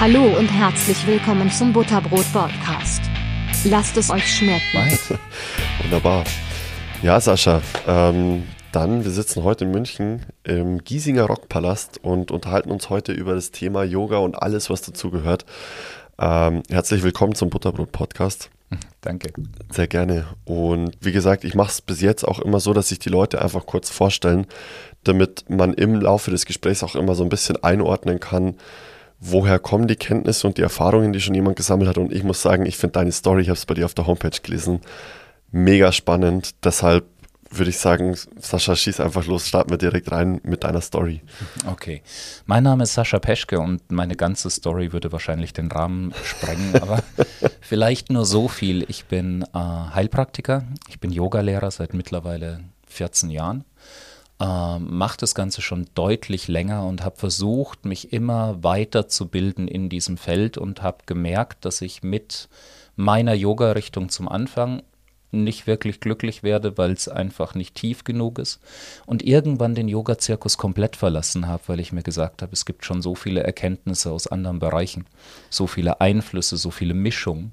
Hallo und herzlich willkommen zum Butterbrot Podcast. Lasst es euch schmecken. Wunderbar. Ja, Sascha, ähm, dann, wir sitzen heute in München im Giesinger Rockpalast und unterhalten uns heute über das Thema Yoga und alles, was dazugehört. Ähm, herzlich willkommen zum Butterbrot Podcast. Danke. Sehr gerne. Und wie gesagt, ich mache es bis jetzt auch immer so, dass sich die Leute einfach kurz vorstellen, damit man im Laufe des Gesprächs auch immer so ein bisschen einordnen kann, woher kommen die Kenntnisse und die Erfahrungen, die schon jemand gesammelt hat. Und ich muss sagen, ich finde deine Story, ich habe es bei dir auf der Homepage gelesen, mega spannend. Deshalb würde ich sagen, Sascha, schieß einfach los, starten wir direkt rein mit deiner Story. Okay. Mein Name ist Sascha Peschke und meine ganze Story würde wahrscheinlich den Rahmen sprengen, aber vielleicht nur so viel. Ich bin äh, Heilpraktiker, ich bin Yogalehrer seit mittlerweile 14 Jahren, äh, mache das Ganze schon deutlich länger und habe versucht, mich immer weiterzubilden in diesem Feld und habe gemerkt, dass ich mit meiner Yoga-Richtung zum Anfang nicht wirklich glücklich werde, weil es einfach nicht tief genug ist. Und irgendwann den Yoga-Zirkus komplett verlassen habe, weil ich mir gesagt habe, es gibt schon so viele Erkenntnisse aus anderen Bereichen, so viele Einflüsse, so viele Mischungen,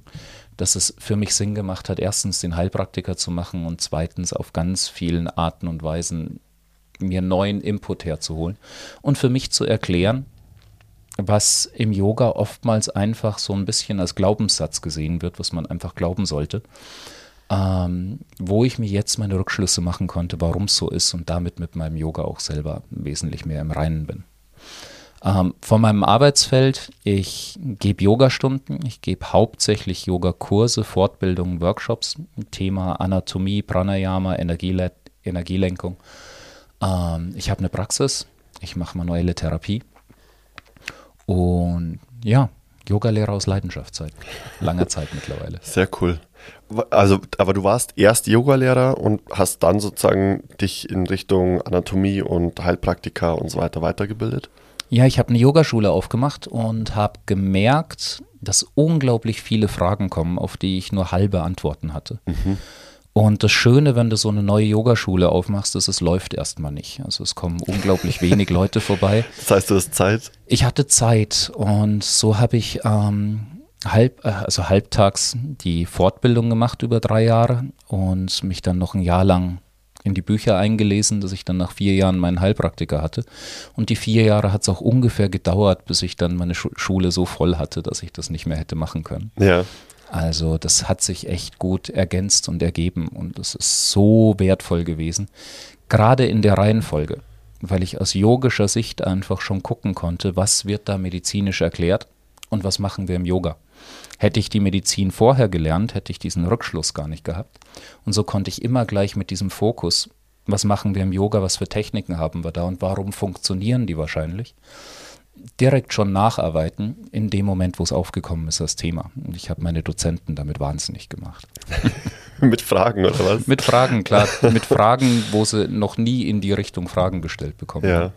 dass es für mich Sinn gemacht hat, erstens den Heilpraktiker zu machen und zweitens auf ganz vielen Arten und Weisen mir neuen Input herzuholen und für mich zu erklären, was im Yoga oftmals einfach so ein bisschen als Glaubenssatz gesehen wird, was man einfach glauben sollte ähm, wo ich mir jetzt meine Rückschlüsse machen konnte, warum es so ist und damit mit meinem Yoga auch selber wesentlich mehr im Reinen bin. Ähm, von meinem Arbeitsfeld, ich gebe Yogastunden, ich gebe hauptsächlich Yogakurse, Fortbildungen, Workshops, Thema Anatomie, Pranayama, Energiele Energielenkung. Ähm, ich habe eine Praxis, ich mache manuelle Therapie und ja, Yogalehrer aus Leidenschaft seit langer Zeit mittlerweile. Sehr cool. Also, aber du warst erst Yogalehrer und hast dann sozusagen dich in Richtung Anatomie und Heilpraktika und so weiter weitergebildet? Ja, ich habe eine Yogaschule aufgemacht und habe gemerkt, dass unglaublich viele Fragen kommen, auf die ich nur halbe Antworten hatte. Mhm. Und das Schöne, wenn du so eine neue Yogaschule aufmachst, ist, es läuft erstmal nicht. Also es kommen unglaublich wenig Leute vorbei. Das heißt, du hast Zeit? Ich hatte Zeit und so habe ich ähm, halb, äh, also halbtags die Fortbildung gemacht über drei Jahre und mich dann noch ein Jahr lang in die Bücher eingelesen, dass ich dann nach vier Jahren meinen Heilpraktiker hatte. Und die vier Jahre hat es auch ungefähr gedauert, bis ich dann meine Schule so voll hatte, dass ich das nicht mehr hätte machen können. Ja. Also das hat sich echt gut ergänzt und ergeben und das ist so wertvoll gewesen, gerade in der Reihenfolge, weil ich aus yogischer Sicht einfach schon gucken konnte, was wird da medizinisch erklärt und was machen wir im Yoga. Hätte ich die Medizin vorher gelernt, hätte ich diesen Rückschluss gar nicht gehabt. Und so konnte ich immer gleich mit diesem Fokus, was machen wir im Yoga, was für Techniken haben wir da und warum funktionieren die wahrscheinlich, direkt schon nacharbeiten in dem Moment, wo es aufgekommen ist, das Thema. Und ich habe meine Dozenten damit wahnsinnig gemacht. mit Fragen oder was? Mit Fragen, klar. mit Fragen, wo sie noch nie in die Richtung Fragen gestellt bekommen ja.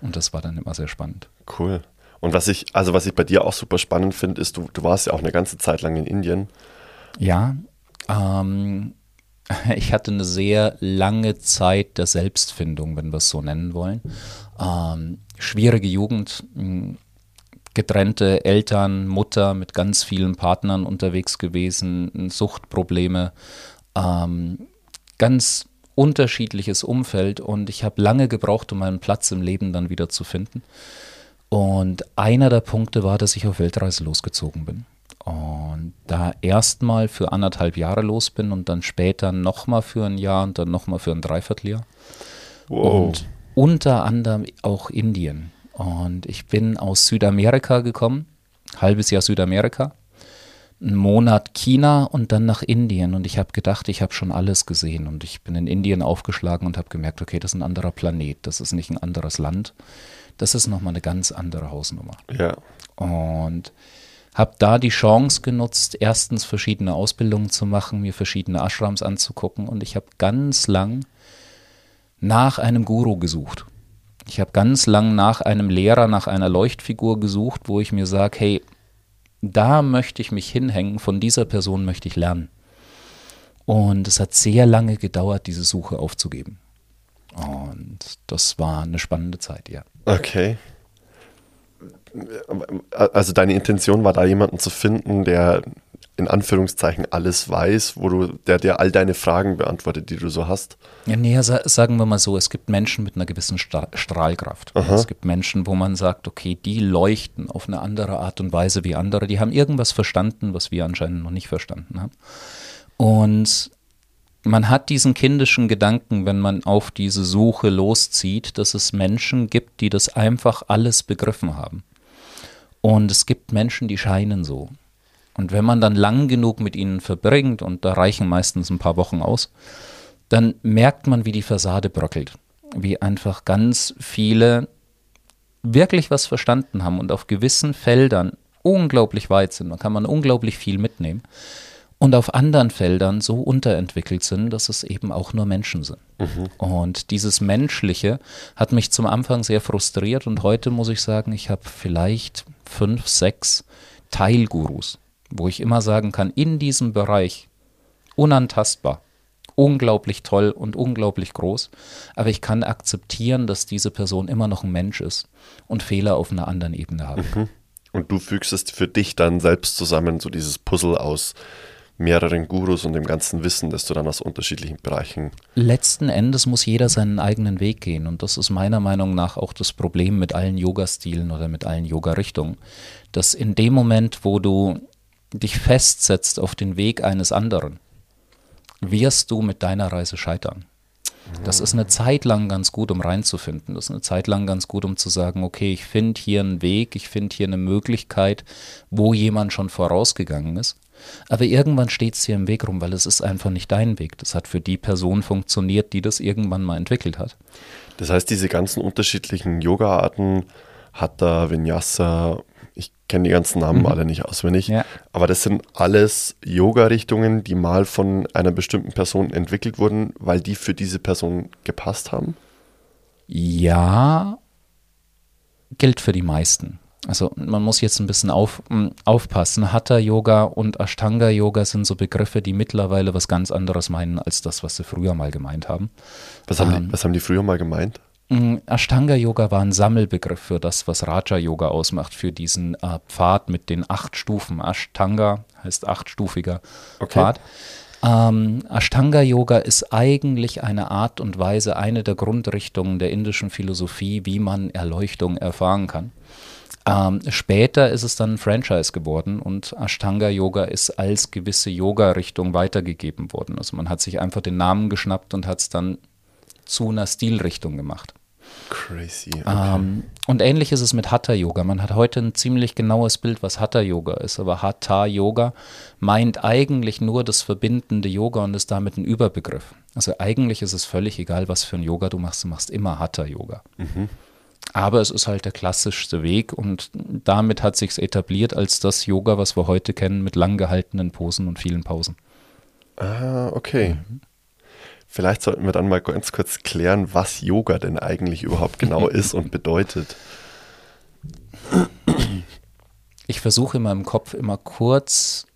Und das war dann immer sehr spannend. Cool. Und was ich, also was ich bei dir auch super spannend finde, ist, du, du warst ja auch eine ganze Zeit lang in Indien. Ja, ähm, ich hatte eine sehr lange Zeit der Selbstfindung, wenn wir es so nennen wollen. Ähm, schwierige Jugend, getrennte Eltern, Mutter mit ganz vielen Partnern unterwegs gewesen, Suchtprobleme, ähm, ganz unterschiedliches Umfeld und ich habe lange gebraucht, um meinen Platz im Leben dann wieder zu finden. Und einer der Punkte war, dass ich auf Weltreise losgezogen bin. Und da erstmal für anderthalb Jahre los bin und dann später nochmal für ein Jahr und dann nochmal für ein Dreivierteljahr. Wow. Und unter anderem auch Indien. Und ich bin aus Südamerika gekommen, halbes Jahr Südamerika, einen Monat China und dann nach Indien. Und ich habe gedacht, ich habe schon alles gesehen. Und ich bin in Indien aufgeschlagen und habe gemerkt, okay, das ist ein anderer Planet, das ist nicht ein anderes Land. Das ist nochmal eine ganz andere Hausnummer. Ja. Und habe da die Chance genutzt, erstens verschiedene Ausbildungen zu machen, mir verschiedene Ashrams anzugucken. Und ich habe ganz lang nach einem Guru gesucht. Ich habe ganz lang nach einem Lehrer, nach einer Leuchtfigur gesucht, wo ich mir sage, hey, da möchte ich mich hinhängen, von dieser Person möchte ich lernen. Und es hat sehr lange gedauert, diese Suche aufzugeben. Und das war eine spannende Zeit, ja. Okay. Also deine Intention war da jemanden zu finden, der in Anführungszeichen alles weiß, wo du, der dir all deine Fragen beantwortet, die du so hast? Ja, nee, sagen wir mal so, es gibt Menschen mit einer gewissen Strahlkraft. Aha. Es gibt Menschen, wo man sagt, okay, die leuchten auf eine andere Art und Weise wie andere, die haben irgendwas verstanden, was wir anscheinend noch nicht verstanden haben. Und man hat diesen kindischen Gedanken, wenn man auf diese Suche loszieht, dass es Menschen gibt, die das einfach alles begriffen haben. Und es gibt Menschen, die scheinen so. Und wenn man dann lang genug mit ihnen verbringt, und da reichen meistens ein paar Wochen aus, dann merkt man, wie die Fassade bröckelt. Wie einfach ganz viele wirklich was verstanden haben und auf gewissen Feldern unglaublich weit sind. Da kann man unglaublich viel mitnehmen. Und auf anderen Feldern so unterentwickelt sind, dass es eben auch nur Menschen sind. Mhm. Und dieses Menschliche hat mich zum Anfang sehr frustriert und heute muss ich sagen, ich habe vielleicht fünf, sechs Teilgurus wo ich immer sagen kann, in diesem Bereich unantastbar, unglaublich toll und unglaublich groß, aber ich kann akzeptieren, dass diese Person immer noch ein Mensch ist und Fehler auf einer anderen Ebene haben. Mhm. Und du fügst es für dich dann selbst zusammen, so dieses Puzzle aus mehreren Gurus und dem ganzen Wissen, das du dann aus unterschiedlichen Bereichen. Letzten Endes muss jeder seinen eigenen Weg gehen und das ist meiner Meinung nach auch das Problem mit allen Yoga-Stilen oder mit allen Yoga-Richtungen, dass in dem Moment, wo du dich festsetzt auf den Weg eines anderen, wirst du mit deiner Reise scheitern. Das ist eine Zeit lang ganz gut, um reinzufinden. Das ist eine Zeit lang ganz gut, um zu sagen, okay, ich finde hier einen Weg, ich finde hier eine Möglichkeit, wo jemand schon vorausgegangen ist. Aber irgendwann steht es hier im Weg rum, weil es ist einfach nicht dein Weg. Das hat für die Person funktioniert, die das irgendwann mal entwickelt hat. Das heißt, diese ganzen unterschiedlichen Yoga-Arten, Hatha, Vinyasa, ich kenne die ganzen Namen mhm. alle nicht auswendig, ja. aber das sind alles Yoga-Richtungen, die mal von einer bestimmten Person entwickelt wurden, weil die für diese Person gepasst haben? Ja, gilt für die meisten. Also man muss jetzt ein bisschen auf, aufpassen. Hatha-Yoga und Ashtanga-Yoga sind so Begriffe, die mittlerweile was ganz anderes meinen als das, was sie früher mal gemeint haben. Was haben, ähm, die, was haben die früher mal gemeint? Mm, Ashtanga-Yoga war ein Sammelbegriff für das, was Raja-Yoga ausmacht, für diesen äh, Pfad mit den acht Stufen. Ashtanga heißt achtstufiger okay. Pfad. Ähm, Ashtanga-Yoga ist eigentlich eine Art und Weise, eine der Grundrichtungen der indischen Philosophie, wie man Erleuchtung erfahren kann. Ähm, später ist es dann ein Franchise geworden und Ashtanga-Yoga ist als gewisse Yoga-Richtung weitergegeben worden. Also man hat sich einfach den Namen geschnappt und hat es dann zu einer Stilrichtung gemacht. Crazy. Okay. Ähm, und ähnlich ist es mit Hatha Yoga. Man hat heute ein ziemlich genaues Bild, was Hatha Yoga ist. Aber Hatha Yoga meint eigentlich nur das verbindende Yoga und ist damit ein Überbegriff. Also eigentlich ist es völlig egal, was für ein Yoga du machst. Du machst immer Hatha Yoga. Mhm. Aber es ist halt der klassischste Weg und damit hat sich etabliert als das Yoga, was wir heute kennen, mit lang gehaltenen Posen und vielen Pausen. Ah, okay. Mhm. Vielleicht sollten wir dann mal ganz kurz klären, was Yoga denn eigentlich überhaupt genau ist und bedeutet. Ich versuche in meinem Kopf immer kurz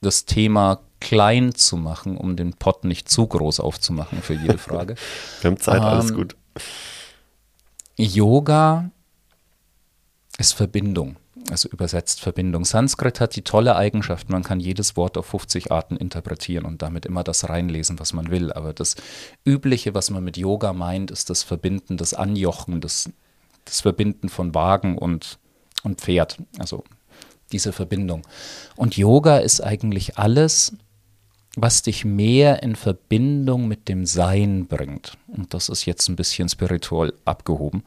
das Thema klein zu machen, um den Pott nicht zu groß aufzumachen für jede Frage. wir haben Zeit, alles ähm, gut. Yoga ist Verbindung also übersetzt Verbindung. Sanskrit hat die tolle Eigenschaft, man kann jedes Wort auf 50 Arten interpretieren und damit immer das reinlesen, was man will. Aber das Übliche, was man mit Yoga meint, ist das Verbinden, das Anjochen, das, das Verbinden von Wagen und, und Pferd. Also diese Verbindung. Und Yoga ist eigentlich alles, was dich mehr in Verbindung mit dem Sein bringt. Und das ist jetzt ein bisschen spirituell abgehoben.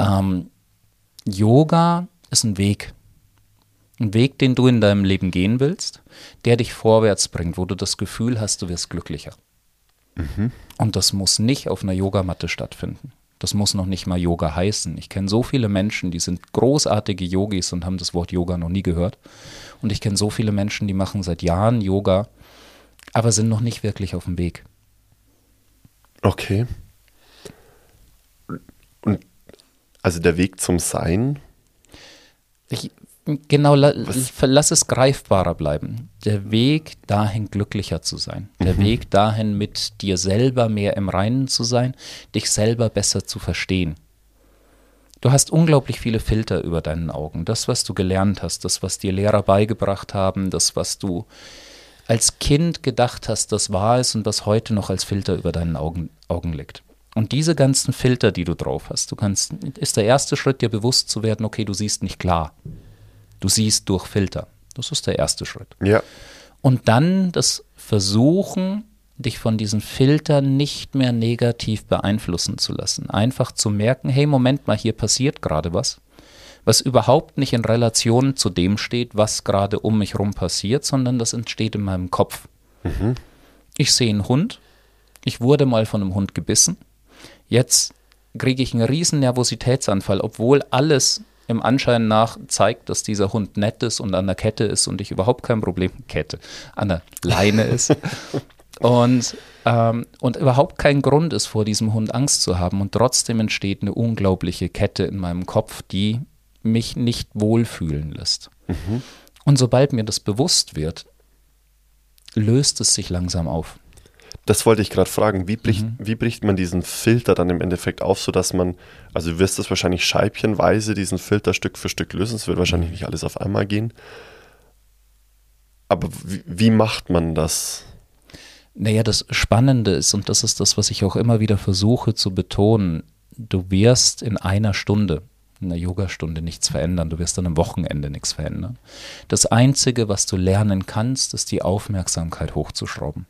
Ähm, Yoga ist ein Weg. Ein Weg, den du in deinem Leben gehen willst, der dich vorwärts bringt, wo du das Gefühl hast, du wirst glücklicher. Mhm. Und das muss nicht auf einer Yogamatte stattfinden. Das muss noch nicht mal Yoga heißen. Ich kenne so viele Menschen, die sind großartige Yogis und haben das Wort Yoga noch nie gehört. Und ich kenne so viele Menschen, die machen seit Jahren Yoga, aber sind noch nicht wirklich auf dem Weg. Okay. Und also der Weg zum Sein ich, genau, la, lass es greifbarer bleiben. Der Weg dahin, glücklicher zu sein. Der mhm. Weg dahin, mit dir selber mehr im Reinen zu sein, dich selber besser zu verstehen. Du hast unglaublich viele Filter über deinen Augen. Das, was du gelernt hast, das, was dir Lehrer beigebracht haben, das, was du als Kind gedacht hast, das war es und was heute noch als Filter über deinen Augen, Augen liegt. Und diese ganzen Filter, die du drauf hast, du kannst, ist der erste Schritt, dir bewusst zu werden, okay, du siehst nicht klar. Du siehst durch Filter. Das ist der erste Schritt. Ja. Und dann das Versuchen, dich von diesen Filtern nicht mehr negativ beeinflussen zu lassen. Einfach zu merken, hey, Moment mal, hier passiert gerade was, was überhaupt nicht in Relation zu dem steht, was gerade um mich rum passiert, sondern das entsteht in meinem Kopf. Mhm. Ich sehe einen Hund, ich wurde mal von einem Hund gebissen, jetzt kriege ich einen riesen Nervositätsanfall, obwohl alles im Anschein nach zeigt, dass dieser Hund nett ist und an der Kette ist und ich überhaupt kein Problem, Kette, an der Leine ist. und, ähm, und überhaupt kein Grund ist, vor diesem Hund Angst zu haben. Und trotzdem entsteht eine unglaubliche Kette in meinem Kopf, die mich nicht wohlfühlen lässt. Mhm. Und sobald mir das bewusst wird, löst es sich langsam auf. Das wollte ich gerade fragen. Wie bricht, Mhm. wie bricht man diesen Filter dann im Endeffekt auf, sodass man, also du wirst es wahrscheinlich scheibchenweise diesen Filter Stück für Stück lösen. Es wird wahrscheinlich Mhm. nicht alles auf einmal gehen. Aber wie, wie macht man das? Naja, das Spannende ist, und das ist das, was ich auch immer wieder versuche zu betonen, du wirst in einer Stunde, in einer Yogastunde nichts verändern, du wirst an einem Wochenende nichts verändern. Das Einzige, was du lernen kannst, ist die Aufmerksamkeit hochzuschrauben.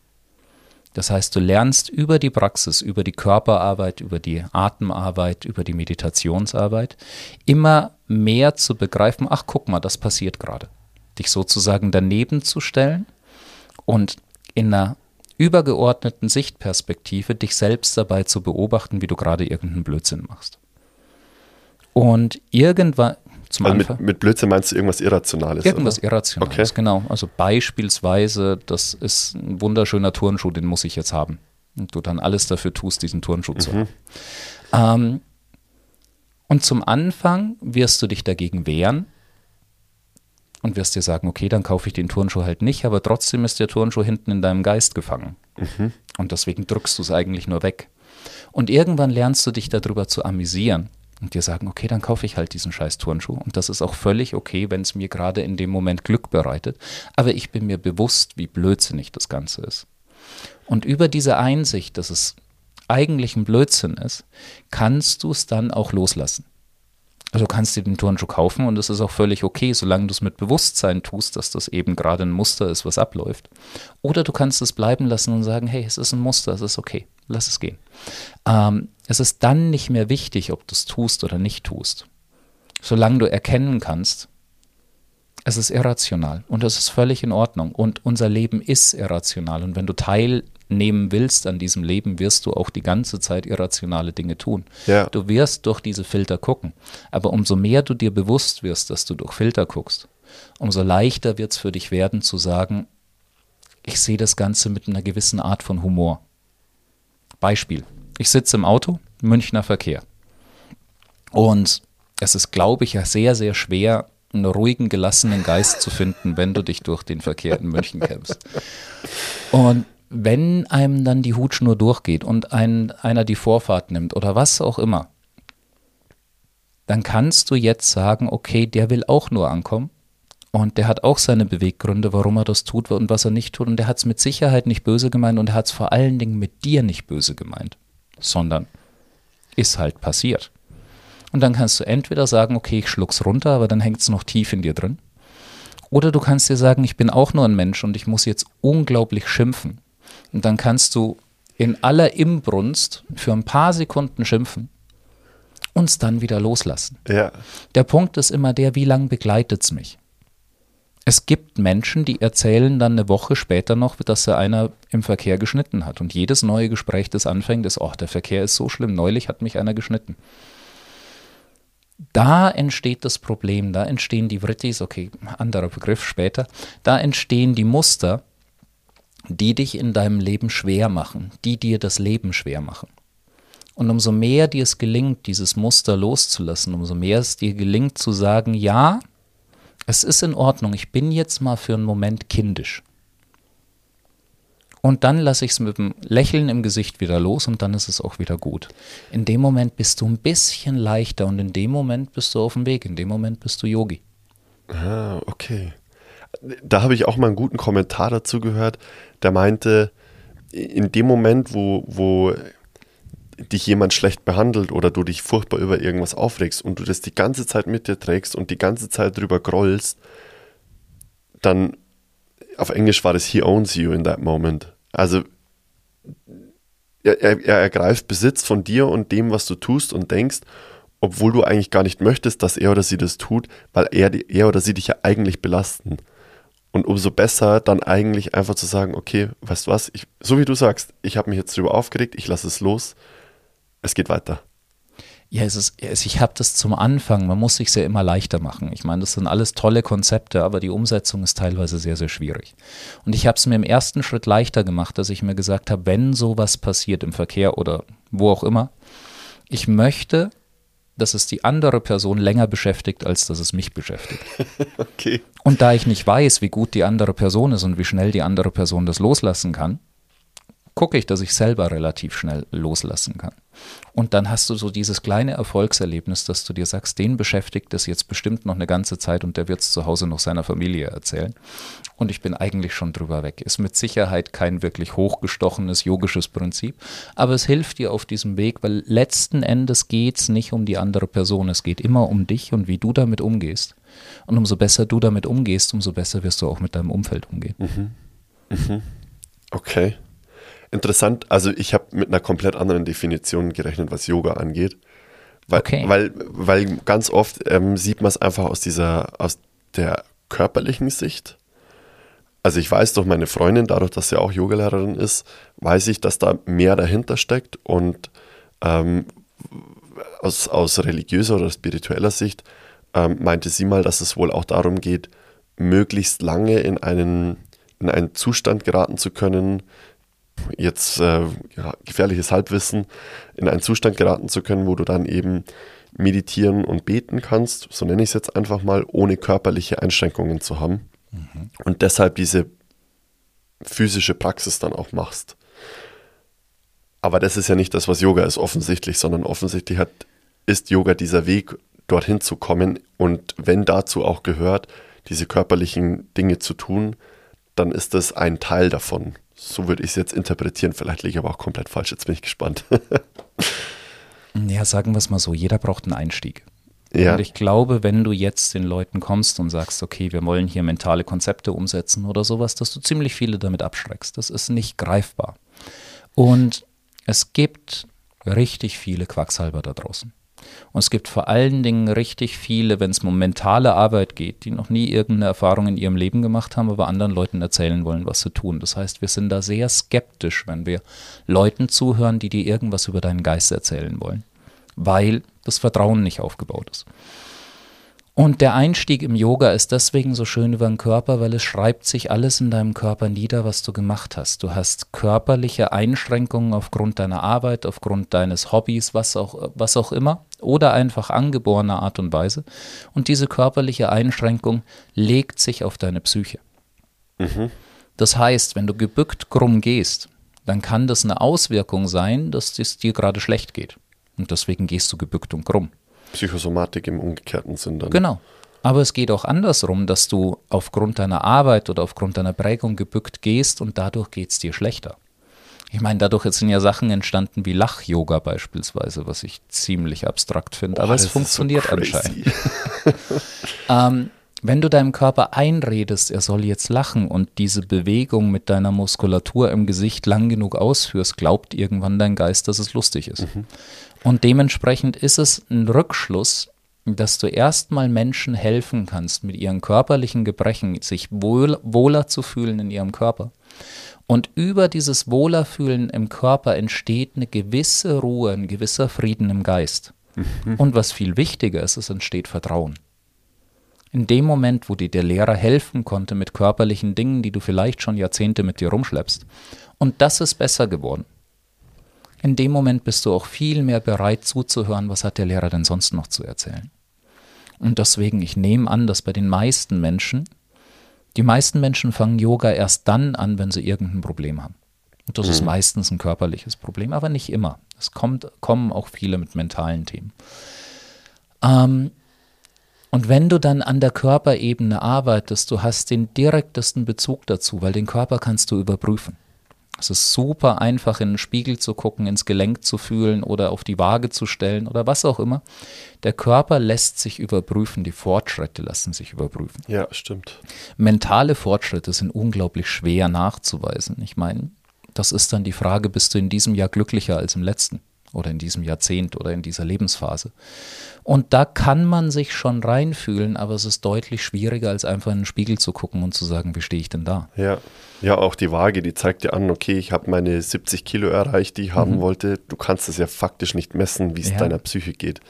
Das heißt, du lernst über die Praxis, über die Körperarbeit, über die Atemarbeit, über die Meditationsarbeit immer mehr zu begreifen, ach guck mal, das passiert gerade. Dich sozusagen daneben zu stellen und in einer übergeordneten Sichtperspektive dich selbst dabei zu beobachten, wie du gerade irgendeinen Blödsinn machst. Und irgendwann, zum Also Anfang. mit, mit Blödsinn meinst du irgendwas Irrationales? Irgendwas oder? Irrationales, Okay. genau. Also beispielsweise, das ist ein wunderschöner Turnschuh, den muss ich jetzt haben. Und du dann alles dafür tust, diesen Turnschuh zu haben. Ähm, und zum Anfang wirst du dich dagegen wehren und wirst dir sagen, okay, dann kaufe ich den Turnschuh halt nicht, aber trotzdem ist der Turnschuh hinten in deinem Geist gefangen. Und deswegen drückst du es eigentlich nur weg. Und irgendwann lernst du dich darüber zu amüsieren und dir sagen, okay, dann kaufe ich halt diesen scheiß Turnschuh. Und das ist auch völlig okay, wenn es mir gerade in dem Moment Glück bereitet. Aber ich bin mir bewusst, wie blödsinnig das Ganze ist. Und über diese Einsicht, dass es eigentlich ein Blödsinn ist, kannst du es dann auch loslassen. Also du kannst dir den Turnschuh kaufen und es ist auch völlig okay, solange du es mit Bewusstsein tust, dass das eben gerade ein Muster ist, was abläuft. Oder du kannst es bleiben lassen und sagen, hey, es ist ein Muster, es ist okay, lass es gehen. Ähm, es ist dann nicht mehr wichtig, ob du es tust oder nicht tust. Solange du erkennen kannst, es ist irrational und es ist völlig in Ordnung. Und unser Leben ist irrational. Und wenn du teilnehmen willst an diesem Leben, wirst du auch die ganze Zeit irrationale Dinge tun. Ja. Du wirst durch diese Filter gucken. Aber umso mehr du dir bewusst wirst, dass du durch Filter guckst, umso leichter wird es für dich werden zu sagen, ich sehe das Ganze mit einer gewissen Art von Humor. Beispiel. Ich sitze im Auto, Münchner Verkehr. Und es ist, glaube ich, ja sehr, sehr schwer, einen ruhigen, gelassenen Geist zu finden, wenn du dich durch den Verkehr in München kämpfst. Und wenn einem dann die Hutschnur durchgeht und ein, einer die Vorfahrt nimmt oder was auch immer, dann kannst du jetzt sagen, okay, der will auch nur ankommen und der hat auch seine Beweggründe, warum er das tut und was er nicht tut und der hat es mit Sicherheit nicht böse gemeint und er hat es vor allen Dingen mit dir nicht böse gemeint, sondern ist halt passiert. Und dann kannst du entweder sagen, okay, ich schluck's runter, aber dann hängt es noch tief in dir drin. Oder du kannst dir sagen, ich bin auch nur ein Mensch und ich muss jetzt unglaublich schimpfen. Und dann kannst du in aller Imbrunst für ein paar Sekunden schimpfen und es dann wieder loslassen. Ja. Der Punkt ist immer der, wie lange begleitet es mich? Es gibt Menschen, die erzählen dann eine Woche später noch, dass sie einer im Verkehr geschnitten hat. Und jedes neue Gespräch, das anfängt, ist, oh, der Verkehr ist so schlimm, neulich hat mich einer geschnitten. Da entsteht das Problem, da entstehen die Vrittis, okay, anderer Begriff später, da entstehen die Muster, die dich in deinem Leben schwer machen, die dir das Leben schwer machen. Und umso mehr dir es gelingt, dieses Muster loszulassen, umso mehr es dir gelingt zu sagen, ja, es ist in Ordnung, ich bin jetzt mal für einen Moment kindisch. Und dann lasse ich es mit einem Lächeln im Gesicht wieder los und dann ist es auch wieder gut. In dem Moment bist du ein bisschen leichter und in dem Moment bist du auf dem Weg, in dem Moment bist du Yogi. Ah, okay. Da habe ich auch mal einen guten Kommentar dazu gehört, der meinte, in dem Moment, wo, wo dich jemand schlecht behandelt oder du dich furchtbar über irgendwas aufregst und du das die ganze Zeit mit dir trägst und die ganze Zeit drüber grollst, dann auf Englisch war das He owns you in that moment. Also er, er, er ergreift Besitz von dir und dem, was du tust und denkst, obwohl du eigentlich gar nicht möchtest, dass er oder sie das tut, weil er, er oder sie dich ja eigentlich belasten. Und umso besser dann eigentlich einfach zu sagen, okay, weißt du was, ich, so wie du sagst, ich habe mich jetzt drüber aufgeregt, ich lasse es los, es geht weiter. Ja, es ist, ich habe das zum Anfang, man muss sich ja immer leichter machen. Ich meine, das sind alles tolle Konzepte, aber die Umsetzung ist teilweise sehr, sehr schwierig. Und ich habe es mir im ersten Schritt leichter gemacht, dass ich mir gesagt habe, wenn sowas passiert im Verkehr oder wo auch immer, ich möchte, dass es die andere Person länger beschäftigt, als dass es mich beschäftigt. okay. Und da ich nicht weiß, wie gut die andere Person ist und wie schnell die andere Person das loslassen kann, gucke ich, dass ich selber relativ schnell loslassen kann. Und dann hast du so dieses kleine Erfolgserlebnis, dass du dir sagst, den beschäftigt es jetzt bestimmt noch eine ganze Zeit und der wird es zu Hause noch seiner Familie erzählen. Und ich bin eigentlich schon drüber weg. Ist mit Sicherheit kein wirklich hochgestochenes yogisches Prinzip, aber es hilft dir auf diesem Weg, weil letzten Endes geht es nicht um die andere Person, es geht immer um dich und wie du damit umgehst. Und umso besser du damit umgehst, umso besser wirst du auch mit deinem Umfeld umgehen. Mhm. Mhm. Okay. Interessant, also ich habe mit einer komplett anderen Definition gerechnet, was Yoga angeht. Weil, okay. weil, weil ganz oft ähm, sieht man es einfach aus dieser, aus der körperlichen Sicht. Also ich weiß durch meine Freundin, dadurch, dass sie auch Yogalehrerin ist, weiß ich, dass da mehr dahinter steckt und ähm, aus, aus religiöser oder spiritueller Sicht ähm, meinte sie mal, dass es wohl auch darum geht, möglichst lange in einen, in einen Zustand geraten zu können, jetzt äh, ja, gefährliches Halbwissen, in einen Zustand geraten zu können, wo du dann eben meditieren und beten kannst, so nenne ich es jetzt einfach mal, ohne körperliche Einschränkungen zu haben. Mhm. Und deshalb diese physische Praxis dann auch machst. Aber das ist ja nicht das, was Yoga ist, offensichtlich, sondern offensichtlich hat, ist Yoga dieser Weg, dorthin zu kommen. Und wenn dazu auch gehört, diese körperlichen Dinge zu tun, dann ist das ein Teil davon. So würde ich es jetzt interpretieren. Vielleicht liege ich aber auch komplett falsch. Jetzt bin ich gespannt. ja, sagen wir es mal so: jeder braucht einen Einstieg. Ja. Und ich glaube, wenn du jetzt den Leuten kommst und sagst, okay, wir wollen hier mentale Konzepte umsetzen oder sowas, dass du ziemlich viele damit abschreckst. Das ist nicht greifbar. Und es gibt richtig viele Quacksalber da draußen. Und es gibt vor allen Dingen richtig viele, wenn es um mentale Arbeit geht, die noch nie irgendeine Erfahrung in ihrem Leben gemacht haben, aber anderen Leuten erzählen wollen, was sie tun. Das heißt, wir sind da sehr skeptisch, wenn wir Leuten zuhören, die dir irgendwas über deinen Geist erzählen wollen, weil das Vertrauen nicht aufgebaut ist. Und der Einstieg im Yoga ist deswegen so schön über den Körper, weil es schreibt sich alles in deinem Körper nieder, was du gemacht hast. Du hast körperliche Einschränkungen aufgrund deiner Arbeit, aufgrund deines Hobbys, was auch, was auch immer, oder einfach angeborener Art und Weise. Und diese körperliche Einschränkung legt sich auf deine Psyche. Mhm. Das heißt, wenn du gebückt krumm gehst, dann kann das eine Auswirkung sein, dass es dir gerade schlecht geht. Und deswegen gehst du gebückt und krumm. Psychosomatik im umgekehrten Sinn dann. Genau. Aber es geht auch andersrum, dass du aufgrund deiner Arbeit oder aufgrund deiner Prägung gebückt gehst und dadurch geht es dir schlechter. Ich meine, dadurch sind ja Sachen entstanden wie Lach-Yoga beispielsweise, was ich ziemlich abstrakt finde, oh, aber es funktioniert so anscheinend. ähm, wenn du deinem Körper einredest, er soll jetzt lachen und diese Bewegung mit deiner Muskulatur im Gesicht lang genug ausführst, glaubt irgendwann dein Geist, dass es lustig ist. Mhm. Und dementsprechend ist es ein Rückschluss, dass du erstmal Menschen helfen kannst, mit ihren körperlichen Gebrechen sich wohl, wohler zu fühlen in ihrem Körper. Und über dieses Wohlerfühlen im Körper entsteht eine gewisse Ruhe, ein gewisser Frieden im Geist. Mhm. Und was viel wichtiger ist, es entsteht Vertrauen. In dem Moment, wo dir der Lehrer helfen konnte mit körperlichen Dingen, die du vielleicht schon Jahrzehnte mit dir rumschleppst, und das ist besser geworden, in dem Moment bist du auch viel mehr bereit zuzuhören, was hat der Lehrer denn sonst noch zu erzählen. Und deswegen, ich nehme an, dass bei den meisten Menschen, die meisten Menschen fangen Yoga erst dann an, wenn sie irgendein Problem haben. Und das mhm. ist meistens ein körperliches Problem, aber nicht immer. Es kommt, kommen auch viele mit mentalen Themen. Ähm, und wenn du dann an der Körperebene arbeitest, du hast den direktesten Bezug dazu, weil den Körper kannst du überprüfen. Es ist super einfach, in den Spiegel zu gucken, ins Gelenk zu fühlen oder auf die Waage zu stellen oder was auch immer. Der Körper lässt sich überprüfen, die Fortschritte lassen sich überprüfen. Ja, stimmt. Mentale Fortschritte sind unglaublich schwer nachzuweisen. Ich meine, das ist dann die Frage, bist du in diesem Jahr glücklicher als im letzten oder in diesem Jahrzehnt oder in dieser Lebensphase? Und da kann man sich schon reinfühlen, aber es ist deutlich schwieriger, als einfach in den Spiegel zu gucken und zu sagen, wie stehe ich denn da? Ja, ja auch die Waage, die zeigt dir an, okay, ich habe meine 70 Kilo erreicht, die ich haben mhm. wollte. Du kannst es ja faktisch nicht messen, wie es ja. deiner Psyche geht.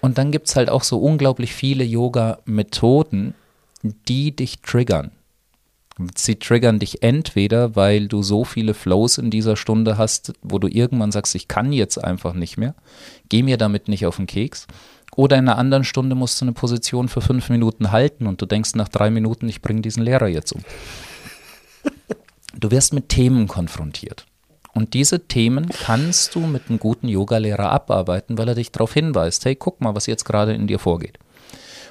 Und dann gibt es halt auch so unglaublich viele Yoga-Methoden, die dich triggern. Sie triggern dich entweder, weil du so viele Flows in dieser Stunde hast, wo du irgendwann sagst, ich kann jetzt einfach nicht mehr, geh mir damit nicht auf den Keks. Oder in einer anderen Stunde musst du eine Position für fünf Minuten halten und du denkst nach drei Minuten, ich bringe diesen Lehrer jetzt um. Du wirst mit Themen konfrontiert. Und diese Themen kannst du mit einem guten Yogalehrer abarbeiten, weil er dich darauf hinweist, hey, guck mal, was jetzt gerade in dir vorgeht.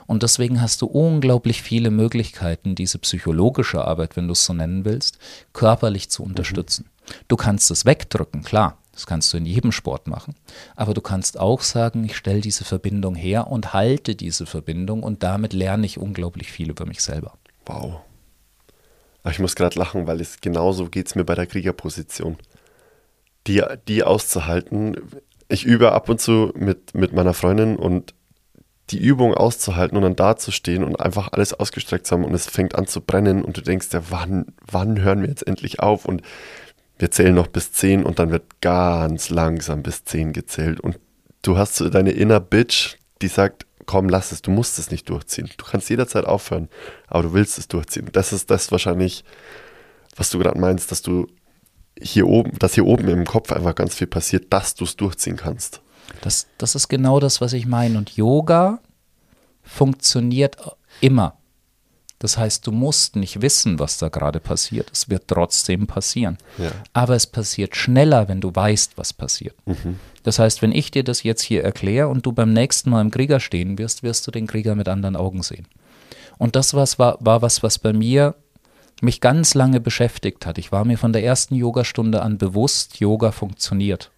Und deswegen hast du unglaublich viele Möglichkeiten, diese psychologische Arbeit, wenn du es so nennen willst, körperlich zu unterstützen. Mhm. Du kannst es wegdrücken, klar. Das kannst du in jedem Sport machen. Aber du kannst auch sagen, ich stelle diese Verbindung her und halte diese Verbindung und damit lerne ich unglaublich viel über mich selber. Wow. Ich muss gerade lachen, weil es genauso geht es mir bei der Kriegerposition. Die, die auszuhalten. Ich übe ab und zu mit, mit meiner Freundin und die Übung auszuhalten und dann dazustehen und einfach alles ausgestreckt zu haben und es fängt an zu brennen und du denkst ja, wann, wann hören wir jetzt endlich auf? Und wir zählen noch bis 10 und dann wird ganz langsam bis 10 gezählt. Und du hast so deine inner Bitch, die sagt, komm, lass es, du musst es nicht durchziehen. Du kannst jederzeit aufhören, aber du willst es durchziehen. Das ist das wahrscheinlich, was du gerade meinst, dass du hier oben, dass hier oben im Kopf einfach ganz viel passiert, dass du es durchziehen kannst. Das, das ist genau das, was ich meine. Und Yoga funktioniert immer. Das heißt, du musst nicht wissen, was da gerade passiert. Es wird trotzdem passieren. Ja. Aber es passiert schneller, wenn du weißt, was passiert. Mhm. Das heißt, wenn ich dir das jetzt hier erkläre und du beim nächsten Mal im Krieger stehen wirst, wirst du den Krieger mit anderen Augen sehen. Und das was, war, war was, was bei mir mich ganz lange beschäftigt hat. Ich war mir von der ersten Yogastunde an bewusst, Yoga funktioniert.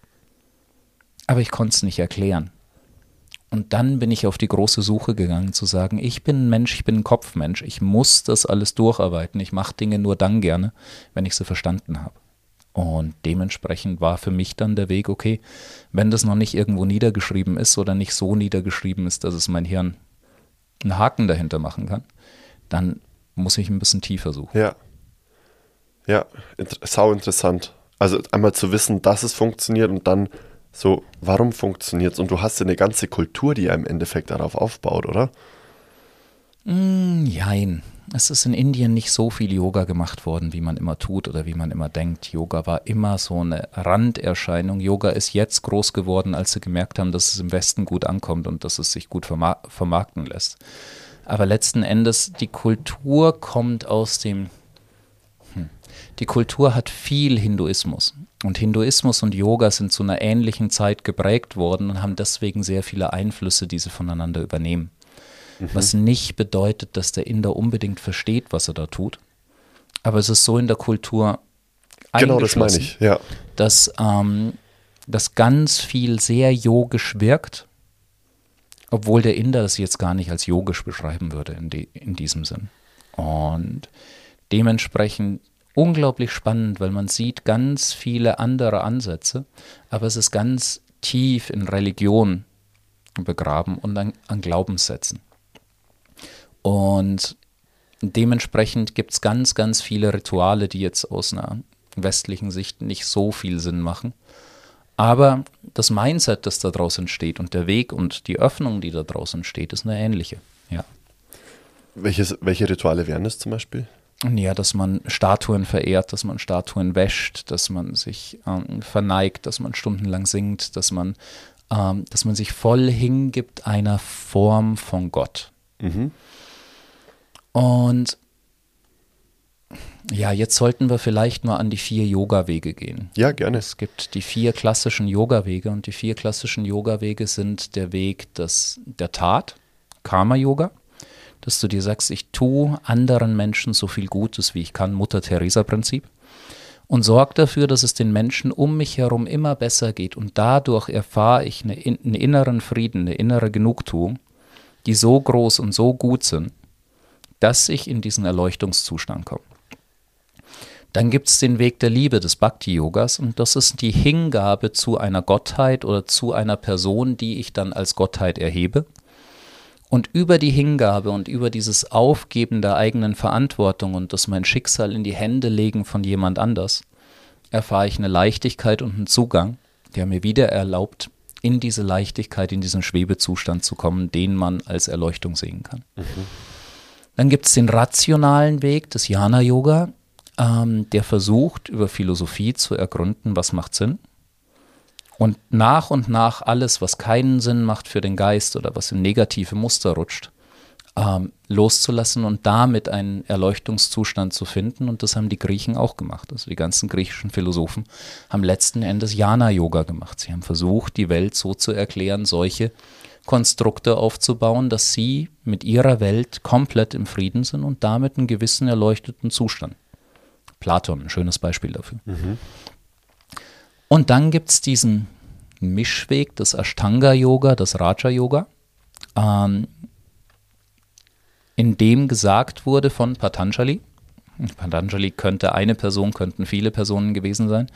Aber ich konnte es nicht erklären. Und dann bin ich auf die große Suche gegangen, zu sagen, ich bin ein Mensch, ich bin ein Kopfmensch, ich muss das alles durcharbeiten, ich mache Dinge nur dann gerne, wenn ich sie verstanden habe. Und dementsprechend war für mich dann der Weg, okay, wenn das noch nicht irgendwo niedergeschrieben ist oder nicht so niedergeschrieben ist, dass es mein Hirn einen Haken dahinter machen kann, dann muss ich ein bisschen tiefer suchen. Ja. Ja, sau interessant. Also einmal zu wissen, dass es funktioniert und dann so, warum funktioniert es? Und du hast ja eine ganze Kultur, die ja im Endeffekt darauf aufbaut, oder? Mm, jein. Es ist in Indien nicht so viel Yoga gemacht worden, wie man immer tut oder wie man immer denkt. Yoga war immer so eine Randerscheinung. Yoga ist jetzt groß geworden, als sie gemerkt haben, dass es im Westen gut ankommt und dass es sich gut vermarkten lässt. Aber letzten Endes, die Kultur kommt aus dem die Kultur hat viel Hinduismus. Und Hinduismus und Yoga sind zu einer ähnlichen Zeit geprägt worden und haben deswegen sehr viele Einflüsse, die sie voneinander übernehmen. Mhm. Was nicht bedeutet, dass der Inder unbedingt versteht, was er da tut. Aber es ist so in der Kultur genau, das meine ich, ja. dass, ähm, dass ganz viel sehr yogisch wirkt, obwohl der Inder das jetzt gar nicht als yogisch beschreiben würde in, die, in diesem Sinn. Und dementsprechend unglaublich spannend, weil man sieht ganz viele andere Ansätze, aber es ist ganz tief in Religion begraben und an, an Glaubenssätzen. Und dementsprechend gibt es ganz, ganz viele Rituale, die jetzt aus einer westlichen Sicht nicht so viel Sinn machen. Aber das Mindset, das da draußen entsteht und der Weg und die Öffnung, die da draußen entsteht, ist eine ähnliche. Ja. Welches, welche Rituale wären das zum Beispiel? Ja, dass man Statuen verehrt, dass man Statuen wäscht, dass man sich ähm, verneigt, dass man stundenlang singt, dass man, ähm, dass man sich voll hingibt einer Form von Gott. Mhm. Und Ja, jetzt sollten wir vielleicht mal an die vier Yoga-Wege gehen. Ja, gerne. Es gibt die vier klassischen Yoga-Wege und die vier klassischen Yoga-Wege sind der Weg des, der Tat, Karma-Yoga, dass du dir sagst, ich tue anderen Menschen so viel Gutes, wie ich kann, Mutter-Theresa-Prinzip und sorge dafür, dass es den Menschen um mich herum immer besser geht und dadurch erfahre ich eine, einen inneren Frieden, eine innere Genugtuung, die so groß und so gut sind, dass ich in diesen Erleuchtungszustand komme. Dann gibt es den Weg der Liebe des Bhakti-Yogas und das ist die Hingabe zu einer Gottheit oder zu einer Person, die ich dann als Gottheit erhebe. Und über die Hingabe und über dieses Aufgeben der eigenen Verantwortung und das mein Schicksal in die Hände legen von jemand anders, erfahre ich eine Leichtigkeit und einen Zugang, der mir wieder erlaubt, in diese Leichtigkeit, in diesen Schwebezustand zu kommen, den man als Erleuchtung sehen kann. Mhm. Dann gibt es den rationalen Weg des Jana-Yoga, ähm, der versucht, über Philosophie zu ergründen, was macht Sinn. Und nach und nach alles, was keinen Sinn macht für den Geist oder was in negative Muster rutscht, ähm, loszulassen und damit einen Erleuchtungszustand zu finden. Und das haben die Griechen auch gemacht. Also die ganzen griechischen Philosophen haben letzten Endes Jana-Yoga gemacht. Sie haben versucht, die Welt so zu erklären, solche Konstrukte aufzubauen, dass sie mit ihrer Welt komplett im Frieden sind und damit einen gewissen erleuchteten Zustand. Platon, ein schönes Beispiel dafür. Mhm. Und dann gibt es diesen Mischweg des Ashtanga-Yoga, des Raja-Yoga, ähm, in dem gesagt wurde von Patanjali, Patanjali könnte eine Person, könnten viele Personen gewesen sein,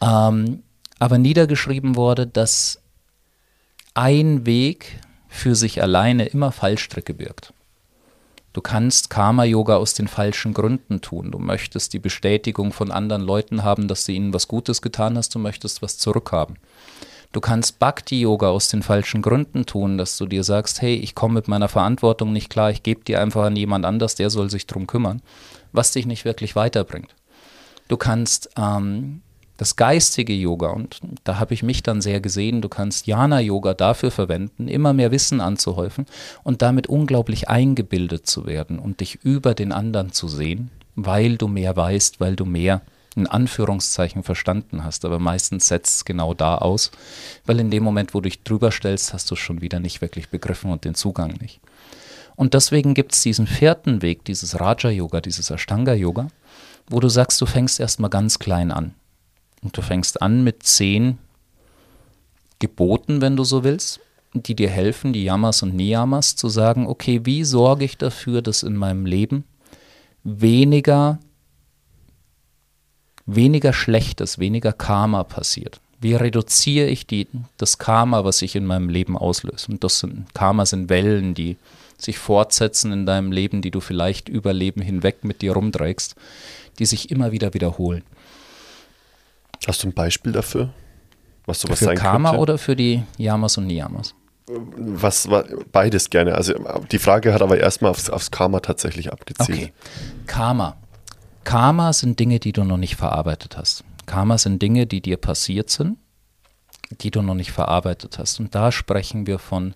ähm, aber niedergeschrieben wurde, dass ein Weg für sich alleine immer Fallstricke birgt. Du kannst Karma-Yoga aus den falschen Gründen tun. Du möchtest die Bestätigung von anderen Leuten haben, dass du ihnen was Gutes getan hast, du möchtest was zurückhaben. Du kannst Bhakti-Yoga aus den falschen Gründen tun, dass du dir sagst, hey, ich komme mit meiner Verantwortung nicht klar, ich gebe dir einfach an jemand anders, der soll sich drum kümmern, was dich nicht wirklich weiterbringt. Du kannst ähm, das geistige Yoga, und da habe ich mich dann sehr gesehen, du kannst Jana-Yoga dafür verwenden, immer mehr Wissen anzuhäufen und damit unglaublich eingebildet zu werden und dich über den anderen zu sehen, weil du mehr weißt, weil du mehr in Anführungszeichen verstanden hast, aber meistens setzt es genau da aus, weil in dem Moment, wo du dich drüber stellst, hast du es schon wieder nicht wirklich begriffen und den Zugang nicht. Und deswegen gibt es diesen vierten Weg, dieses Raja-Yoga, dieses Ashtanga-Yoga, wo du sagst, du fängst erstmal ganz klein an. Und du fängst an mit zehn Geboten, wenn du so willst, die dir helfen, die Yamas und Niyamas, zu sagen, okay, wie sorge ich dafür, dass in meinem Leben weniger, weniger Schlechtes, weniger Karma passiert? Wie reduziere ich die, das Karma, was sich in meinem Leben auslöst? Und das sind, Karma sind Wellen, die sich fortsetzen in deinem Leben, die du vielleicht über Leben hinweg mit dir rumträgst, die sich immer wieder wiederholen. Hast du ein Beispiel dafür? Was sowas für sein Karma könnte? oder für die Yamas und Niyamas? Was beides gerne. Also die Frage hat aber erstmal aufs, aufs Karma tatsächlich abgezielt. Okay. Karma. Karma sind Dinge, die du noch nicht verarbeitet hast. Karma sind Dinge, die dir passiert sind, die du noch nicht verarbeitet hast. Und da sprechen wir von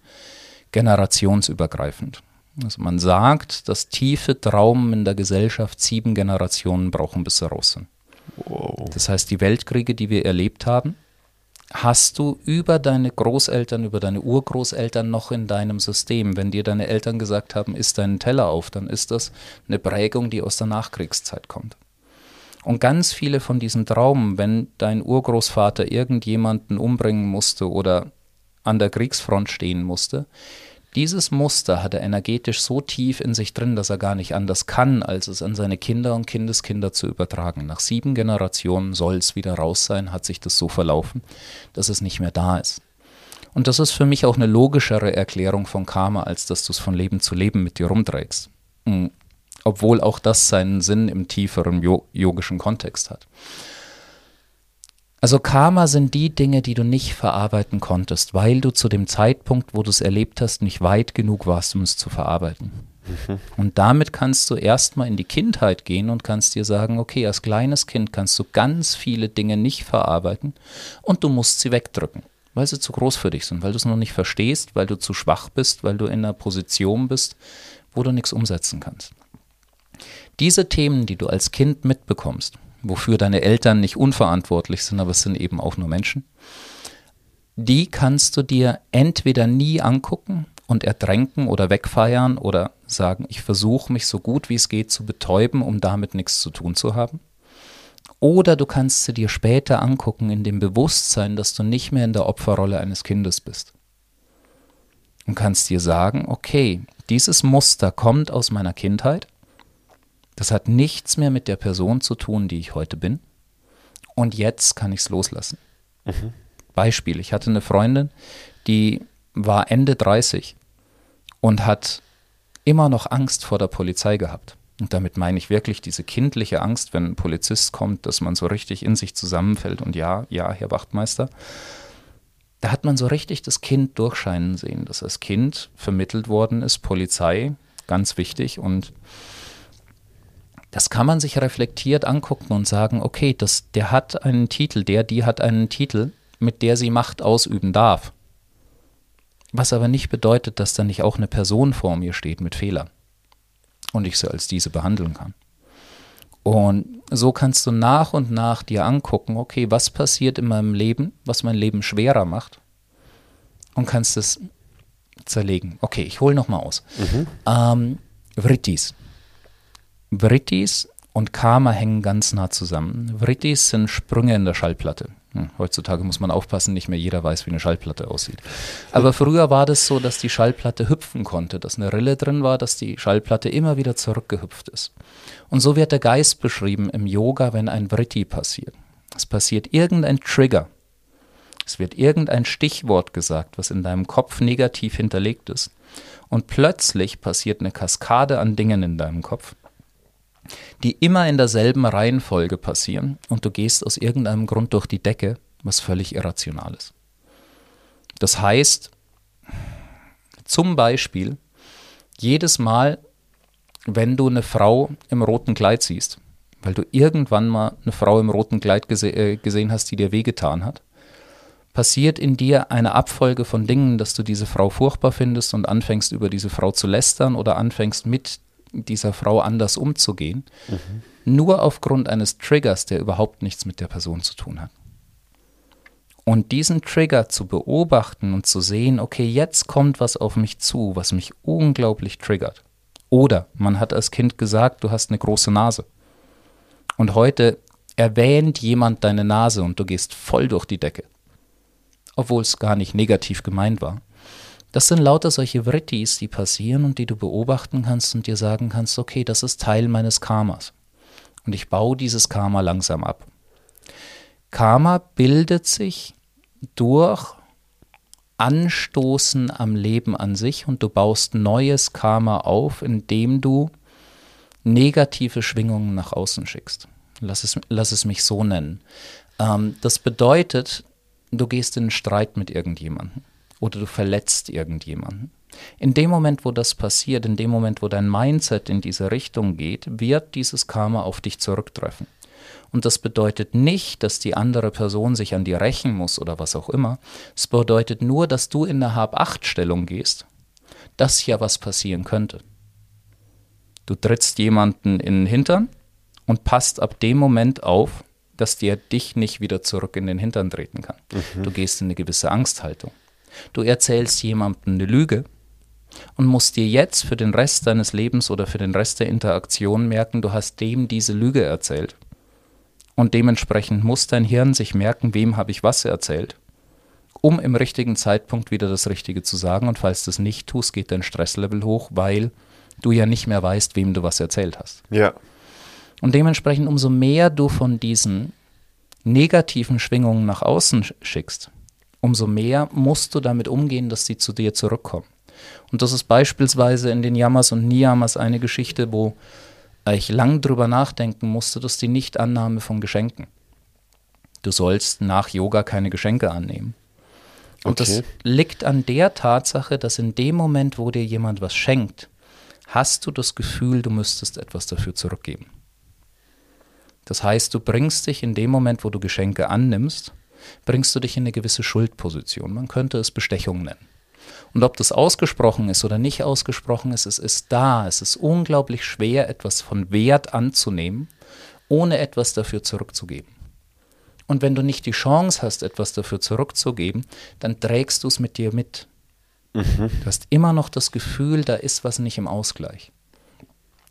generationsübergreifend. Also man sagt, dass tiefe Traumen in der Gesellschaft sieben Generationen brauchen, bis sie raus sind. Wow. Das heißt, die Weltkriege, die wir erlebt haben, hast du über deine Großeltern, über deine Urgroßeltern noch in deinem System. Wenn dir deine Eltern gesagt haben, isst deinen Teller auf, dann ist das eine Prägung, die aus der Nachkriegszeit kommt. Und ganz viele von diesen Traumen, wenn dein Urgroßvater irgendjemanden umbringen musste oder an der Kriegsfront stehen musste, dieses Muster hat er energetisch so tief in sich drin, dass er gar nicht anders kann, als es an seine Kinder und Kindeskinder zu übertragen. Nach sieben Generationen soll es wieder raus sein, hat sich das so verlaufen, dass es nicht mehr da ist. Und das ist für mich auch eine logischere Erklärung von Karma, als dass du es von Leben zu Leben mit dir rumträgst. Hm. Obwohl auch das seinen Sinn im tieferen yogischen Kontext hat. Also Karma sind die Dinge, die du nicht verarbeiten konntest, weil du zu dem Zeitpunkt, wo du es erlebt hast, nicht weit genug warst, um es zu verarbeiten. Mhm. Und damit kannst du erstmal in die Kindheit gehen und kannst dir sagen, okay, als kleines Kind kannst du ganz viele Dinge nicht verarbeiten und du musst sie wegdrücken, weil sie zu groß für dich sind, weil du es noch nicht verstehst, weil du zu schwach bist, weil du in einer Position bist, wo du nichts umsetzen kannst. Diese Themen, die du als Kind mitbekommst, wofür deine Eltern nicht unverantwortlich sind, aber es sind eben auch nur Menschen, die kannst du dir entweder nie angucken und ertränken oder wegfeiern oder sagen, ich versuche mich so gut wie es geht zu betäuben, um damit nichts zu tun zu haben. Oder du kannst sie dir später angucken in dem Bewusstsein, dass du nicht mehr in der Opferrolle eines Kindes bist. Und kannst dir sagen, okay, dieses Muster kommt aus meiner Kindheit. Das hat nichts mehr mit der Person zu tun, die ich heute bin. Und jetzt kann ich es loslassen. Mhm. Beispiel, ich hatte eine Freundin, die war Ende 30 und hat immer noch Angst vor der Polizei gehabt. Und damit meine ich wirklich diese kindliche Angst, wenn ein Polizist kommt, dass man so richtig in sich zusammenfällt und ja, ja, Herr Wachtmeister. Da hat man so richtig das Kind durchscheinen sehen, dass das Kind vermittelt worden ist, Polizei, ganz wichtig. Und das kann man sich reflektiert angucken und sagen, okay, das, der hat einen Titel, der, die hat einen Titel, mit der sie Macht ausüben darf. Was aber nicht bedeutet, dass da nicht auch eine Person vor mir steht mit Fehlern und ich sie als diese behandeln kann. Und so kannst du nach und nach dir angucken, okay, was passiert in meinem Leben, was mein Leben schwerer macht und kannst es zerlegen. Okay, ich hole nochmal aus. Mhm. Ähm, Vrittis. Vrittis und Karma hängen ganz nah zusammen. Vrittis sind Sprünge in der Schallplatte. Hm, heutzutage muss man aufpassen, nicht mehr jeder weiß, wie eine Schallplatte aussieht. Aber früher war das so, dass die Schallplatte hüpfen konnte, dass eine Rille drin war, dass die Schallplatte immer wieder zurückgehüpft ist. Und so wird der Geist beschrieben im Yoga, wenn ein Vritti passiert. Es passiert irgendein Trigger. Es wird irgendein Stichwort gesagt, was in deinem Kopf negativ hinterlegt ist. Und plötzlich passiert eine Kaskade an Dingen in deinem Kopf die immer in derselben Reihenfolge passieren und du gehst aus irgendeinem Grund durch die Decke, was völlig irrational ist. Das heißt, zum Beispiel, jedes Mal, wenn du eine Frau im roten Kleid siehst, weil du irgendwann mal eine Frau im roten Kleid gese äh, gesehen hast, die dir wehgetan hat, passiert in dir eine Abfolge von Dingen, dass du diese Frau furchtbar findest und anfängst über diese Frau zu lästern oder anfängst mit dieser Frau anders umzugehen, mhm. nur aufgrund eines Triggers, der überhaupt nichts mit der Person zu tun hat. Und diesen Trigger zu beobachten und zu sehen, okay, jetzt kommt was auf mich zu, was mich unglaublich triggert. Oder man hat als Kind gesagt, du hast eine große Nase. Und heute erwähnt jemand deine Nase und du gehst voll durch die Decke. Obwohl es gar nicht negativ gemeint war. Das sind lauter solche Vrittis, die passieren und die du beobachten kannst und dir sagen kannst, okay, das ist Teil meines Karmas. Und ich baue dieses Karma langsam ab. Karma bildet sich durch Anstoßen am Leben an sich und du baust neues Karma auf, indem du negative Schwingungen nach außen schickst. Lass es, lass es mich so nennen. Ähm, das bedeutet, du gehst in Streit mit irgendjemandem oder du verletzt irgendjemanden. In dem Moment, wo das passiert, in dem Moment, wo dein Mindset in diese Richtung geht, wird dieses Karma auf dich zurücktreffen. Und das bedeutet nicht, dass die andere Person sich an dir rächen muss oder was auch immer. Es bedeutet nur, dass du in eine Hab-Acht-Stellung gehst, dass ja was passieren könnte. Du trittst jemanden in den Hintern und passt ab dem Moment auf, dass der dich nicht wieder zurück in den Hintern treten kann. Mhm. Du gehst in eine gewisse Angsthaltung. Du erzählst jemandem eine Lüge und musst dir jetzt für den Rest deines Lebens oder für den Rest der Interaktion merken, du hast dem diese Lüge erzählt. Und dementsprechend muss dein Hirn sich merken, wem habe ich was erzählt, um im richtigen Zeitpunkt wieder das Richtige zu sagen. Und falls du es nicht tust, geht dein Stresslevel hoch, weil du ja nicht mehr weißt, wem du was erzählt hast. Ja. Und dementsprechend, umso mehr du von diesen negativen Schwingungen nach außen schickst, umso mehr musst du damit umgehen, dass sie zu dir zurückkommen. Und das ist beispielsweise in den Yamas und Niyamas eine Geschichte, wo ich lang drüber nachdenken musste, dass die Nichtannahme von Geschenken. Du sollst nach Yoga keine Geschenke annehmen. Und okay. das liegt an der Tatsache, dass in dem Moment, wo dir jemand was schenkt, hast du das Gefühl, du müsstest etwas dafür zurückgeben. Das heißt, du bringst dich in dem Moment, wo du Geschenke annimmst, bringst du dich in eine gewisse Schuldposition. Man könnte es Bestechung nennen. Und ob das ausgesprochen ist oder nicht ausgesprochen ist, es ist da. Es ist unglaublich schwer, etwas von Wert anzunehmen, ohne etwas dafür zurückzugeben. Und wenn du nicht die Chance hast, etwas dafür zurückzugeben, dann trägst du es mit dir mit. Mhm. Du hast immer noch das Gefühl, da ist was nicht im Ausgleich.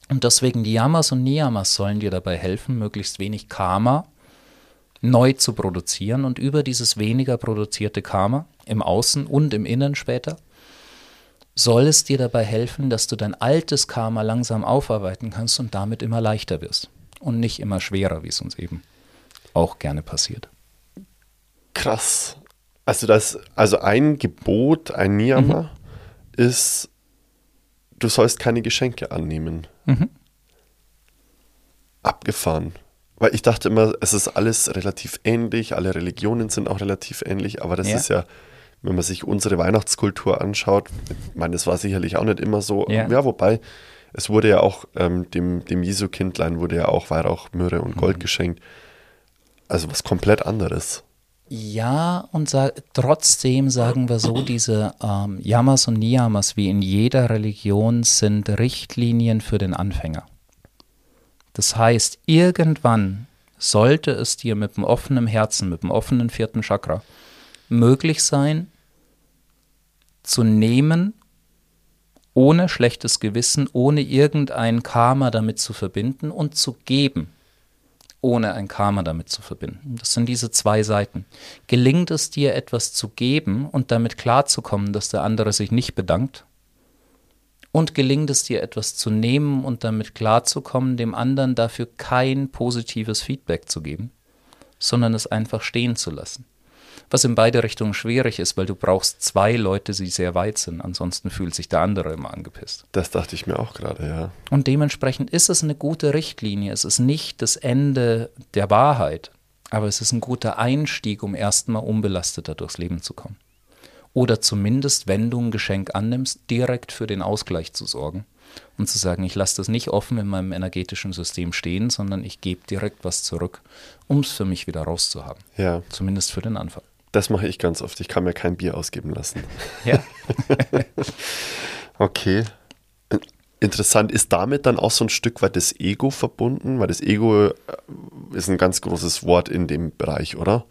Und deswegen die Yamas und Niyamas sollen dir dabei helfen, möglichst wenig Karma neu zu produzieren und über dieses weniger produzierte Karma im Außen und im Innen später soll es dir dabei helfen, dass du dein altes Karma langsam aufarbeiten kannst und damit immer leichter wirst und nicht immer schwerer, wie es uns eben auch gerne passiert. Krass. Also das, also ein Gebot, ein Niyama mhm. ist, du sollst keine Geschenke annehmen. Mhm. Abgefahren. Weil ich dachte immer, es ist alles relativ ähnlich, alle Religionen sind auch relativ ähnlich, aber das ja. ist ja, wenn man sich unsere Weihnachtskultur anschaut, ich meine, das war sicherlich auch nicht immer so. Ja, ja wobei, es wurde ja auch, ähm, dem, dem Jesu-Kindlein wurde ja auch Weihrauch, Myrrhe und Gold mhm. geschenkt. Also was komplett anderes. Ja, und sa trotzdem sagen wir so, diese ähm, Yamas und Niyamas wie in jeder Religion sind Richtlinien für den Anfänger. Das heißt, irgendwann sollte es dir mit dem offenen Herzen, mit dem offenen vierten Chakra möglich sein, zu nehmen, ohne schlechtes Gewissen, ohne irgendein Karma damit zu verbinden und zu geben, ohne ein Karma damit zu verbinden. Das sind diese zwei Seiten. Gelingt es dir, etwas zu geben und damit klarzukommen, dass der andere sich nicht bedankt, und gelingt es dir etwas zu nehmen und damit klarzukommen, dem anderen dafür kein positives Feedback zu geben, sondern es einfach stehen zu lassen. Was in beide Richtungen schwierig ist, weil du brauchst zwei Leute, die sehr weit sind, ansonsten fühlt sich der andere immer angepisst. Das dachte ich mir auch gerade, ja. Und dementsprechend ist es eine gute Richtlinie. Es ist nicht das Ende der Wahrheit, aber es ist ein guter Einstieg, um erstmal unbelasteter durchs Leben zu kommen oder zumindest, wenn du ein Geschenk annimmst, direkt für den Ausgleich zu sorgen und zu sagen, ich lasse das nicht offen in meinem energetischen System stehen, sondern ich gebe direkt was zurück, um es für mich wieder rauszuhaben. Ja. Zumindest für den Anfang. Das mache ich ganz oft. Ich kann mir kein Bier ausgeben lassen. Ja. okay. Interessant. Ist damit dann auch so ein Stück weit das Ego verbunden? Weil das Ego äh, ist ein ganz großes Wort in dem Bereich, oder?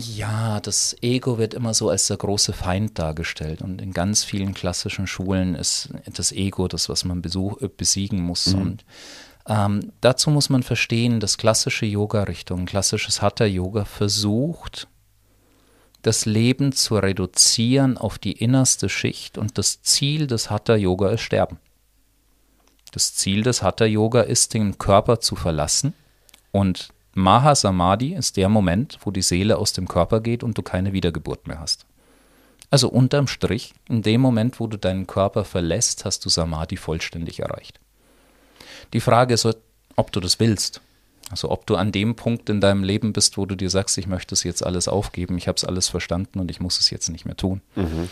Ja, das Ego wird immer so als der große Feind dargestellt. Und in ganz vielen klassischen Schulen ist das Ego das, was man besuch, äh, besiegen muss. Mhm. Und ähm, dazu muss man verstehen, dass klassische Yoga-Richtung, klassisches Hatha-Yoga versucht, das Leben zu reduzieren auf die innerste Schicht. Und das Ziel des Hatha-Yoga ist Sterben. Das Ziel des Hatha-Yoga ist, den Körper zu verlassen und Mahasamadhi ist der Moment, wo die Seele aus dem Körper geht und du keine Wiedergeburt mehr hast. Also unterm Strich, in dem Moment, wo du deinen Körper verlässt, hast du Samadhi vollständig erreicht. Die Frage ist, ob du das willst. Also ob du an dem Punkt in deinem Leben bist, wo du dir sagst, ich möchte es jetzt alles aufgeben, ich habe es alles verstanden und ich muss es jetzt nicht mehr tun. Mhm.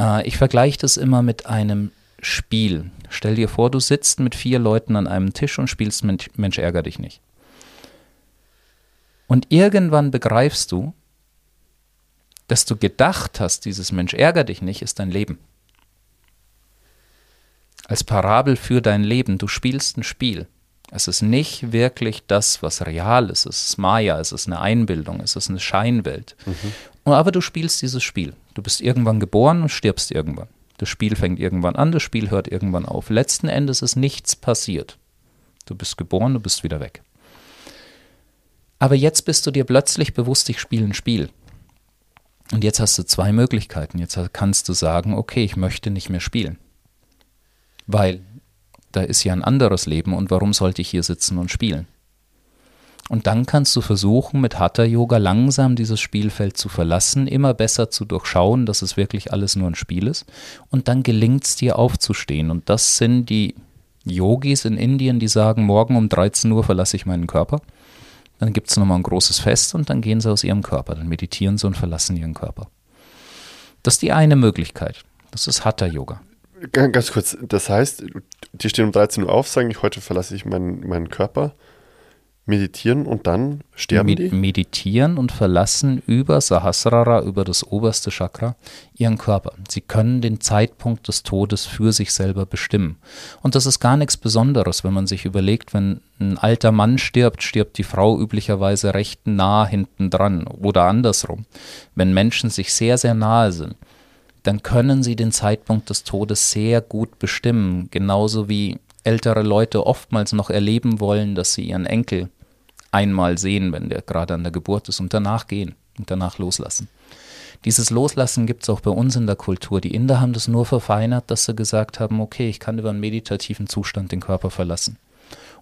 Äh, ich vergleiche das immer mit einem Spiel. Stell dir vor, du sitzt mit vier Leuten an einem Tisch und spielst Mensch, Mensch ärger dich nicht. Und irgendwann begreifst du, dass du gedacht hast, dieses Mensch ärger dich nicht, ist dein Leben. Als Parabel für dein Leben, du spielst ein Spiel. Es ist nicht wirklich das, was real ist. Es ist Maya, es ist eine Einbildung, es ist eine Scheinwelt. Mhm. Aber du spielst dieses Spiel. Du bist irgendwann geboren und stirbst irgendwann. Das Spiel fängt irgendwann an, das Spiel hört irgendwann auf. Letzten Endes ist nichts passiert. Du bist geboren, du bist wieder weg. Aber jetzt bist du dir plötzlich bewusst, ich spiele ein Spiel. Und jetzt hast du zwei Möglichkeiten. Jetzt kannst du sagen, okay, ich möchte nicht mehr spielen. Weil da ist ja ein anderes Leben und warum sollte ich hier sitzen und spielen? Und dann kannst du versuchen, mit Hatha Yoga langsam dieses Spielfeld zu verlassen, immer besser zu durchschauen, dass es wirklich alles nur ein Spiel ist. Und dann gelingt es dir aufzustehen. Und das sind die Yogis in Indien, die sagen, morgen um 13 Uhr verlasse ich meinen Körper. Dann gibt es nochmal ein großes Fest und dann gehen sie aus ihrem Körper. Dann meditieren sie und verlassen ihren Körper. Das ist die eine Möglichkeit. Das ist Hatha-Yoga. Ganz kurz, das heißt, die stehen um 13 Uhr auf, sagen, heute verlasse ich meinen, meinen Körper. Meditieren und dann sterben Med die? meditieren und verlassen über Sahasrara, über das oberste Chakra, ihren Körper. Sie können den Zeitpunkt des Todes für sich selber bestimmen. Und das ist gar nichts Besonderes, wenn man sich überlegt, wenn ein alter Mann stirbt, stirbt die Frau üblicherweise recht nah hinten dran oder andersrum. Wenn Menschen sich sehr, sehr nahe sind, dann können sie den Zeitpunkt des Todes sehr gut bestimmen, genauso wie ältere Leute oftmals noch erleben wollen, dass sie ihren Enkel einmal sehen, wenn der gerade an der Geburt ist und danach gehen und danach loslassen. Dieses Loslassen gibt es auch bei uns in der Kultur. Die Inder haben das nur verfeinert, dass sie gesagt haben, okay, ich kann über einen meditativen Zustand den Körper verlassen.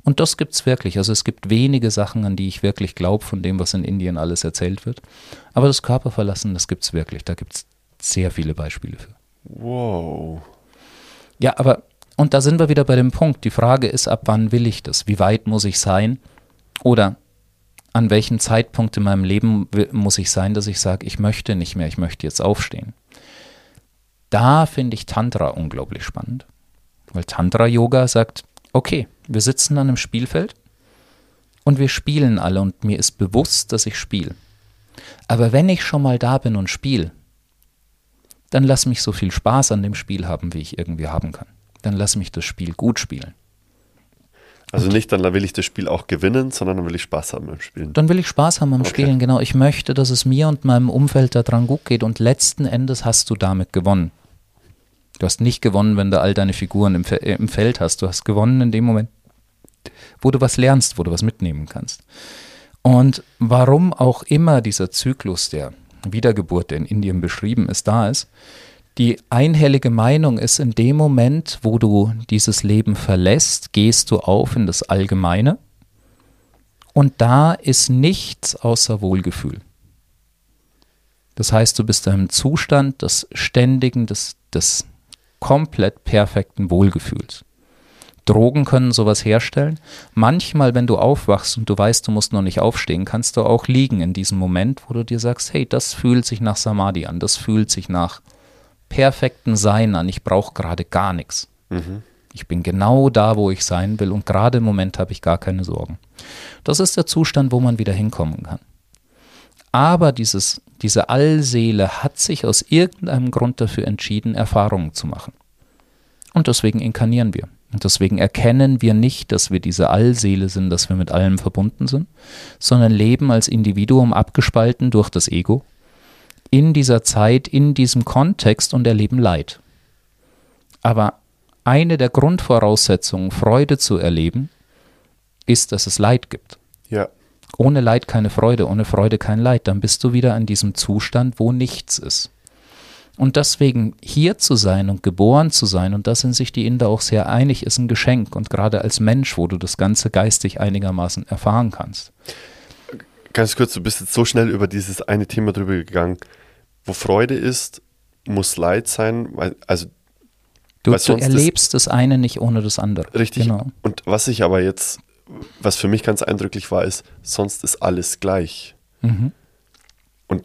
Und das gibt es wirklich. Also es gibt wenige Sachen, an die ich wirklich glaube, von dem, was in Indien alles erzählt wird. Aber das Körperverlassen, das gibt es wirklich. Da gibt es sehr viele Beispiele für. Wow. Ja, aber, und da sind wir wieder bei dem Punkt. Die Frage ist, ab wann will ich das? Wie weit muss ich sein? Oder an welchem Zeitpunkt in meinem Leben muss ich sein, dass ich sage, ich möchte nicht mehr, ich möchte jetzt aufstehen. Da finde ich Tantra unglaublich spannend, weil Tantra-Yoga sagt, okay, wir sitzen an einem Spielfeld und wir spielen alle und mir ist bewusst, dass ich spiele. Aber wenn ich schon mal da bin und spiele, dann lass mich so viel Spaß an dem Spiel haben, wie ich irgendwie haben kann. Dann lass mich das Spiel gut spielen. Also nicht, dann will ich das Spiel auch gewinnen, sondern dann will ich Spaß haben beim Spielen. Dann will ich Spaß haben am Okay. Spielen, genau. Ich möchte, dass es mir und meinem Umfeld daran gut geht und letzten Endes hast du damit gewonnen. Du hast nicht gewonnen, wenn du all deine Figuren im, äh, im Feld hast. Du hast gewonnen in dem Moment, wo du was lernst, wo du was mitnehmen kannst. Und warum auch immer dieser Zyklus der Wiedergeburt, der in Indien beschrieben ist, da ist, die einhellige Meinung ist, in dem Moment, wo du dieses Leben verlässt, gehst du auf in das Allgemeine und da ist nichts außer Wohlgefühl. Das heißt, du bist einem Zustand des ständigen, des, des komplett perfekten Wohlgefühls. Drogen können sowas herstellen. Manchmal, wenn du aufwachst und du weißt, du musst noch nicht aufstehen, kannst du auch liegen in diesem Moment, wo du dir sagst, hey, das fühlt sich nach Samadhi an, das fühlt sich nach perfekten Sein an, ich brauche gerade gar nichts. Ich bin genau da, wo ich sein will und gerade im Moment habe ich gar keine Sorgen. Das ist der Zustand, wo man wieder hinkommen kann. Aber dieses, diese Allseele hat sich aus irgendeinem Grund dafür entschieden, Erfahrungen zu machen. Und deswegen inkarnieren wir. Und deswegen erkennen wir nicht, dass wir diese Allseele sind, dass wir mit allem verbunden sind, sondern leben als Individuum abgespalten durch das Ego in dieser Zeit, in diesem Kontext und erleben Leid. Aber eine der Grundvoraussetzungen, Freude zu erleben, ist, dass es Leid gibt. Ja. Ohne Leid keine Freude, ohne Freude kein Leid. Dann bist du wieder in diesem Zustand, wo nichts ist. Und deswegen hier zu sein und geboren zu sein, und da sind sich die Inder auch sehr einig, ist ein Geschenk. Und gerade als Mensch, wo du das Ganze geistig einigermaßen erfahren kannst. Ganz kurz, du bist jetzt so schnell über dieses eine Thema drüber gegangen. Wo Freude ist, muss Leid sein, weil, also Du, Weil du erlebst das eine nicht ohne das andere. richtig. Genau. Und was ich aber jetzt, was für mich ganz eindrücklich war, ist, sonst ist alles gleich. Mhm. Und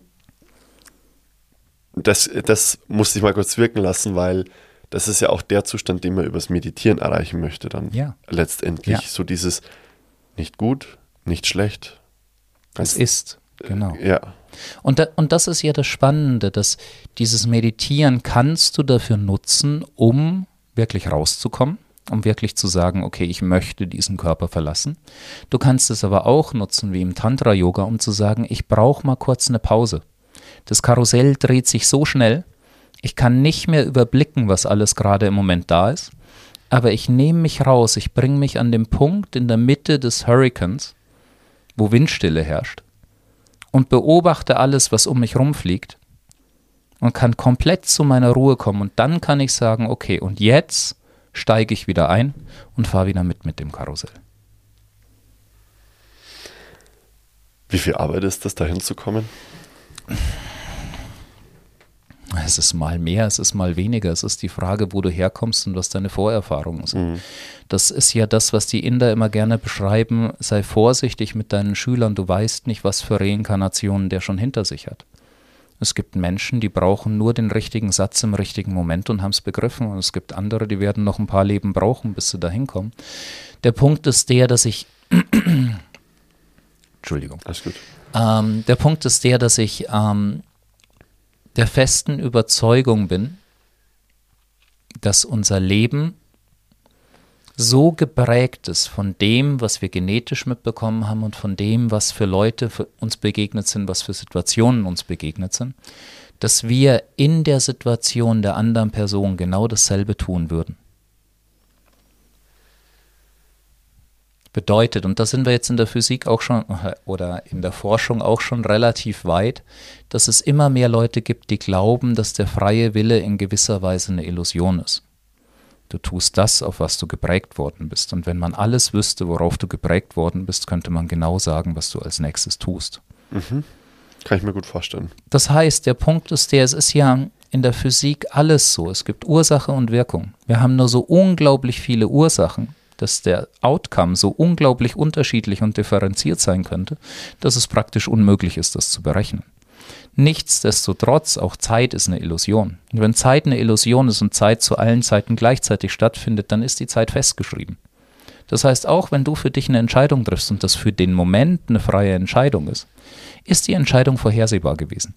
das, das musste ich mal kurz wirken lassen, weil das ist ja auch der Zustand, den man übers Meditieren erreichen möchte dann Ja. letztendlich. Ja. So dieses nicht gut, nicht schlecht. Es ist. Genau. Ja, Und, da, und das ist ja das Spannende, dass dieses Meditieren kannst du dafür nutzen, um wirklich rauszukommen, um wirklich zu sagen, okay, ich möchte diesen Körper verlassen. Du kannst es aber auch nutzen, wie im Tantra-Yoga, um zu sagen, ich brauche mal kurz eine Pause. Das Karussell dreht sich so schnell, ich kann nicht mehr überblicken, was alles gerade im Moment da ist, aber ich nehme mich raus, ich bringe mich an den Punkt in der Mitte des Hurrikans, wo Windstille herrscht und beobachte alles, was um mich rumfliegt und kann komplett zu meiner Ruhe kommen. Und dann kann ich sagen, okay, und jetzt steige ich wieder ein und fahre wieder mit mit dem Karussell. wie viel Arbeit ist das, da hinzukommen? Es ist mal mehr, es ist mal weniger. Es ist die Frage, wo du herkommst und was deine Vorerfahrungen sind. Das ist ja das, was die Inder immer gerne beschreiben. Sei vorsichtig mit deinen Schülern. Du weißt nicht, was für Reinkarnationen der schon hinter sich hat. Es gibt Menschen, die brauchen nur den richtigen Satz im richtigen Moment und haben es begriffen. Und es gibt andere, die werden noch ein paar Leben brauchen, bis sie da hinkommen. Der Punkt ist der, dass ich Entschuldigung. Alles gut. Ähm, der Punkt ist der, dass ich ähm, der festen Überzeugung bin, dass unser Leben so geprägt ist von dem, was wir genetisch mitbekommen haben und von dem, was für Leute für uns begegnet sind, was für Situationen uns begegnet sind, dass wir in der Situation der anderen Person genau dasselbe tun würden. Bedeutet, und da sind wir jetzt in der Physik auch schon oder in der Forschung auch schon relativ weit, dass es immer mehr Leute gibt, die glauben, dass der freie Wille in gewisser Weise eine Illusion ist. Du tust das, auf was du geprägt worden bist. Und wenn man alles wüsste, worauf du geprägt worden bist, könnte man genau sagen, was du als nächstes tust. Mhm. Kann ich mir gut vorstellen. Das heißt, der Punkt ist der, es ist ja in der Physik alles so. Es gibt Ursache und Wirkung. Wir haben nur so unglaublich viele Ursachen, dass der Outcome so unglaublich unterschiedlich und differenziert sein könnte, dass es praktisch unmöglich ist, das zu berechnen. Nichtsdestotrotz, auch Zeit ist eine Illusion. Und wenn Zeit eine Illusion ist und Zeit zu allen Zeiten gleichzeitig stattfindet, dann ist die Zeit festgeschrieben. Das heißt, auch wenn du für dich eine Entscheidung triffst und das für den Moment eine freie Entscheidung ist, ist die Entscheidung vorhersehbar gewesen.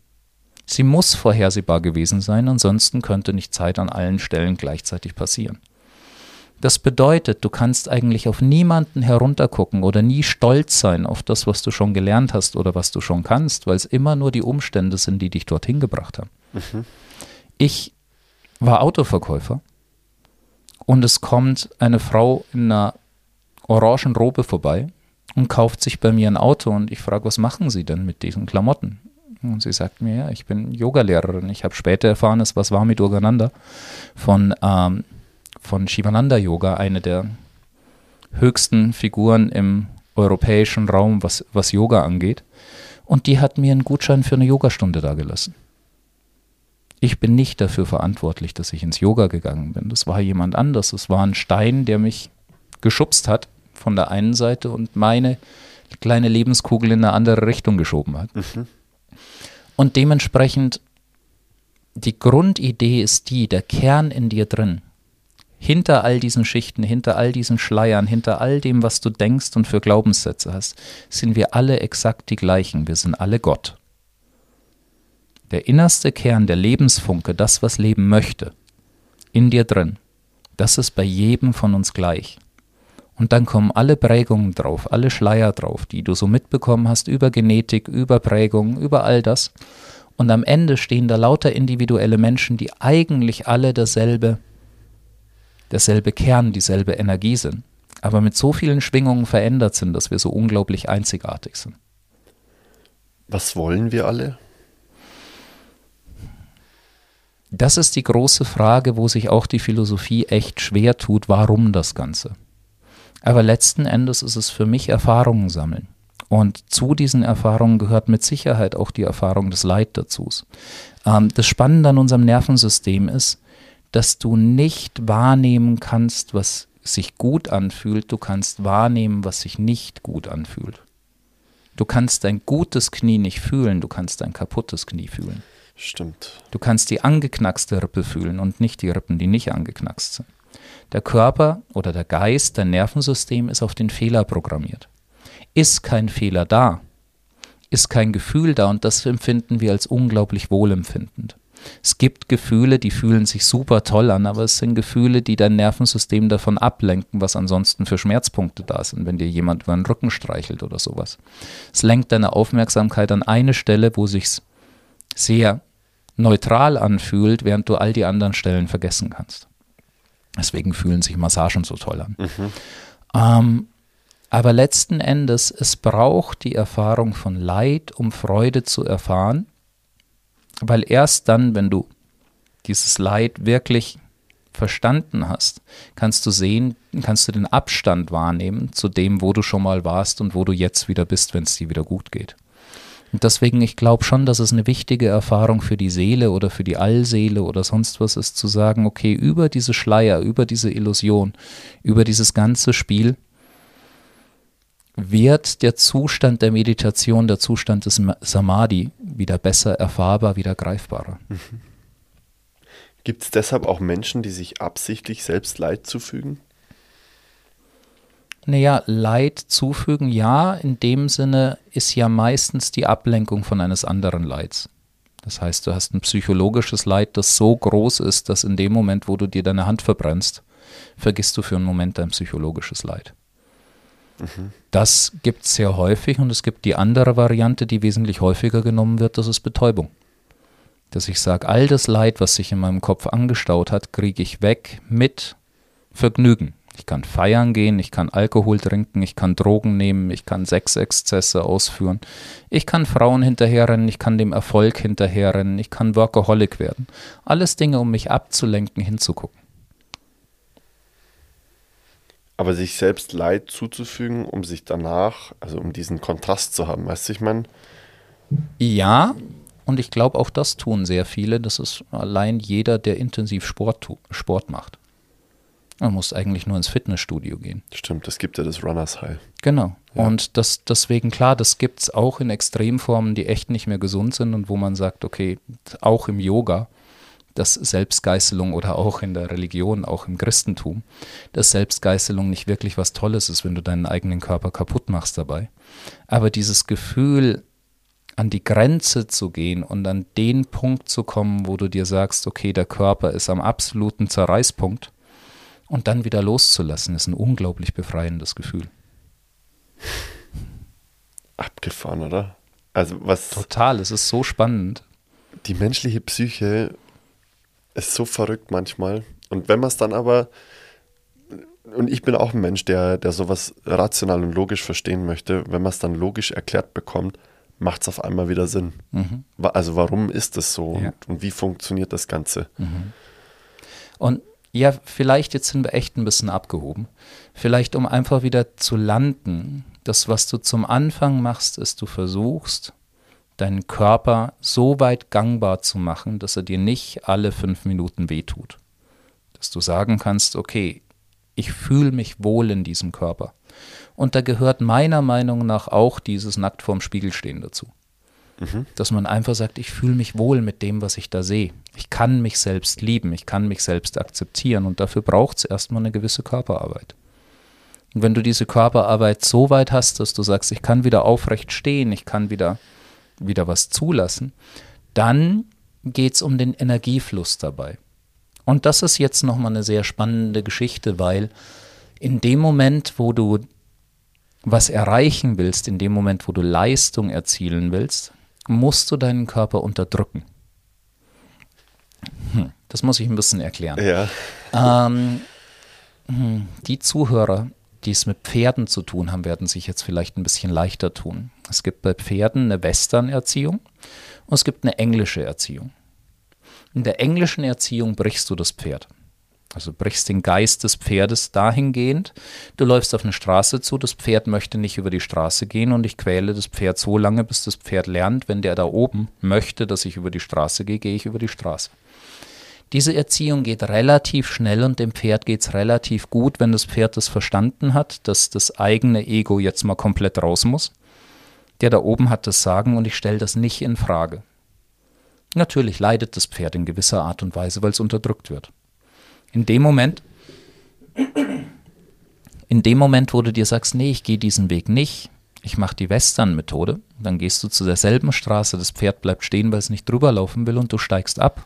Sie muss vorhersehbar gewesen sein, ansonsten könnte nicht Zeit an allen Stellen gleichzeitig passieren. Das bedeutet, du kannst eigentlich auf niemanden heruntergucken oder nie stolz sein auf das, was du schon gelernt hast oder was du schon kannst, weil es immer nur die Umstände sind, die dich dorthin gebracht haben. Mhm. Ich war Autoverkäufer und es kommt eine Frau in einer orangen Robe vorbei und kauft sich bei mir ein Auto und ich frage, was machen Sie denn mit diesen Klamotten? Und sie sagt mir, ja, ich bin Yogalehrerin. Ich habe später erfahren, es was war mit Urgananda von ähm, von Shivananda Yoga, eine der höchsten Figuren im europäischen Raum, was, was Yoga angeht. Und die hat mir einen Gutschein für eine Yogastunde dagelassen. Ich bin nicht dafür verantwortlich, dass ich ins Yoga gegangen bin. Das war jemand anders. Es war ein Stein, der mich geschubst hat von der einen Seite und meine kleine Lebenskugel in eine andere Richtung geschoben hat. Mhm. Und dementsprechend, die Grundidee ist die, der Kern in dir drin, hinter all diesen Schichten, hinter all diesen Schleiern, hinter all dem, was du denkst und für Glaubenssätze hast, sind wir alle exakt die gleichen. Wir sind alle Gott. Der innerste Kern, der Lebensfunke, das, was Leben möchte, in dir drin, das ist bei jedem von uns gleich. Und dann kommen alle Prägungen drauf, alle Schleier drauf, die du so mitbekommen hast über Genetik, über Prägung, über all das. Und am Ende stehen da lauter individuelle Menschen, die eigentlich alle dasselbe derselbe Kern, dieselbe Energie sind, aber mit so vielen Schwingungen verändert sind, dass wir so unglaublich einzigartig sind. Was wollen wir alle? Das ist die große Frage, wo sich auch die Philosophie echt schwer tut, warum das Ganze. Aber letzten Endes ist es für mich Erfahrungen sammeln. Und zu diesen Erfahrungen gehört mit Sicherheit auch die Erfahrung des Leid dazu. Ähm, das Spannende an unserem Nervensystem ist, dass du nicht wahrnehmen kannst, was sich gut anfühlt, du kannst wahrnehmen, was sich nicht gut anfühlt. Du kannst dein gutes Knie nicht fühlen, du kannst dein kaputtes Knie fühlen. Stimmt. Du kannst die angeknackste Rippe fühlen und nicht die Rippen, die nicht angeknackst sind. Der Körper oder der Geist, dein Nervensystem ist auf den Fehler programmiert. Ist kein Fehler da, ist kein Gefühl da und das empfinden wir als unglaublich wohlempfindend. Es gibt Gefühle, die fühlen sich super toll an, aber es sind Gefühle, die dein Nervensystem davon ablenken, was ansonsten für Schmerzpunkte da sind, wenn dir jemand über den Rücken streichelt oder sowas. Es lenkt deine Aufmerksamkeit an eine Stelle, wo sich's sehr neutral anfühlt, während du all die anderen Stellen vergessen kannst. Deswegen fühlen sich Massagen so toll an. Mhm. Ähm, aber letzten Endes, es braucht die Erfahrung von Leid, um Freude zu erfahren. Weil erst dann, wenn du dieses Leid wirklich verstanden hast, kannst du sehen, kannst du den Abstand wahrnehmen zu dem, wo du schon mal warst und wo du jetzt wieder bist, wenn es dir wieder gut geht. Und deswegen, ich glaube schon, dass es eine wichtige Erfahrung für die Seele oder für die Allseele oder sonst was ist, zu sagen, okay, über diese Schleier, über diese Illusion, über dieses ganze Spiel wird der Zustand der Meditation, der Zustand des Samadhi wieder besser erfahrbar, wieder greifbarer. Mhm. Gibt es deshalb auch Menschen, die sich absichtlich selbst Leid zufügen? Naja, Leid zufügen, ja, in dem Sinne ist ja meistens die Ablenkung von eines anderen Leids. Das heißt, du hast ein psychologisches Leid, das so groß ist, dass in dem Moment, wo du dir deine Hand verbrennst, vergisst du für einen Moment dein psychologisches Leid. Das gibt es sehr häufig und es gibt die andere Variante, die wesentlich häufiger genommen wird, das ist Betäubung. Dass ich sage, all das Leid, was sich in meinem Kopf angestaut hat, kriege ich weg mit Vergnügen. Ich kann feiern gehen, ich kann Alkohol trinken, ich kann Drogen nehmen, ich kann Sexexzesse ausführen, ich kann Frauen hinterherrennen, ich kann dem Erfolg hinterherrennen, ich kann Workaholic werden. Alles Dinge, um mich abzulenken, hinzugucken. Aber sich selbst Leid zuzufügen, um sich danach, also um diesen Kontrast zu haben, weißt du, ich meine? Ja, und ich glaube, auch das tun sehr viele. Das ist allein jeder, der intensiv Sport, Sport macht. Man muss eigentlich nur ins Fitnessstudio gehen. Stimmt, das gibt ja das Runners High. Genau. Ja. Und das, deswegen, klar, das gibt es auch in Extremformen, die echt nicht mehr gesund sind und wo man sagt, okay, auch im Yoga, dass Selbstgeißelung oder auch in der Religion, auch im Christentum, dass Selbstgeißelung nicht wirklich was Tolles ist, wenn du deinen eigenen Körper kaputt machst dabei. Aber dieses Gefühl, an die Grenze zu gehen und an den Punkt zu kommen, wo du dir sagst, okay, der Körper ist am absoluten Zerreißpunkt und dann wieder loszulassen, ist ein unglaublich befreiendes Gefühl. Abgefahren, oder? Also was. Total, es ist so spannend. Die menschliche Psyche ist so verrückt manchmal. Und wenn man es dann aber. Und ich bin auch ein Mensch, der, der sowas rational und logisch verstehen möchte. Wenn man es dann logisch erklärt bekommt, macht es auf einmal wieder Sinn. Mhm. Also warum ist das so ja. und, und, wie funktioniert das Ganze? Mhm. Und ja, vielleicht jetzt sind wir echt ein bisschen abgehoben. Vielleicht um einfach wieder zu landen. Das, was du zum Anfang machst, ist, du versuchst, deinen Körper so weit gangbar zu machen, dass er dir nicht alle fünf Minuten wehtut. Dass du sagen kannst, okay, ich fühle mich wohl in diesem Körper. Und da gehört meiner Meinung nach auch dieses nackt vorm Spiegel stehen dazu. Mhm. Dass man einfach sagt, ich fühle mich wohl mit dem, was ich da sehe. Ich kann mich selbst lieben, ich kann mich selbst akzeptieren und dafür braucht es erstmal eine gewisse Körperarbeit. Und wenn du diese Körperarbeit so weit hast, dass du sagst, ich kann wieder aufrecht stehen, ich kann wieder, wieder was zulassen, dann geht es um den Energiefluss dabei. Und das ist jetzt nochmal eine sehr spannende Geschichte, weil in dem Moment, wo du was erreichen willst, in dem Moment, wo du Leistung erzielen willst, musst du deinen Körper unterdrücken. Hm, das muss ich ein bisschen erklären. Ja. Ähm, hm, die Zuhörer, die es mit Pferden zu tun haben, werden sich jetzt vielleicht ein bisschen leichter tun. Es gibt bei Pferden eine Western-Erziehung und es gibt eine englische Erziehung. In der englischen Erziehung brichst du das Pferd. Also brichst den Geist des Pferdes dahingehend, du läufst auf eine Straße zu, das Pferd möchte nicht über die Straße gehen und ich quäle das Pferd so lange, bis das Pferd lernt, wenn der da oben möchte, dass ich über die Straße gehe, gehe ich über die Straße. Diese Erziehung geht relativ schnell und dem Pferd geht es relativ gut, wenn das Pferd das verstanden hat, dass das eigene Ego jetzt mal komplett raus muss. Der da oben hat das Sagen und ich stelle das nicht in Frage. Natürlich leidet das Pferd in gewisser Art und Weise, weil es unterdrückt wird. In dem Moment, in dem Moment, wo du dir sagst, nee, ich gehe diesen Weg nicht, ich mache die Western-Methode, dann gehst du zu derselben Straße, das Pferd bleibt stehen, weil es nicht drüber laufen will und du steigst ab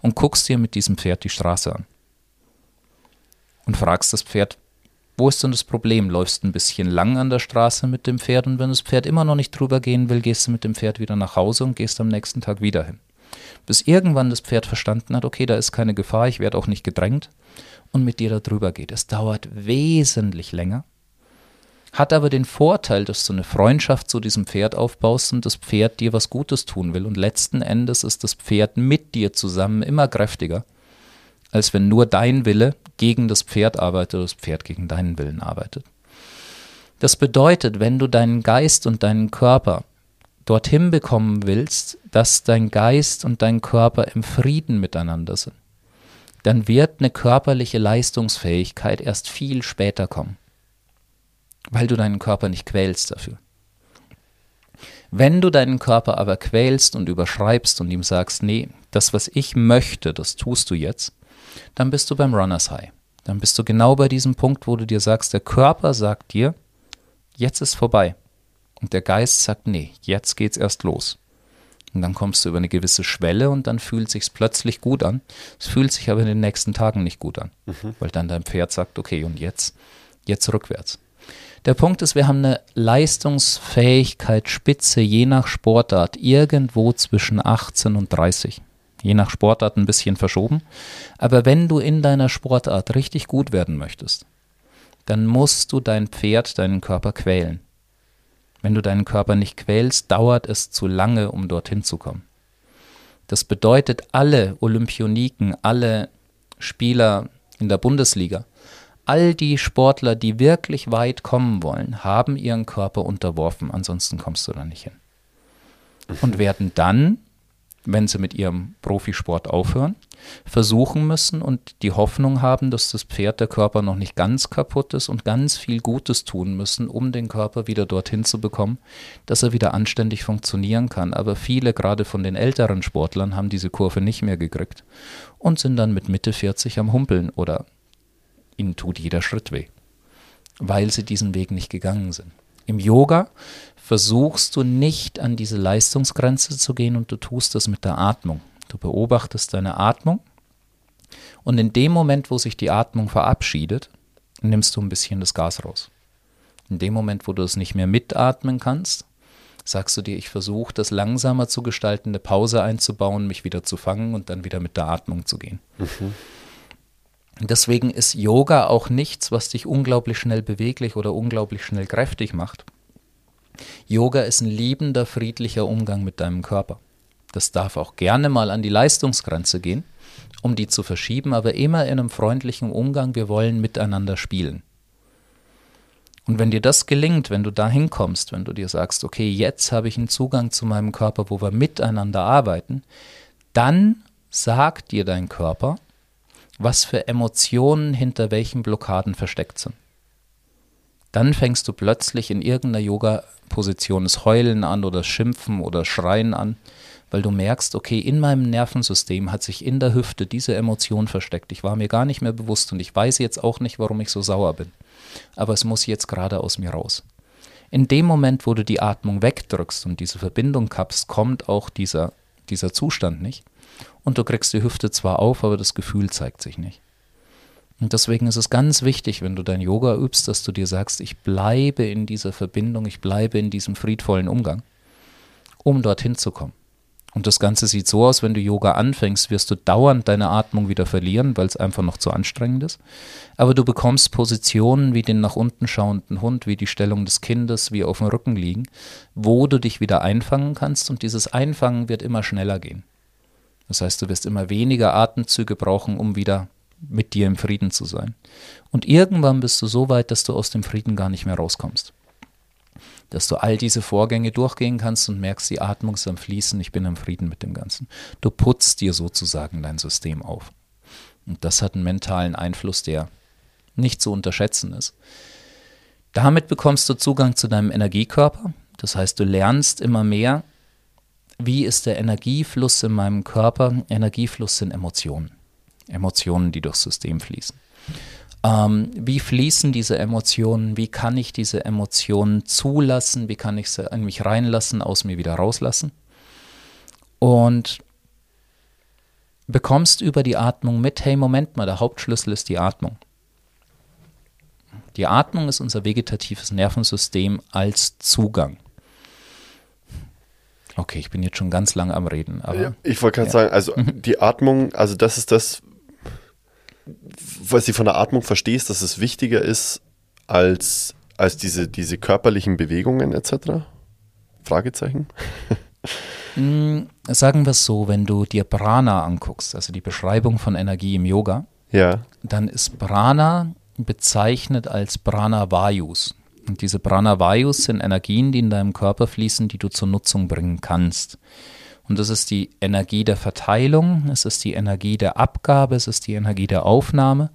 und guckst dir mit diesem Pferd die Straße an. Und fragst das Pferd, wo ist denn das Problem? Läufst ein bisschen lang an der Straße mit dem Pferd und wenn das Pferd immer noch nicht drüber gehen will, gehst du mit dem Pferd wieder nach Hause und gehst am nächsten Tag wieder hin bis irgendwann das Pferd verstanden hat, okay, da ist keine Gefahr, ich werde auch nicht gedrängt und mit dir da drüber geht. Es dauert wesentlich länger, hat aber den Vorteil, dass du eine Freundschaft zu diesem Pferd aufbaust und das Pferd dir was Gutes tun will. Und letzten Endes ist das Pferd mit dir zusammen immer kräftiger, als wenn nur dein Wille gegen das Pferd arbeitet oder das Pferd gegen deinen Willen arbeitet. Das bedeutet, wenn du deinen Geist und deinen Körper dorthin bekommen willst, dass dein Geist und dein Körper im Frieden miteinander sind, dann wird eine körperliche Leistungsfähigkeit erst viel später kommen, weil du deinen Körper nicht quälst dafür. Wenn du deinen Körper aber quälst und überschreibst und ihm sagst, nee, das, was ich möchte, das tust du jetzt, dann bist du beim Runners High. dann bist du genau bei diesem Punkt, wo du dir sagst, der Körper sagt dir, jetzt ist vorbei. Und der Geist sagt, nee, jetzt geht's erst los. Und dann kommst du über eine gewisse Schwelle und dann fühlt sich's plötzlich gut an. Es fühlt sich aber in den nächsten Tagen nicht gut an, mhm. weil dann dein Pferd sagt, okay, und jetzt, jetzt rückwärts. Der Punkt ist, wir haben eine Leistungsfähigkeitsspitze je nach Sportart irgendwo zwischen 18 und 30. Je nach Sportart ein bisschen verschoben. Aber wenn du in deiner Sportart richtig gut werden möchtest, dann musst du dein Pferd, deinen Körper quälen. Wenn du deinen Körper nicht quälst, dauert es zu lange, um dorthin zu kommen. Das bedeutet, alle Olympioniken, alle Spieler in der Bundesliga, all die Sportler, die wirklich weit kommen wollen, haben ihren Körper unterworfen, ansonsten kommst du da nicht hin. Und werden dann wenn sie mit ihrem Profisport aufhören, versuchen müssen und die Hoffnung haben, dass das Pferd der Körper noch nicht ganz kaputt ist und ganz viel Gutes tun müssen, um den Körper wieder dorthin zu bekommen, dass er wieder anständig funktionieren kann. Aber viele, gerade von den älteren Sportlern, haben diese Kurve nicht mehr gekriegt und sind dann mit Mitte 40 am Humpeln oder ihnen tut jeder Schritt weh, weil sie diesen Weg nicht gegangen sind. Im Yoga versuchst du nicht an diese Leistungsgrenze zu gehen und du tust das mit der Atmung. Du beobachtest deine Atmung und in dem Moment, wo sich die Atmung verabschiedet, nimmst du ein bisschen das Gas raus. In dem Moment, wo du es nicht mehr mitatmen kannst, sagst du dir, ich versuche das langsamer zu gestalten, eine Pause einzubauen, mich wieder zu fangen und dann wieder mit der Atmung zu gehen. Mhm. Deswegen ist Yoga auch nichts, was dich unglaublich schnell beweglich oder unglaublich schnell kräftig macht. Yoga ist ein liebender, friedlicher Umgang mit deinem Körper. Das darf auch gerne mal an die Leistungsgrenze gehen, um die zu verschieben, aber immer in einem freundlichen Umgang. Wir wollen miteinander spielen. Und wenn dir das gelingt, wenn du da hinkommst, wenn du dir sagst, okay, jetzt habe ich einen Zugang zu meinem Körper, wo wir miteinander arbeiten, dann sagt dir dein Körper, was für Emotionen hinter welchen Blockaden versteckt sind. Dann fängst du plötzlich in irgendeiner Yoga-Position das Heulen an oder Schimpfen oder Schreien an, weil du merkst, okay, in meinem Nervensystem hat sich in der Hüfte diese Emotion versteckt. Ich war mir gar nicht mehr bewusst und ich weiß jetzt auch nicht, warum ich so sauer bin. Aber es muss jetzt gerade aus mir raus. In dem Moment, wo du die Atmung wegdrückst und diese Verbindung kappst, kommt auch dieser, dieser Zustand nicht und du kriegst die Hüfte zwar auf, aber das Gefühl zeigt sich nicht. Und deswegen ist es ganz wichtig, wenn du dein Yoga übst, dass du dir sagst, ich bleibe in dieser Verbindung, ich bleibe in diesem friedvollen Umgang, um dorthin zu kommen. Und das Ganze sieht so aus, wenn du Yoga anfängst, wirst du dauernd deine Atmung wieder verlieren, weil es einfach noch zu anstrengend ist. Aber du bekommst Positionen wie den nach unten schauenden Hund, wie die Stellung des Kindes, wie auf dem Rücken liegen, wo du dich wieder einfangen kannst und dieses Einfangen wird immer schneller gehen. Das heißt, du wirst immer weniger Atemzüge brauchen, um wieder mit dir im Frieden zu sein. Und irgendwann bist du so weit, dass du aus dem Frieden gar nicht mehr rauskommst. Dass du all diese Vorgänge durchgehen kannst und merkst, die Atmung ist am Fließen, ich bin im Frieden mit dem Ganzen. Du putzt dir sozusagen dein System auf. Und das hat einen mentalen Einfluss, der nicht zu unterschätzen ist. Damit bekommst du Zugang zu deinem Energiekörper. Das heißt, du lernst immer mehr, wie ist der Energiefluss in meinem Körper? Energiefluss sind Emotionen. Emotionen, die durchs System fließen. Ähm, wie fließen diese Emotionen? Wie kann ich diese Emotionen zulassen? Wie kann ich sie in mich reinlassen, aus mir wieder rauslassen? Und bekommst über die Atmung mit, hey, Moment mal, der Hauptschlüssel ist die Atmung. Die Atmung ist unser vegetatives Nervensystem als Zugang. Okay, ich bin jetzt schon ganz lange am Reden. Ja, ich wollte gerade ja. sagen, also die Atmung, also das ist das, was ich von der Atmung verstehe, ist, dass es wichtiger ist als, als diese, diese körperlichen Bewegungen etc. Fragezeichen. mm, sagen wir es so, wenn du dir Prana anguckst, also die Beschreibung von Energie im Yoga, ja. dann ist Prana bezeichnet als Prana Vayus. Und diese Pranavayus sind Energien, die in deinem Körper fließen, die du zur Nutzung bringen kannst. Und das ist die Energie der Verteilung, es ist die Energie der Abgabe, es ist die Energie der Aufnahme,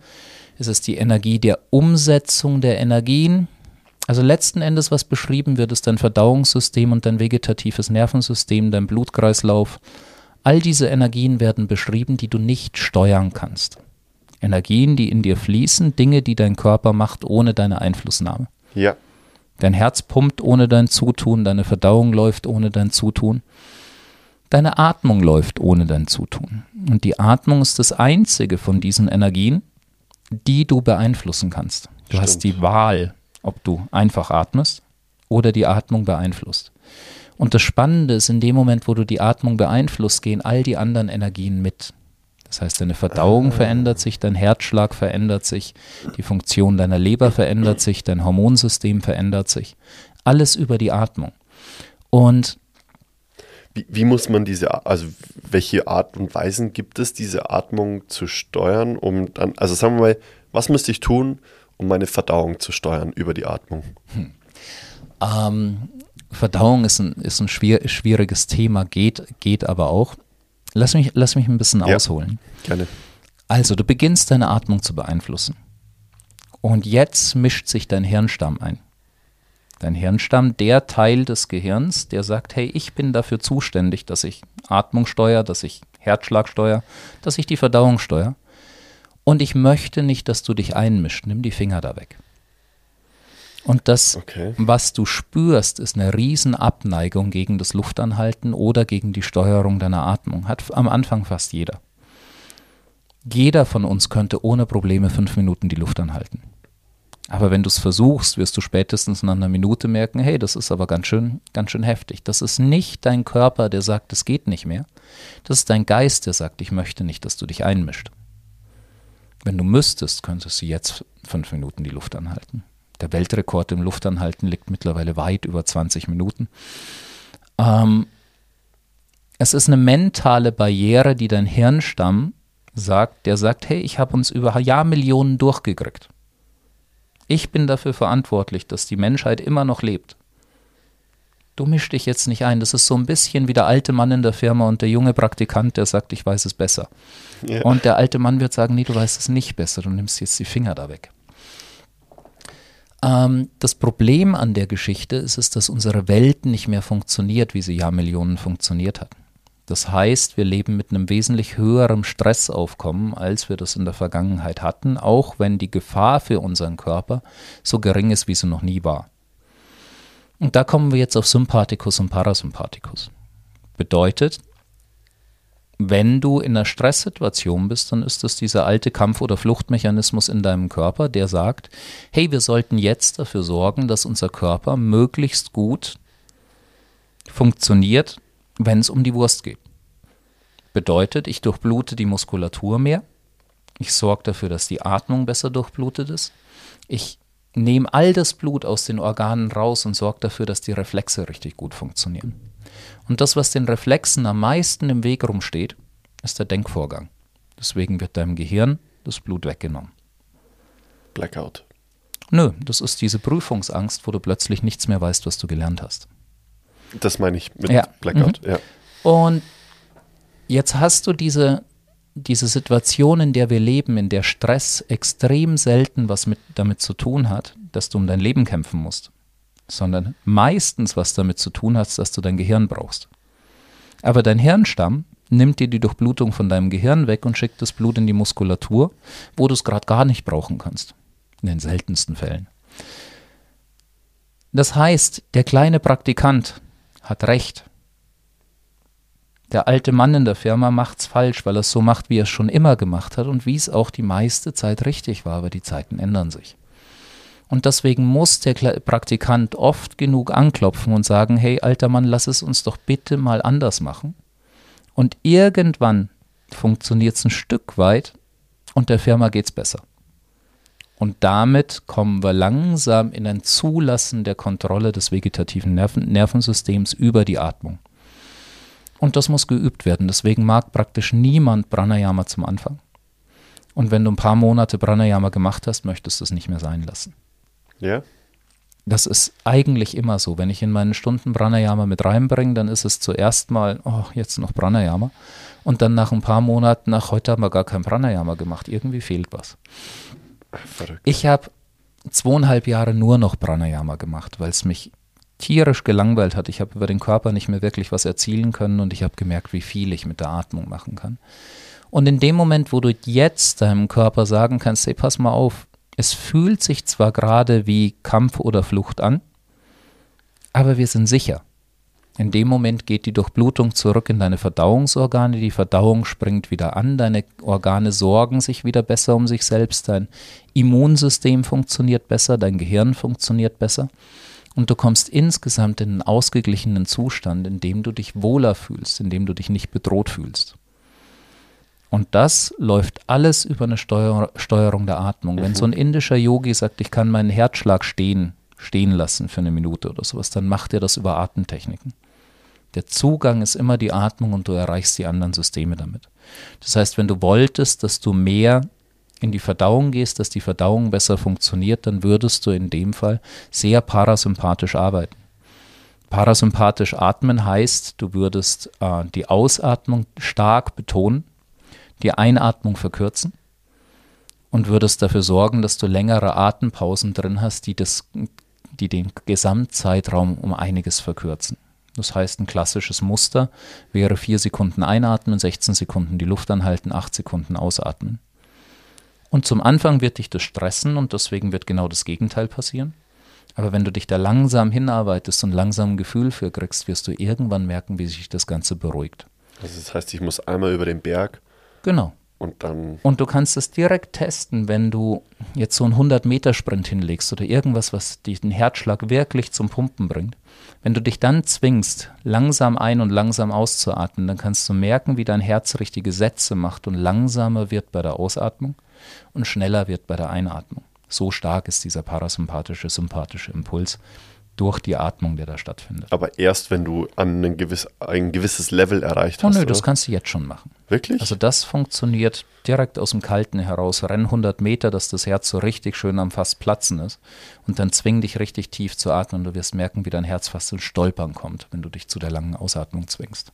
es ist die Energie der Umsetzung der Energien. Also letzten Endes, was beschrieben wird, ist dein Verdauungssystem und dein vegetatives Nervensystem, dein Blutkreislauf. All diese Energien werden beschrieben, die du nicht steuern kannst. Energien, die in dir fließen, Dinge, die dein Körper macht ohne deine Einflussnahme. Ja. Dein Herz pumpt ohne dein Zutun, deine Verdauung läuft ohne dein Zutun. Deine Atmung läuft ohne dein Zutun. Und die Atmung ist das einzige von diesen Energien, die du beeinflussen kannst. Du hast Stimmt. die Wahl, ob du einfach atmest oder die Atmung beeinflusst. Und das Spannende ist, in dem Moment, wo du die Atmung beeinflusst, gehen all die anderen Energien mit. Das heißt, deine Verdauung verändert sich, dein Herzschlag verändert sich, die Funktion deiner Leber verändert sich, dein Hormonsystem verändert sich. Alles über die Atmung. Und Wie, wie muss man diese, also welche Art und Weisen gibt es, diese Atmung zu steuern, um dann, also sagen wir mal, was müsste ich tun, um meine Verdauung zu steuern über die Atmung? Ähm, Verdauung ist ein, ist ein schwier schwieriges Thema, geht, geht aber auch. Lass mich, lass mich ein bisschen Ja. ausholen. Gerne. Also, du beginnst deine Atmung zu beeinflussen. Und jetzt mischt sich dein Hirnstamm ein. Dein Hirnstamm, der Teil des Gehirns, der sagt, hey, ich bin dafür zuständig, dass ich Atmung steuere, dass ich Herzschlag steuere, dass ich die Verdauung steuere. Und ich möchte nicht, dass du dich einmischst. Nimm die Finger da weg. Und das, Okay. was du spürst, ist eine riesen Abneigung gegen das Luftanhalten oder gegen die Steuerung deiner Atmung. Hat am Anfang fast jeder. Jeder von uns könnte ohne Probleme fünf Minuten die Luft anhalten. Aber wenn du es versuchst, wirst du spätestens nach einer Minute merken, hey, das ist aber ganz schön, ganz schön heftig. Das ist nicht dein Körper, der sagt, es geht nicht mehr. Das ist dein Geist, der sagt, ich möchte nicht, dass du dich einmischt. Wenn du müsstest, könntest du jetzt fünf Minuten die Luft anhalten. Der Weltrekord im Luftanhalten liegt mittlerweile weit über 20 Minuten. Ähm, es ist eine mentale Barriere, die dein Hirnstamm sagt, der sagt, hey, ich habe uns über Jahrmillionen durchgekriegt. Ich bin dafür verantwortlich, dass die Menschheit immer noch lebt. Du misch dich jetzt nicht ein. Das ist so ein bisschen wie der alte Mann in der Firma und der junge Praktikant, der sagt, ich weiß es besser. Ja. Und der alte Mann wird sagen, nee, du weißt es nicht besser, du nimmst jetzt die Finger da weg. Ähm, das Problem an der Geschichte ist es, dass unsere Welt nicht mehr funktioniert, wie sie Jahrmillionen funktioniert hat. Das heißt, wir leben mit einem wesentlich höheren Stressaufkommen, als wir das in der Vergangenheit hatten, auch wenn die Gefahr für unseren Körper so gering ist, wie sie noch nie war. Und da kommen wir jetzt auf Sympathikus und Parasympathikus. Bedeutet, wenn du in einer Stresssituation bist, dann ist das dieser alte Kampf- oder Fluchtmechanismus in deinem Körper, der sagt, hey, wir sollten jetzt dafür sorgen, dass unser Körper möglichst gut funktioniert, wenn es um die Wurst geht. Bedeutet, ich durchblute die Muskulatur mehr, ich sorge dafür, dass die Atmung besser durchblutet ist, ich nehme all das Blut aus den Organen raus und sorge dafür, dass die Reflexe richtig gut funktionieren. Und das, was den Reflexen am meisten im Weg rumsteht, ist der Denkvorgang. Deswegen wird deinem Gehirn das Blut weggenommen. Blackout. Nö, das ist diese Prüfungsangst, wo du plötzlich nichts mehr weißt, was du gelernt hast. Das meine ich mit Ja. Blackout. Ja. Und jetzt hast du diese, diese Situation, in der wir leben, in der Stress extrem selten was mit, damit zu tun hat, dass du um dein Leben kämpfen musst, sondern meistens was damit zu tun hat, dass du dein Gehirn brauchst. Aber dein Hirnstamm nimmt dir die Durchblutung von deinem Gehirn weg und schickt das Blut in die Muskulatur, wo du es gerade gar nicht brauchen kannst. In den seltensten Fällen. Das heißt, der kleine Praktikant hat recht. Der alte Mann in der Firma macht's falsch, weil er es so macht, wie er es schon immer gemacht hat und wie es auch die meiste Zeit richtig war, aber die Zeiten ändern sich. Und deswegen muss der Praktikant oft genug anklopfen und sagen, hey alter Mann, lass es uns doch bitte mal anders machen. Und irgendwann funktioniert es ein Stück weit und der Firma geht's besser. Und damit kommen wir langsam in ein Zulassen der Kontrolle des vegetativen Nerven Nervensystems über die Atmung. Und das muss geübt werden. Deswegen mag praktisch niemand Pranayama zum Anfang. Und wenn du ein paar Monate Pranayama gemacht hast, möchtest du es nicht mehr sein lassen. Ja. Das ist eigentlich immer so. Wenn ich in meinen Stunden Pranayama mit reinbringe, dann ist es zuerst mal, oh, jetzt noch Pranayama. Und dann nach ein paar Monaten, ach, heute haben wir gar kein Pranayama gemacht. Irgendwie fehlt was. Verrückt. Ich habe zweieinhalb Jahre nur noch Pranayama gemacht, weil es mich tierisch gelangweilt hat. Ich habe über den Körper nicht mehr wirklich was erzielen können und ich habe gemerkt, wie viel ich mit der Atmung machen kann. Und in dem Moment, wo du jetzt deinem Körper sagen kannst, hey, pass mal auf, es fühlt sich zwar gerade wie Kampf oder Flucht an, aber wir sind sicher. In dem Moment geht die Durchblutung zurück in deine Verdauungsorgane, die Verdauung springt wieder an, deine Organe sorgen sich wieder besser um sich selbst, dein Immunsystem funktioniert besser, dein Gehirn funktioniert besser. Und du kommst insgesamt in einen ausgeglichenen Zustand, in dem du dich wohler fühlst, in dem du dich nicht bedroht fühlst. Und das läuft alles über eine Steuer Steuerung der Atmung. Wenn so ein indischer Yogi sagt, ich kann meinen Herzschlag stehen, stehen lassen für eine Minute oder sowas, dann macht er das über Atemtechniken. Der Zugang ist immer die Atmung und du erreichst die anderen Systeme damit. Das heißt, wenn du wolltest, dass du mehr in die Verdauung gehst, dass die Verdauung besser funktioniert, dann würdest du in dem Fall sehr parasympathisch arbeiten. Parasympathisch atmen heißt, du würdest äh, die Ausatmung stark betonen, die Einatmung verkürzen und würdest dafür sorgen, dass du längere Atempausen drin hast, die, das, die den Gesamtzeitraum um einiges verkürzen. Das heißt, ein klassisches Muster wäre vier Sekunden einatmen, 16 Sekunden die Luft anhalten, 8 Sekunden ausatmen. Und zum Anfang wird dich das stressen und deswegen wird genau das Gegenteil passieren. Aber wenn du dich da langsam hinarbeitest und langsam ein Gefühl für kriegst, wirst du irgendwann merken, wie sich das Ganze beruhigt. Also das heißt, ich muss einmal über den Berg. Genau. Und dann. Und du kannst es direkt testen, wenn du jetzt so einen 100-Meter-Sprint hinlegst oder irgendwas, was den Herzschlag wirklich zum Pumpen bringt. Wenn du dich dann zwingst, langsam ein- und langsam auszuatmen, dann kannst du merken, wie dein Herz richtige Sätze macht und langsamer wird bei der Ausatmung und schneller wird bei der Einatmung. So stark ist dieser parasympathische, sympathische Impuls durch die Atmung, der da stattfindet. Aber erst, wenn du an ein, gewiss, ein gewisses Level erreicht oh, hast. nö, oder? das kannst du jetzt schon machen. Wirklich? Also das funktioniert direkt aus dem Kalten heraus. Renn 100 Meter, dass das Herz so richtig schön am Fast platzen ist. Und dann zwing dich richtig tief zu atmen. Du wirst merken, wie dein Herz fast ins Stolpern kommt, wenn du dich zu der langen Ausatmung zwingst.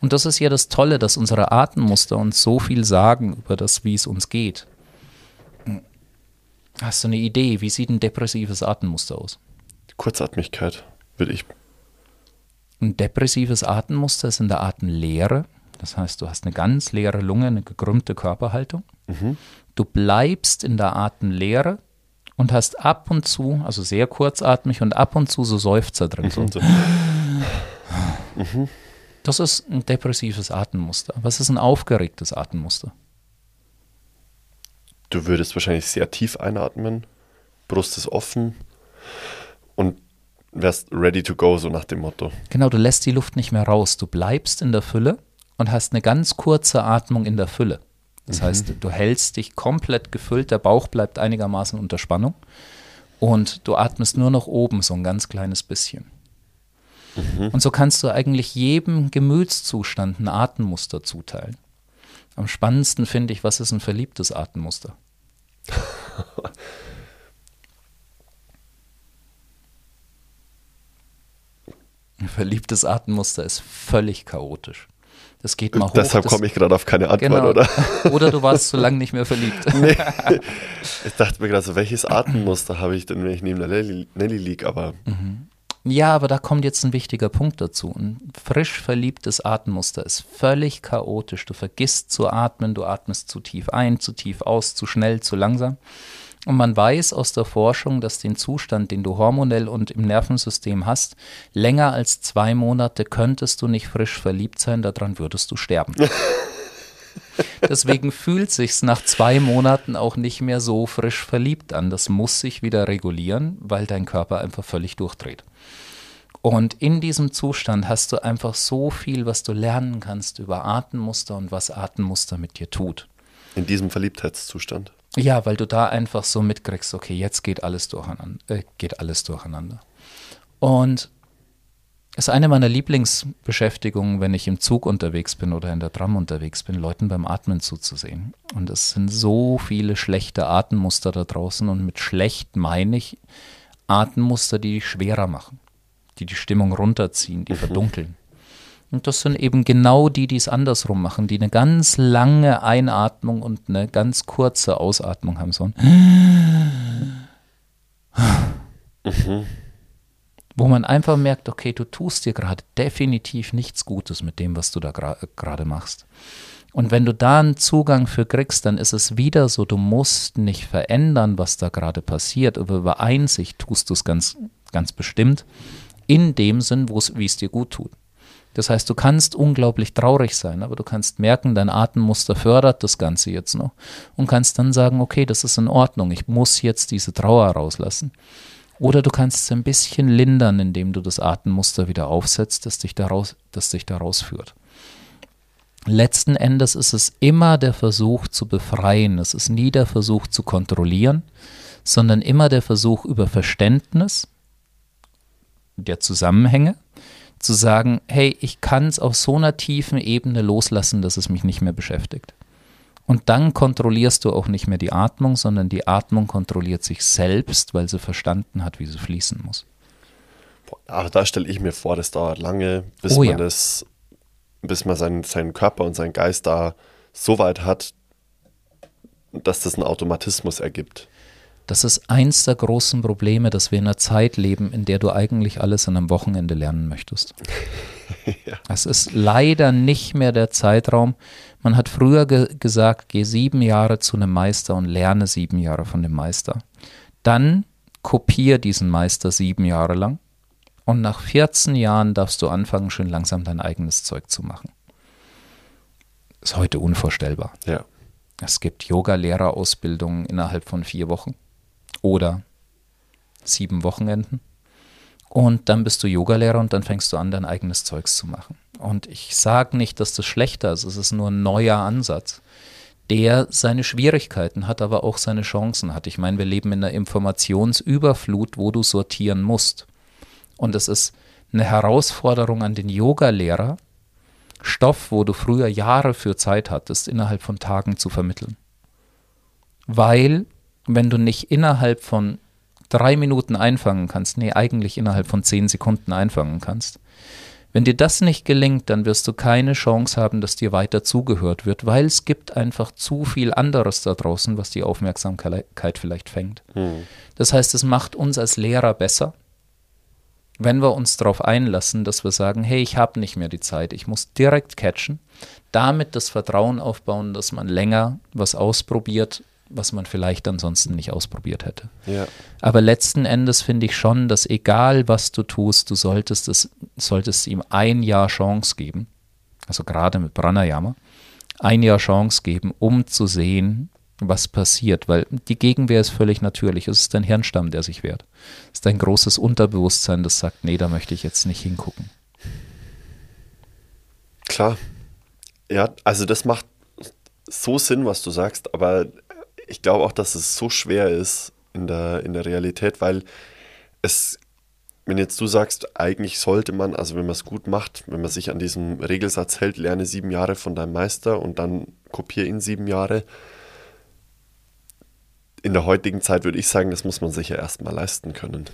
Und das ist ja das Tolle, dass unsere Atemmuster uns so viel sagen über das, wie es uns geht. Hast du eine Idee, wie sieht ein depressives Atemmuster aus? Kurzatmigkeit, würde ich. Ein depressives Atemmuster ist in der Atemlehre. Das heißt, du hast eine ganz leere Lunge, eine gekrümmte Körperhaltung. Du bleibst in der Atemlehre und hast ab und zu, also sehr kurzatmig und ab und zu so Seufzer drin. So. So. Das ist ein depressives Atemmuster. Was ist ein aufgeregtes Atemmuster? Du würdest wahrscheinlich sehr tief einatmen, Brust ist offen wärst ready to go, so nach dem Motto. Genau, du lässt die Luft nicht mehr raus. Du bleibst in der Fülle und hast eine ganz kurze Atmung in der Fülle. Das heißt, du hältst dich komplett gefüllt, der Bauch bleibt einigermaßen unter Spannung und du atmest nur noch oben so ein ganz kleines bisschen. Und so kannst du eigentlich jedem Gemütszustand ein Atemmuster zuteilen. Am spannendsten finde ich, was ist ein verliebtes Atemmuster? Ein verliebtes Atemmuster ist völlig chaotisch. Das geht mal hoch. Deshalb komme ich gerade auf keine Antwort, genau. oder? oder du warst zu lange nicht mehr verliebt. Nee. Ich dachte mir gerade so, welches Atemmuster habe ich denn, wenn ich neben der Nelly, Nelly liege? Aber Ja, aber da kommt jetzt ein wichtiger Punkt dazu. Ein frisch verliebtes Atemmuster ist völlig chaotisch. Du vergisst zu atmen, du atmest zu tief ein, zu tief aus, zu schnell, zu langsam. Und man weiß aus der Forschung, dass den Zustand, den du hormonell und im Nervensystem hast, länger als zwei Monate könntest du nicht frisch verliebt sein, daran würdest du sterben. Deswegen fühlt sich's nach zwei Monaten auch nicht mehr so frisch verliebt an. Das muss sich wieder regulieren, weil dein Körper einfach völlig durchdreht. Und in diesem Zustand hast du einfach so viel, was du lernen kannst über Atemmuster und was Atemmuster mit dir tut. in diesem Verliebtheitszustand. Ja, weil du da einfach so mitkriegst, okay, jetzt geht alles durcheinander. Äh, geht alles durcheinander. Und es ist eine meiner Lieblingsbeschäftigungen, wenn ich im Zug unterwegs bin oder in der Tram unterwegs bin, Leuten beim Atmen zuzusehen. Und es sind so viele schlechte Atemmuster da draußen. Und mit schlecht meine ich Atemmuster, die dich schwerer machen, die die Stimmung runterziehen, die verdunkeln. Und das sind eben genau die, die es andersrum machen, die eine ganz lange Einatmung und eine ganz kurze Ausatmung haben. So ein Wo man einfach merkt, okay, du tust dir gerade definitiv nichts Gutes mit dem, was du da gra- gerade machst. Und wenn du da einen Zugang für kriegst, dann ist es wieder so, du musst nicht verändern, was da gerade passiert, aber über Einsicht tust du es ganz, ganz bestimmt, in dem Sinn, wie es dir gut tut. Das heißt, du kannst unglaublich traurig sein, aber du kannst merken, dein Atemmuster fördert das Ganze jetzt noch und kannst dann sagen, okay, das ist in Ordnung, ich muss jetzt diese Trauer rauslassen. Oder du kannst es ein bisschen lindern, indem du das Atemmuster wieder aufsetzt, das dich daraus, das dich daraus führt. Letzten Endes ist es immer der Versuch zu befreien. Es ist nie der Versuch zu kontrollieren, sondern immer der Versuch über Verständnis der Zusammenhänge zu sagen, hey, ich kann es auf so einer tiefen Ebene loslassen, dass es mich nicht mehr beschäftigt. Und dann kontrollierst du auch nicht mehr die Atmung, sondern die Atmung kontrolliert sich selbst, weil sie verstanden hat, wie sie fließen muss. Aber da stelle ich mir vor, das dauert lange, bis Oh man ja. das, bis man seinen, seinen Körper und seinen Geist da so weit hat, dass das einen Automatismus ergibt. Das ist eins der großen Probleme, dass wir in einer Zeit leben, in der du eigentlich alles an einem Wochenende lernen möchtest. Es ist leider nicht mehr der Zeitraum. Man hat früher ge gesagt, geh sieben Jahre zu einem Meister und lerne sieben Jahre von dem Meister. Dann kopier diesen Meister sieben Jahre lang und nach 14 Jahren darfst du anfangen, schön langsam dein eigenes Zeug zu machen. Ist heute unvorstellbar. Ja. Es gibt Yoga-Lehrerausbildungen innerhalb von vier Wochen oder sieben Wochenenden. Und dann bist du Yogalehrer und dann fängst du an, dein eigenes Zeugs zu machen. Und ich sage nicht, dass das schlechter ist, es ist nur ein neuer Ansatz, der seine Schwierigkeiten hat, aber auch seine Chancen hat. Ich meine, wir leben in einer Informationsüberflut, wo du sortieren musst. Und es ist eine Herausforderung an den Yogalehrer, Stoff, wo du früher Jahre für Zeit hattest, innerhalb von Tagen zu vermitteln. Weil, wenn du nicht innerhalb von drei Minuten einfangen kannst, nee, eigentlich innerhalb von zehn Sekunden einfangen kannst, wenn dir das nicht gelingt, dann wirst du keine Chance haben, dass dir weiter zugehört wird, weil es gibt einfach zu viel anderes da draußen, was die Aufmerksamkeit vielleicht fängt. Das heißt, es macht uns als Lehrer besser, wenn wir uns darauf einlassen, dass wir sagen, hey, ich habe nicht mehr die Zeit, ich muss direkt catchen, damit das Vertrauen aufbauen, dass man länger was ausprobiert, was man vielleicht ansonsten nicht ausprobiert hätte. Ja. Aber letzten Endes finde ich schon, dass egal was du tust, du solltest es, solltest ihm ein Jahr Chance geben, also gerade mit Pranayama, ein Jahr Chance geben, um zu sehen, was passiert, weil die Gegenwehr ist völlig natürlich. Es ist dein Hirnstamm, der sich wehrt. Es ist dein großes Unterbewusstsein, das sagt, nee, da möchte ich jetzt nicht hingucken. Klar. Ja, also das macht so Sinn, was du sagst, aber ich glaube auch, dass es so schwer ist in der, in der Realität, weil es, wenn jetzt du sagst, eigentlich sollte man, also wenn man es gut macht, wenn man sich an diesem Regelsatz hält, lerne sieben Jahre von deinem Meister und dann kopiere ihn sieben Jahre. In der heutigen Zeit würde ich sagen, das muss man sich ja erstmal leisten können.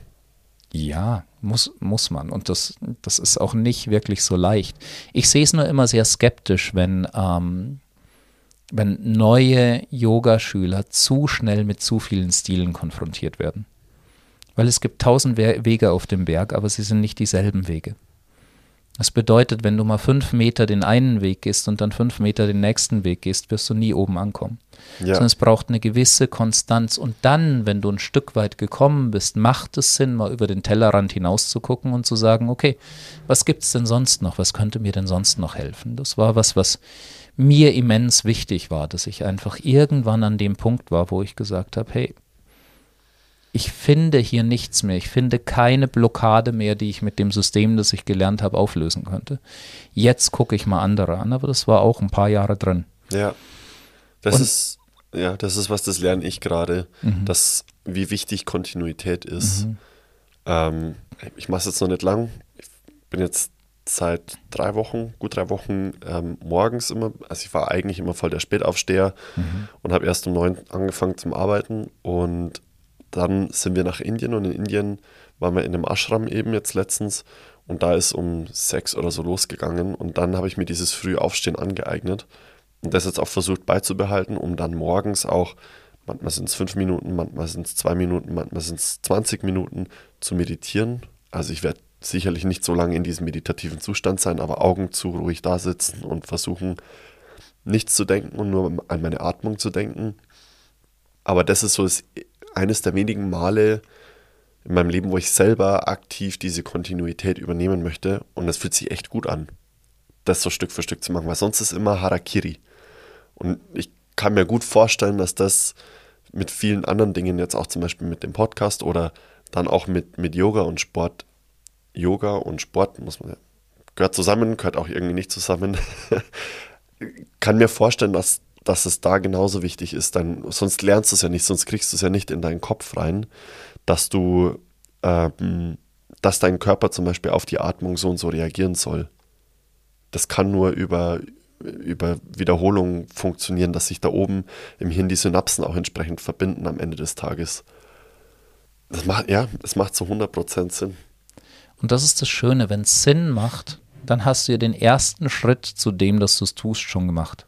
Ja, muss, muss man. Und das, das ist auch nicht wirklich so leicht. Ich sehe es nur immer sehr skeptisch, wenn, ähm, wenn neue Yogaschüler zu schnell mit zu vielen Stilen konfrontiert werden. Weil es gibt tausend We Wege auf dem Berg, aber sie sind nicht dieselben Wege. Das bedeutet, wenn du mal fünf Meter den einen Weg gehst und dann fünf Meter den nächsten Weg gehst, wirst du nie oben ankommen. Ja. Sondern es braucht eine gewisse Konstanz. Und dann, wenn du ein Stück weit gekommen bist, macht es Sinn, mal über den Tellerrand hinaus zu gucken und zu sagen, okay, was gibt es denn sonst noch? Was könnte mir denn sonst noch helfen? Das war was, was mir immens wichtig war, dass ich einfach irgendwann an dem Punkt war, wo ich gesagt habe, hey, ich finde hier nichts mehr. Ich finde keine Blockade mehr, die ich mit dem System, das ich gelernt habe, auflösen könnte. Jetzt gucke ich mal andere an, aber das war auch ein paar Jahre drin. Ja. Das Und- ist, ja, das ist was, das lerne ich gerade, dass wie wichtig Kontinuität ist. Ähm, ich mache es jetzt noch nicht lang. Ich bin jetzt seit drei Wochen, gut drei Wochen ähm, morgens immer, also ich war eigentlich immer voll der Spätaufsteher und habe erst um neun angefangen zum Arbeiten. Und dann sind wir nach Indien und in Indien waren wir in einem Ashram eben jetzt letztens. Und da ist um sechs oder so losgegangen. Und dann habe ich mir dieses Frühaufstehen angeeignet und das jetzt auch versucht beizubehalten, um dann morgens auch, manchmal sind es fünf Minuten, manchmal sind es zwei Minuten, manchmal sind es 20 Minuten zu meditieren. Also ich werde sicherlich nicht so lange in diesem meditativen Zustand sein, aber Augen zu, ruhig da sitzen und versuchen, nichts zu denken und nur an meine Atmung zu denken. Aber das ist so das, eines der wenigen Male in meinem Leben, wo ich selber aktiv diese Kontinuität übernehmen möchte. Und das fühlt sich echt gut an, das so Stück für Stück zu machen, weil sonst ist immer Harakiri. Und ich kann mir gut vorstellen, dass das mit vielen anderen Dingen, jetzt auch zum Beispiel mit dem Podcast oder dann auch mit, mit Yoga und Sport, Yoga und Sport muss man gehört zusammen, gehört auch irgendwie nicht zusammen. kann mir vorstellen, dass, dass es da genauso wichtig ist. Dann, sonst lernst du es ja nicht, sonst kriegst du es ja nicht in deinen Kopf rein, dass du, ähm, dass dein Körper zum Beispiel auf die Atmung so und so reagieren soll. Das kann nur über, über Wiederholung funktionieren, dass sich da oben im Hirn die Synapsen auch entsprechend verbinden am Ende des Tages. Das macht, ja, es macht zu 100% Sinn. Und das ist das Schöne, wenn es Sinn macht, dann hast du ja den ersten Schritt zu dem, dass du es tust, schon gemacht.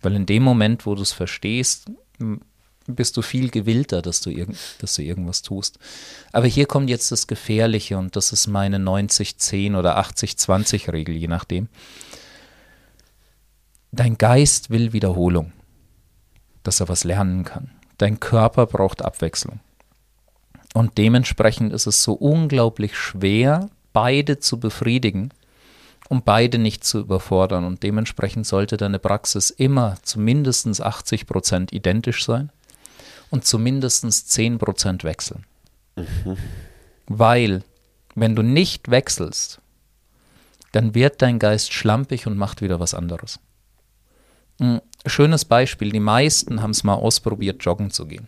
Weil in dem Moment, wo du es verstehst, bist du viel gewillter, dass du, irg dass du irgendwas tust. Aber hier kommt jetzt das Gefährliche und das ist meine 90-10 oder 80-20-Regel, je nachdem. Dein Geist will Wiederholung, dass er was lernen kann. Dein Körper braucht Abwechslung. Und dementsprechend ist es so unglaublich schwer, beide zu befriedigen, um beide nicht zu überfordern. Und dementsprechend sollte deine Praxis immer zu mindestens 80 Prozent identisch sein und zu mindestens 10 Prozent wechseln. Mhm. Weil, wenn du nicht wechselst, dann wird dein Geist schlampig und macht wieder was anderes. Ein schönes Beispiel, die meisten haben es mal ausprobiert, joggen zu gehen.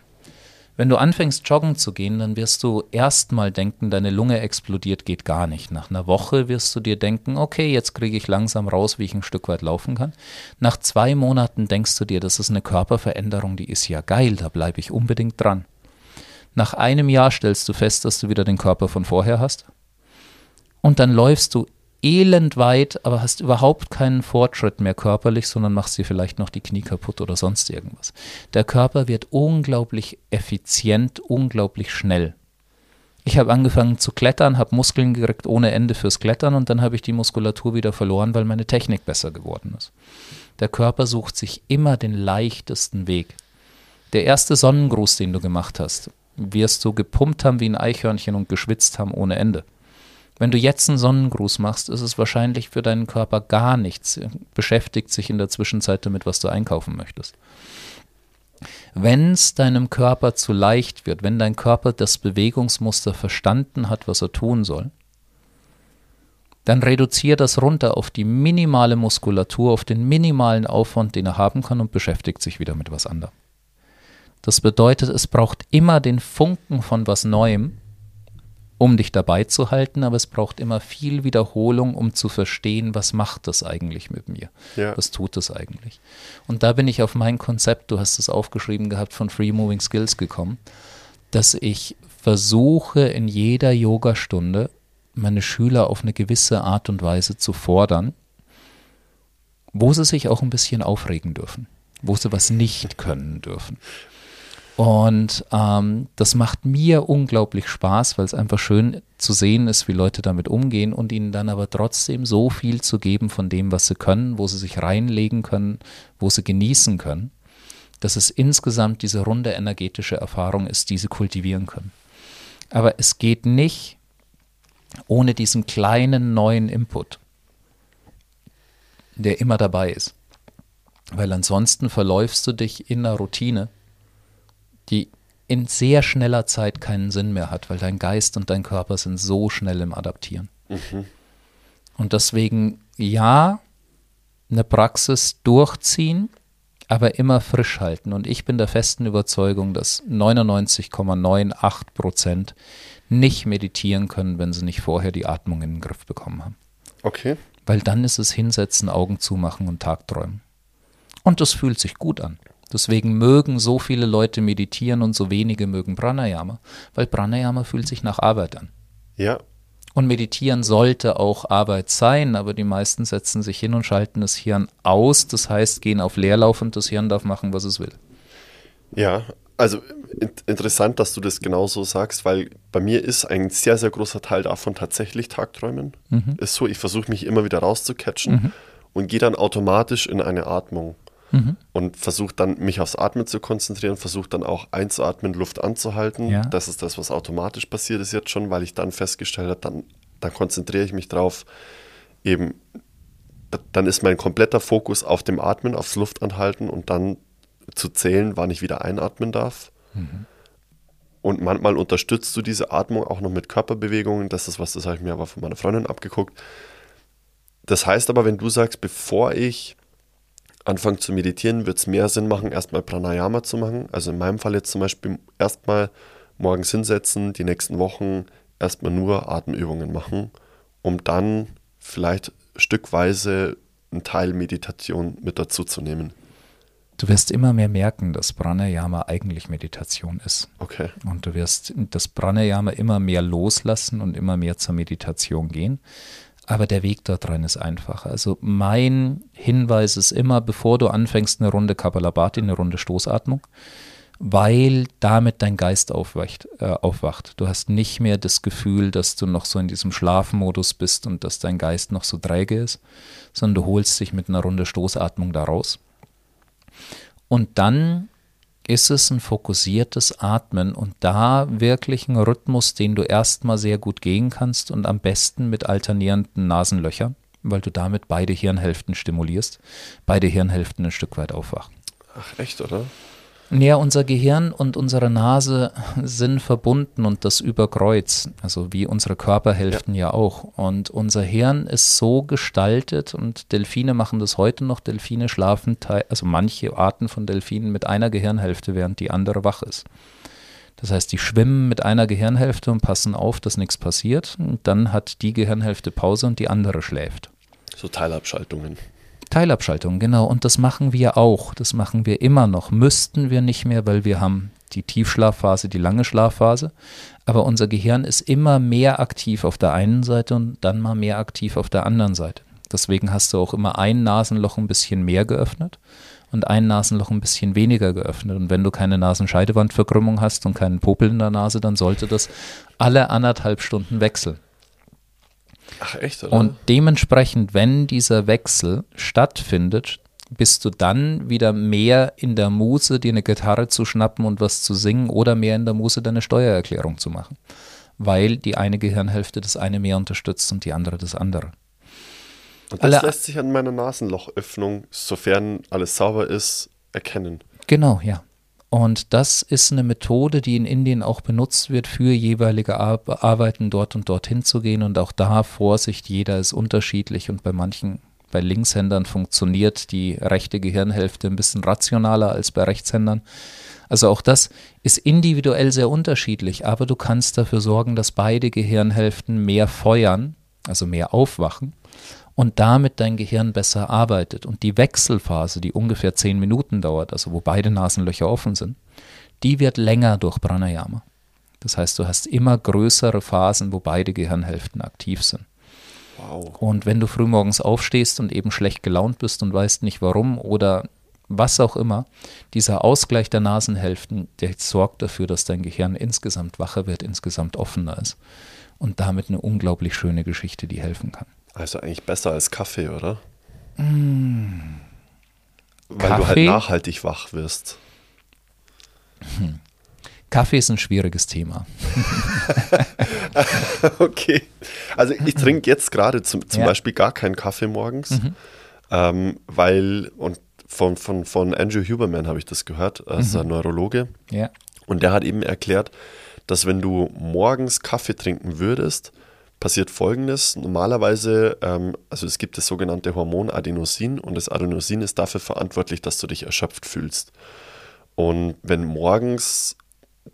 Wenn du anfängst, joggen zu gehen, dann wirst du erstmal denken, deine Lunge explodiert, geht gar nicht. Nach einer Woche wirst du dir denken, okay, jetzt kriege ich langsam raus, wie ich ein Stück weit laufen kann. Nach zwei Monaten denkst du dir, das ist eine Körperveränderung, die ist ja geil, da bleibe ich unbedingt dran. Nach einem Jahr stellst du fest, dass du wieder den Körper von vorher hast. Und dann läufst du elendweit, aber hast überhaupt keinen Fortschritt mehr körperlich, sondern machst dir vielleicht noch die Knie kaputt oder sonst irgendwas. Der Körper wird unglaublich effizient, unglaublich schnell. Ich habe angefangen zu klettern, habe Muskeln gekriegt ohne Ende fürs Klettern und dann habe ich die Muskulatur wieder verloren, weil meine Technik besser geworden ist. Der Körper sucht sich immer den leichtesten Weg. Der erste Sonnengruß, den du gemacht hast, wirst du gepumpt haben wie ein Eichhörnchen und geschwitzt haben ohne Ende. Wenn du jetzt einen Sonnengruß machst, ist es wahrscheinlich für deinen Körper gar nichts. Beschäftigt sich in der Zwischenzeit damit, was du einkaufen möchtest. Wenn es deinem Körper zu leicht wird, wenn dein Körper das Bewegungsmuster verstanden hat, was er tun soll, dann reduziere das runter auf die minimale Muskulatur, auf den minimalen Aufwand, den er haben kann und beschäftigt sich wieder mit was anderem. Das bedeutet, es braucht immer den Funken von was Neuem, um dich dabei zu halten, aber es braucht immer viel Wiederholung, um zu verstehen, was macht das eigentlich mit mir? Ja. Was tut das eigentlich? Und da bin ich auf mein Konzept, du hast es aufgeschrieben gehabt, von Free Moving Skills gekommen, dass ich versuche in jeder Yogastunde meine Schüler auf eine gewisse Art und Weise zu fordern, wo sie sich auch ein bisschen aufregen dürfen, wo sie was nicht können dürfen. Und ähm, das macht mir unglaublich Spaß, weil es einfach schön zu sehen ist, wie Leute damit umgehen und ihnen dann aber trotzdem so viel zu geben von dem, was sie können, wo sie sich reinlegen können, wo sie genießen können, dass es insgesamt diese runde energetische Erfahrung ist, die sie kultivieren können. Aber es geht nicht ohne diesen kleinen neuen Input, der immer dabei ist. Weil ansonsten verläufst du dich in einer Routine die in sehr schneller Zeit keinen Sinn mehr hat, weil dein Geist und dein Körper sind so schnell im Adaptieren. Mhm. Und deswegen, ja, eine Praxis durchziehen, aber immer frisch halten. Und ich bin der festen Überzeugung, dass 99,98 Prozent nicht meditieren können, wenn sie nicht vorher die Atmung in den Griff bekommen haben. Okay. Weil dann ist es hinsetzen, Augen zumachen und Tagträumen. Und das fühlt sich gut an. Deswegen mögen so viele Leute meditieren und so wenige mögen Pranayama, weil Pranayama fühlt sich nach Arbeit an. Ja. Und meditieren sollte auch Arbeit sein, aber die meisten setzen sich hin und schalten das Hirn aus, das heißt gehen auf Leerlauf und das Hirn darf machen, was es will. Ja, also interessant, dass du das genauso sagst, weil bei mir ist ein sehr, sehr großer Teil davon tatsächlich Tagträumen. Mhm. Ist so, ich versuche mich immer wieder rauszukatchen mhm. und gehe dann automatisch in eine Atmung. Mhm. und versuche dann mich aufs Atmen zu konzentrieren, versuche dann auch einzuatmen, Luft anzuhalten. Ja. Das ist das, was automatisch passiert ist jetzt schon, weil ich dann festgestellt habe, dann, dann konzentriere ich mich drauf, eben, dann ist mein kompletter Fokus auf dem Atmen, aufs Luftanhalten und dann zu zählen, wann ich wieder einatmen darf. Mhm. Und manchmal unterstützt du diese Atmung auch noch mit Körperbewegungen. Das ist was, das habe ich mir aber von meiner Freundin abgeguckt. Das heißt aber, wenn du sagst, bevor ich anfange zu meditieren, wird es mehr Sinn machen, erstmal Pranayama zu machen. Also in meinem Fall jetzt zum Beispiel erstmal morgens hinsetzen, die nächsten Wochen erstmal nur Atemübungen machen, um dann vielleicht stückweise einen Teil Meditation mit dazu zu nehmen. Du wirst immer mehr merken, dass Pranayama eigentlich Meditation ist. Okay. Und du wirst das Pranayama immer mehr loslassen und immer mehr zur Meditation gehen. Aber der Weg dort rein ist einfach. Also mein Hinweis ist immer, bevor du anfängst, eine Runde Kapalabhati, eine Runde Stoßatmung, weil damit dein Geist aufwacht, äh, aufwacht. Du hast nicht mehr das Gefühl, dass du noch so in diesem Schlafmodus bist und dass dein Geist noch so träge ist, sondern du holst dich mit einer Runde Stoßatmung da raus. Und dann ist es ein fokussiertes Atmen und da wirklich ein Rhythmus, den du erstmal sehr gut gehen kannst und am besten mit alternierenden Nasenlöchern, weil du damit beide Hirnhälften stimulierst, beide Hirnhälften ein Stück weit aufwachen. Ach echt, oder? Ja, unser Gehirn und unsere Nase sind verbunden und das über Kreuz, also wie unsere Körperhälften ja. ja. auch. Und unser Hirn ist so gestaltet und Delfine machen das heute noch. Delfine schlafen, also manche Arten von Delfinen mit einer Gehirnhälfte, während die andere wach ist. Das heißt, die schwimmen mit einer Gehirnhälfte und passen auf, dass nichts passiert. Und dann hat die Gehirnhälfte Pause und die andere schläft. So Teilabschaltungen. Teilabschaltung, genau. Und das machen wir auch. Das machen wir immer noch. Müssten wir nicht mehr, weil wir haben die Tiefschlafphase, die lange Schlafphase. Aber unser Gehirn ist immer mehr aktiv auf der einen Seite und dann mal mehr aktiv auf der anderen Seite. Deswegen hast du auch immer ein Nasenloch ein bisschen mehr geöffnet und ein Nasenloch ein bisschen weniger geöffnet. Und wenn du keine Nasenscheidewandverkrümmung hast und keinen Popel in der Nase, dann sollte das alle anderthalb Stunden wechseln. Ach echt, oder? Und dementsprechend, wenn dieser Wechsel stattfindet, bist du dann wieder mehr in der Muse, dir eine Gitarre zu schnappen und was zu singen oder mehr in der Muse, deine Steuererklärung zu machen. Weil die eine Gehirnhälfte das eine mehr unterstützt und die andere das andere. Und das Alle, lässt sich an meiner Nasenlochöffnung, sofern alles sauber ist, erkennen. Genau, ja. Und das ist eine Methode, die in Indien auch benutzt wird, für jeweilige Ar Arbeiten dort und dorthin zu gehen. Und auch da Vorsicht, jeder ist unterschiedlich und bei manchen, bei Linkshändern funktioniert die rechte Gehirnhälfte ein bisschen rationaler als bei Rechtshändern. Also auch das ist individuell sehr unterschiedlich, aber du kannst dafür sorgen, dass beide Gehirnhälften mehr feuern, also mehr aufwachen und damit dein Gehirn besser arbeitet. Und die Wechselphase, die ungefähr zehn Minuten dauert, also wo beide Nasenlöcher offen sind, die wird länger durch Pranayama. Das heißt, du hast immer größere Phasen, wo beide Gehirnhälften aktiv sind. Wow. Und wenn du frühmorgens aufstehst und eben schlecht gelaunt bist und weißt nicht warum oder was auch immer, dieser Ausgleich der Nasenhälften, der sorgt dafür, dass dein Gehirn insgesamt wacher wird, insgesamt offener ist. Und damit eine unglaublich schöne Geschichte, die helfen kann. Also eigentlich besser als Kaffee, oder? Mm. Weil Kaffee? du halt nachhaltig wach wirst. Hm. Kaffee ist ein schwieriges Thema. okay. Also ich trinke jetzt gerade zum, zum ja. Beispiel gar keinen Kaffee morgens, mhm. ähm, weil, und von, von, von Andrew Huberman habe ich das gehört, also mhm. ein Neurologe. Ja. Und der hat eben erklärt, dass wenn du morgens Kaffee trinken würdest, passiert folgendes. Normalerweise, ähm, also es gibt das sogenannte Hormon Adenosin und das Adenosin ist dafür verantwortlich, dass du dich erschöpft fühlst. Und wenn morgens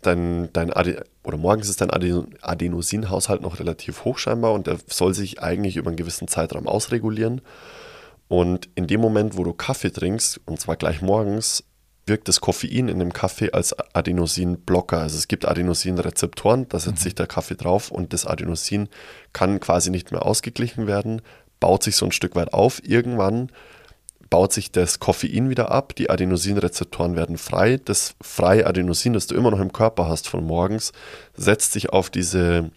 dein, dein Ade oder morgens ist dein Adenosinhaushalt noch relativ hoch scheinbar und der soll sich eigentlich über einen gewissen Zeitraum ausregulieren. Und in dem Moment, wo du Kaffee trinkst, und zwar gleich morgens, wirkt das Koffein in dem Kaffee als Adenosin-Blocker. Also es gibt Adenosin-Rezeptoren, da setzt mhm. sich der Kaffee drauf und das Adenosin kann quasi nicht mehr ausgeglichen werden, baut sich so ein Stück weit auf. Irgendwann baut sich das Koffein wieder ab, die Adenosin-Rezeptoren werden frei. Das freie Adenosin, das du immer noch im Körper hast von morgens, setzt sich auf diese,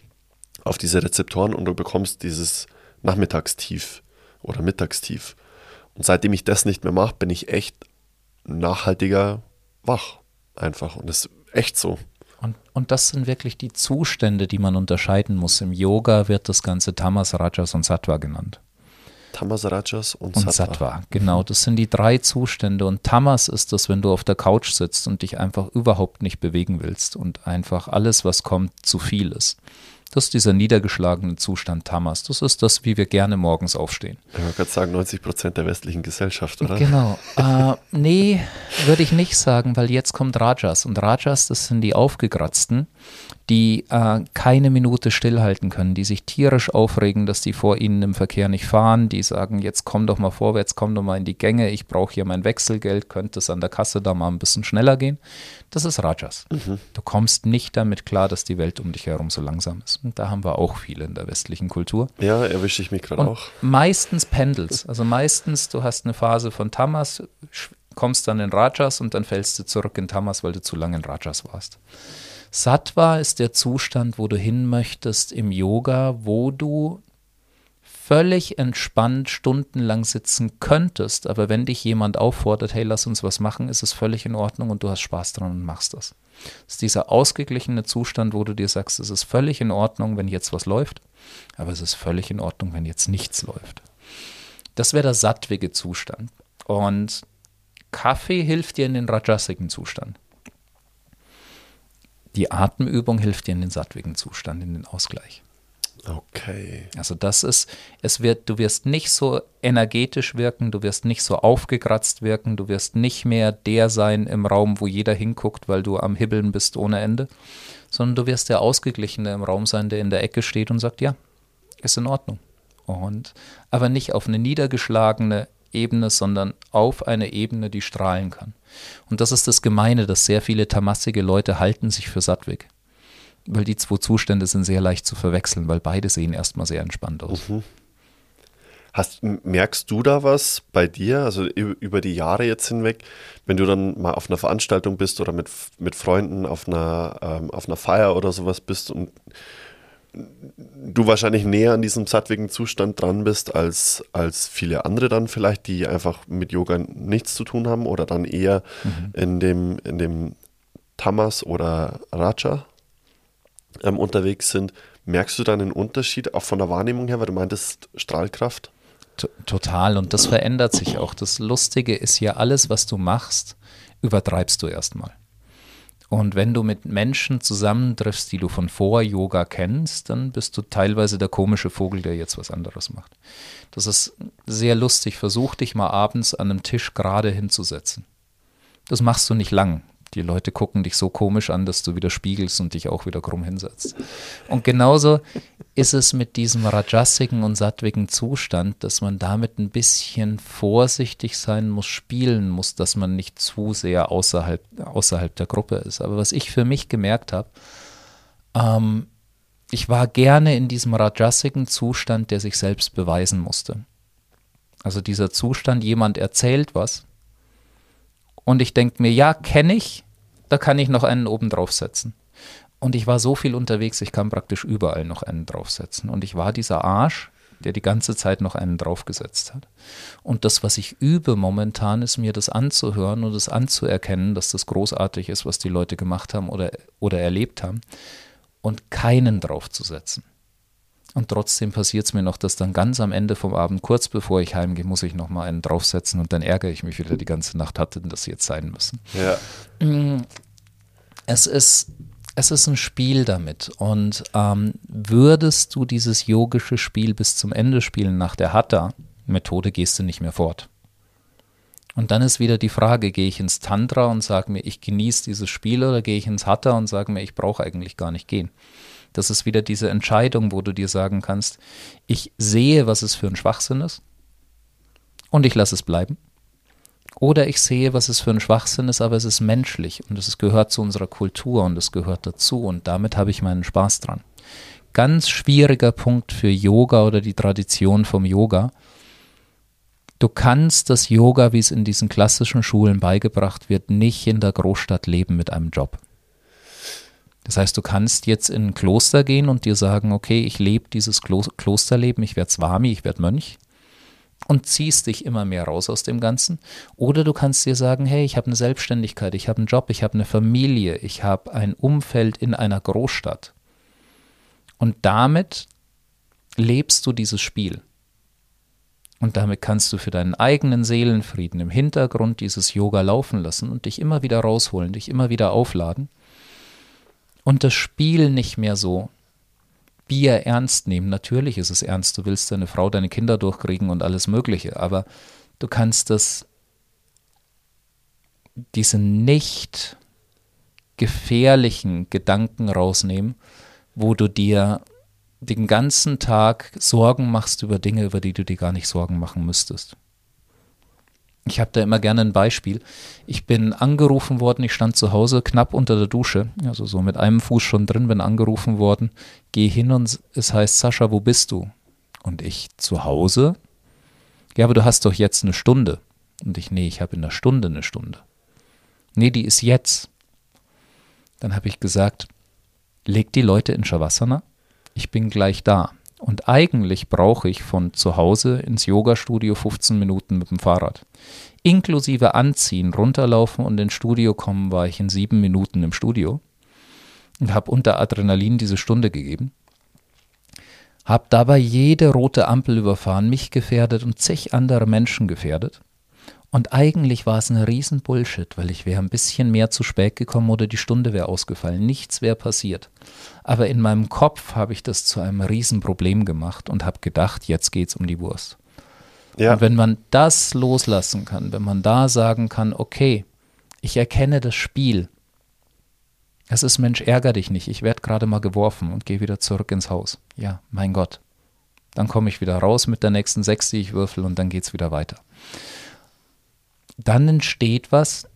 auf diese Rezeptoren und du bekommst dieses Nachmittagstief oder Mittagstief. Und seitdem ich das nicht mehr mache, bin ich echt nachhaltiger wach. Einfach. Und das ist echt so. Und, und das sind wirklich die Zustände, die man unterscheiden muss. Im Yoga wird das Ganze Tamas, Rajas und Sattva genannt. Tamas, Rajas und, Und Sattva. Sattva, genau. Das sind die drei Zustände. Und Tamas ist das, wenn du auf der Couch sitzt und dich einfach überhaupt nicht bewegen willst und einfach alles, was kommt, zu viel ist. Das ist dieser niedergeschlagene Zustand Tamas. Das ist das, wie wir gerne morgens aufstehen. Ich wollte gerade sagen, 90 Prozent der westlichen Gesellschaft, oder? Genau. Äh, nee, würde ich nicht sagen, weil jetzt kommt Rajas. Und Rajas, das sind die Aufgekratzten, die äh, keine Minute stillhalten können, die sich tierisch aufregen, dass die vor ihnen im Verkehr nicht fahren, die sagen, jetzt komm doch mal vorwärts, komm doch mal in die Gänge, ich brauche hier mein Wechselgeld, könnte es an der Kasse da mal ein bisschen schneller gehen. Das ist Rajas. Du kommst nicht damit klar, dass die Welt um dich herum so langsam ist. Und da haben wir auch viele in der westlichen Kultur. Ja, erwische ich mich gerade auch. meistens pendels. Also meistens, du hast eine Phase von Tamas, kommst dann in Rajas und dann fällst du zurück in Tamas, weil du zu lange in Rajas warst. Sattva ist der Zustand, wo du hin möchtest im Yoga, wo du völlig entspannt stundenlang sitzen könntest, aber wenn dich jemand auffordert, hey, lass uns was machen, ist es völlig in Ordnung und du hast Spaß dran und machst das. Das ist dieser ausgeglichene Zustand, wo du dir sagst, es ist völlig in Ordnung, wenn jetzt was läuft, aber es ist völlig in Ordnung, wenn jetzt nichts läuft. Das wäre der sattwige Zustand. Und Kaffee hilft dir in den rajasigen Zustand. Die Atemübung hilft dir in den sattwigen Zustand, in den Ausgleich. Okay. Also das ist, es wird, du wirst nicht so energetisch wirken, du wirst nicht so aufgekratzt wirken, du wirst nicht mehr der sein im Raum, wo jeder hinguckt, weil du am Hibbeln bist ohne Ende, sondern du wirst der Ausgeglichene im Raum sein, der in der Ecke steht und sagt, ja, ist in Ordnung. Und aber nicht auf eine niedergeschlagene Ebene, sondern auf eine Ebene, die strahlen kann. Und das ist das Gemeine, dass sehr viele tamassige Leute halten sich für Sattwig. Weil die zwei Zustände sind sehr leicht zu verwechseln, weil beide sehen erstmal sehr entspannt aus. Hast, m- merkst du da was bei dir, also über die Jahre jetzt hinweg, wenn du dann mal auf einer Veranstaltung bist oder mit, mit Freunden auf einer, ähm, auf einer Feier oder sowas bist und du wahrscheinlich näher an diesem sattwigen Zustand dran bist als, als viele andere dann vielleicht, die einfach mit Yoga nichts zu tun haben oder dann eher in dem, in dem Tamas oder Raja ähm, unterwegs sind. Merkst du dann einen Unterschied, auch von der Wahrnehmung her, weil du meintest Strahlkraft? T- Total. Und das verändert sich auch. Das Lustige ist ja, alles, was du machst, übertreibst du erstmal. Und wenn du mit Menschen zusammentriffst, die du von vor Yoga kennst, dann bist du teilweise der komische Vogel, der jetzt was anderes macht. Das ist sehr lustig. Versuch dich mal abends an einem Tisch gerade hinzusetzen. Das machst du nicht lang. Die Leute gucken dich so komisch an, dass du wieder spiegelst und dich auch wieder krumm hinsetzt. Und genauso ist es mit diesem rajasigen und sattwigen Zustand, dass man damit ein bisschen vorsichtig sein muss, spielen muss, dass man nicht zu sehr außerhalb, außerhalb der Gruppe ist. Aber was ich für mich gemerkt habe, ähm, ich war gerne in diesem rajasigen Zustand, der sich selbst beweisen musste. Also dieser Zustand, jemand erzählt was und ich denke mir, ja, kenne ich, da kann ich noch einen oben draufsetzen. Und ich war so viel unterwegs, ich kann praktisch überall noch einen draufsetzen. Und ich war dieser Arsch, der die ganze Zeit noch einen draufgesetzt hat. Und das, was ich übe momentan, ist mir das anzuhören und das anzuerkennen, dass das großartig ist, was die Leute gemacht haben oder, oder erlebt haben und keinen draufzusetzen. Und trotzdem passiert es mir noch, dass dann ganz am Ende vom Abend, kurz bevor ich heimgehe, muss ich noch mal einen draufsetzen und dann ärgere ich mich wieder die ganze Nacht, hatte das jetzt sein müssen. Ja. Es ist, es ist ein Spiel damit. Und ähm, würdest du dieses yogische Spiel bis zum Ende spielen nach der Hatha-Methode, gehst du nicht mehr fort. Und dann ist wieder die Frage, gehe ich ins Tantra und sage mir, ich genieße dieses Spiel oder gehe ich ins Hatha und sage mir, ich brauche eigentlich gar nicht gehen. Das ist wieder diese Entscheidung, wo du dir sagen kannst, ich sehe, was es für ein Schwachsinn ist und ich lasse es bleiben. Oder ich sehe, was es für ein Schwachsinn ist, aber es ist menschlich und es gehört zu unserer Kultur und es gehört dazu und damit habe ich meinen Spaß dran. Ganz schwieriger Punkt für Yoga oder die Tradition vom Yoga. Du kannst das Yoga, wie es in diesen klassischen Schulen beigebracht wird, nicht in der Großstadt leben mit einem Job. Das heißt, du kannst jetzt in ein Kloster gehen und dir sagen, okay, ich lebe dieses Klo Klosterleben, ich werde Swami, ich werde Mönch und ziehst dich immer mehr raus aus dem Ganzen. Oder du kannst dir sagen, hey, ich habe eine Selbstständigkeit, ich habe einen Job, ich habe eine Familie, ich habe ein Umfeld in einer Großstadt. Und damit lebst du dieses Spiel. Und damit kannst du für deinen eigenen Seelenfrieden im Hintergrund dieses Yoga laufen lassen und dich immer wieder rausholen, dich immer wieder aufladen und das Spiel nicht mehr so Bier ernst nehmen. Natürlich ist es ernst, du willst deine Frau, deine Kinder durchkriegen und alles Mögliche, aber du kannst das, diese nicht gefährlichen Gedanken rausnehmen, wo du dir den ganzen Tag Sorgen machst über Dinge, über die du dir gar nicht Sorgen machen müsstest. Ich habe da immer gerne ein Beispiel. Ich bin angerufen worden, ich stand zu Hause knapp unter der Dusche, also so mit einem Fuß schon drin, bin angerufen worden, gehe hin und es heißt, Sascha, wo bist du? Und ich zu Hause? Ja, aber du hast doch jetzt eine Stunde. Und ich, nee, ich habe in einer Stunde eine Stunde. Nee, die ist jetzt. Dann habe ich gesagt, leg die Leute in Shavasana, ich bin gleich da. Und eigentlich brauche ich von zu Hause ins Yoga-Studio 15 Minuten mit dem Fahrrad. Inklusive Anziehen, runterlaufen und ins Studio kommen, war ich in sieben Minuten im Studio und habe unter Adrenalin diese Stunde gegeben. Habe dabei jede rote Ampel überfahren, mich gefährdet und zig andere Menschen gefährdet. Und eigentlich war es ein riesen Bullshit, weil ich wäre ein bisschen mehr zu spät gekommen oder die Stunde wäre ausgefallen. Nichts wäre passiert. Aber in meinem Kopf habe ich das zu einem Riesenproblem gemacht und habe gedacht, jetzt geht es um die Wurst. Ja. Und wenn man das loslassen kann, wenn man da sagen kann, okay, ich erkenne das Spiel. Es ist Mensch, ärger dich nicht, ich werde gerade mal geworfen und gehe wieder zurück ins Haus. Ja, mein Gott. Dann komme ich wieder raus mit der nächsten Sechs, die ich würfel und dann geht es wieder weiter dann entsteht was,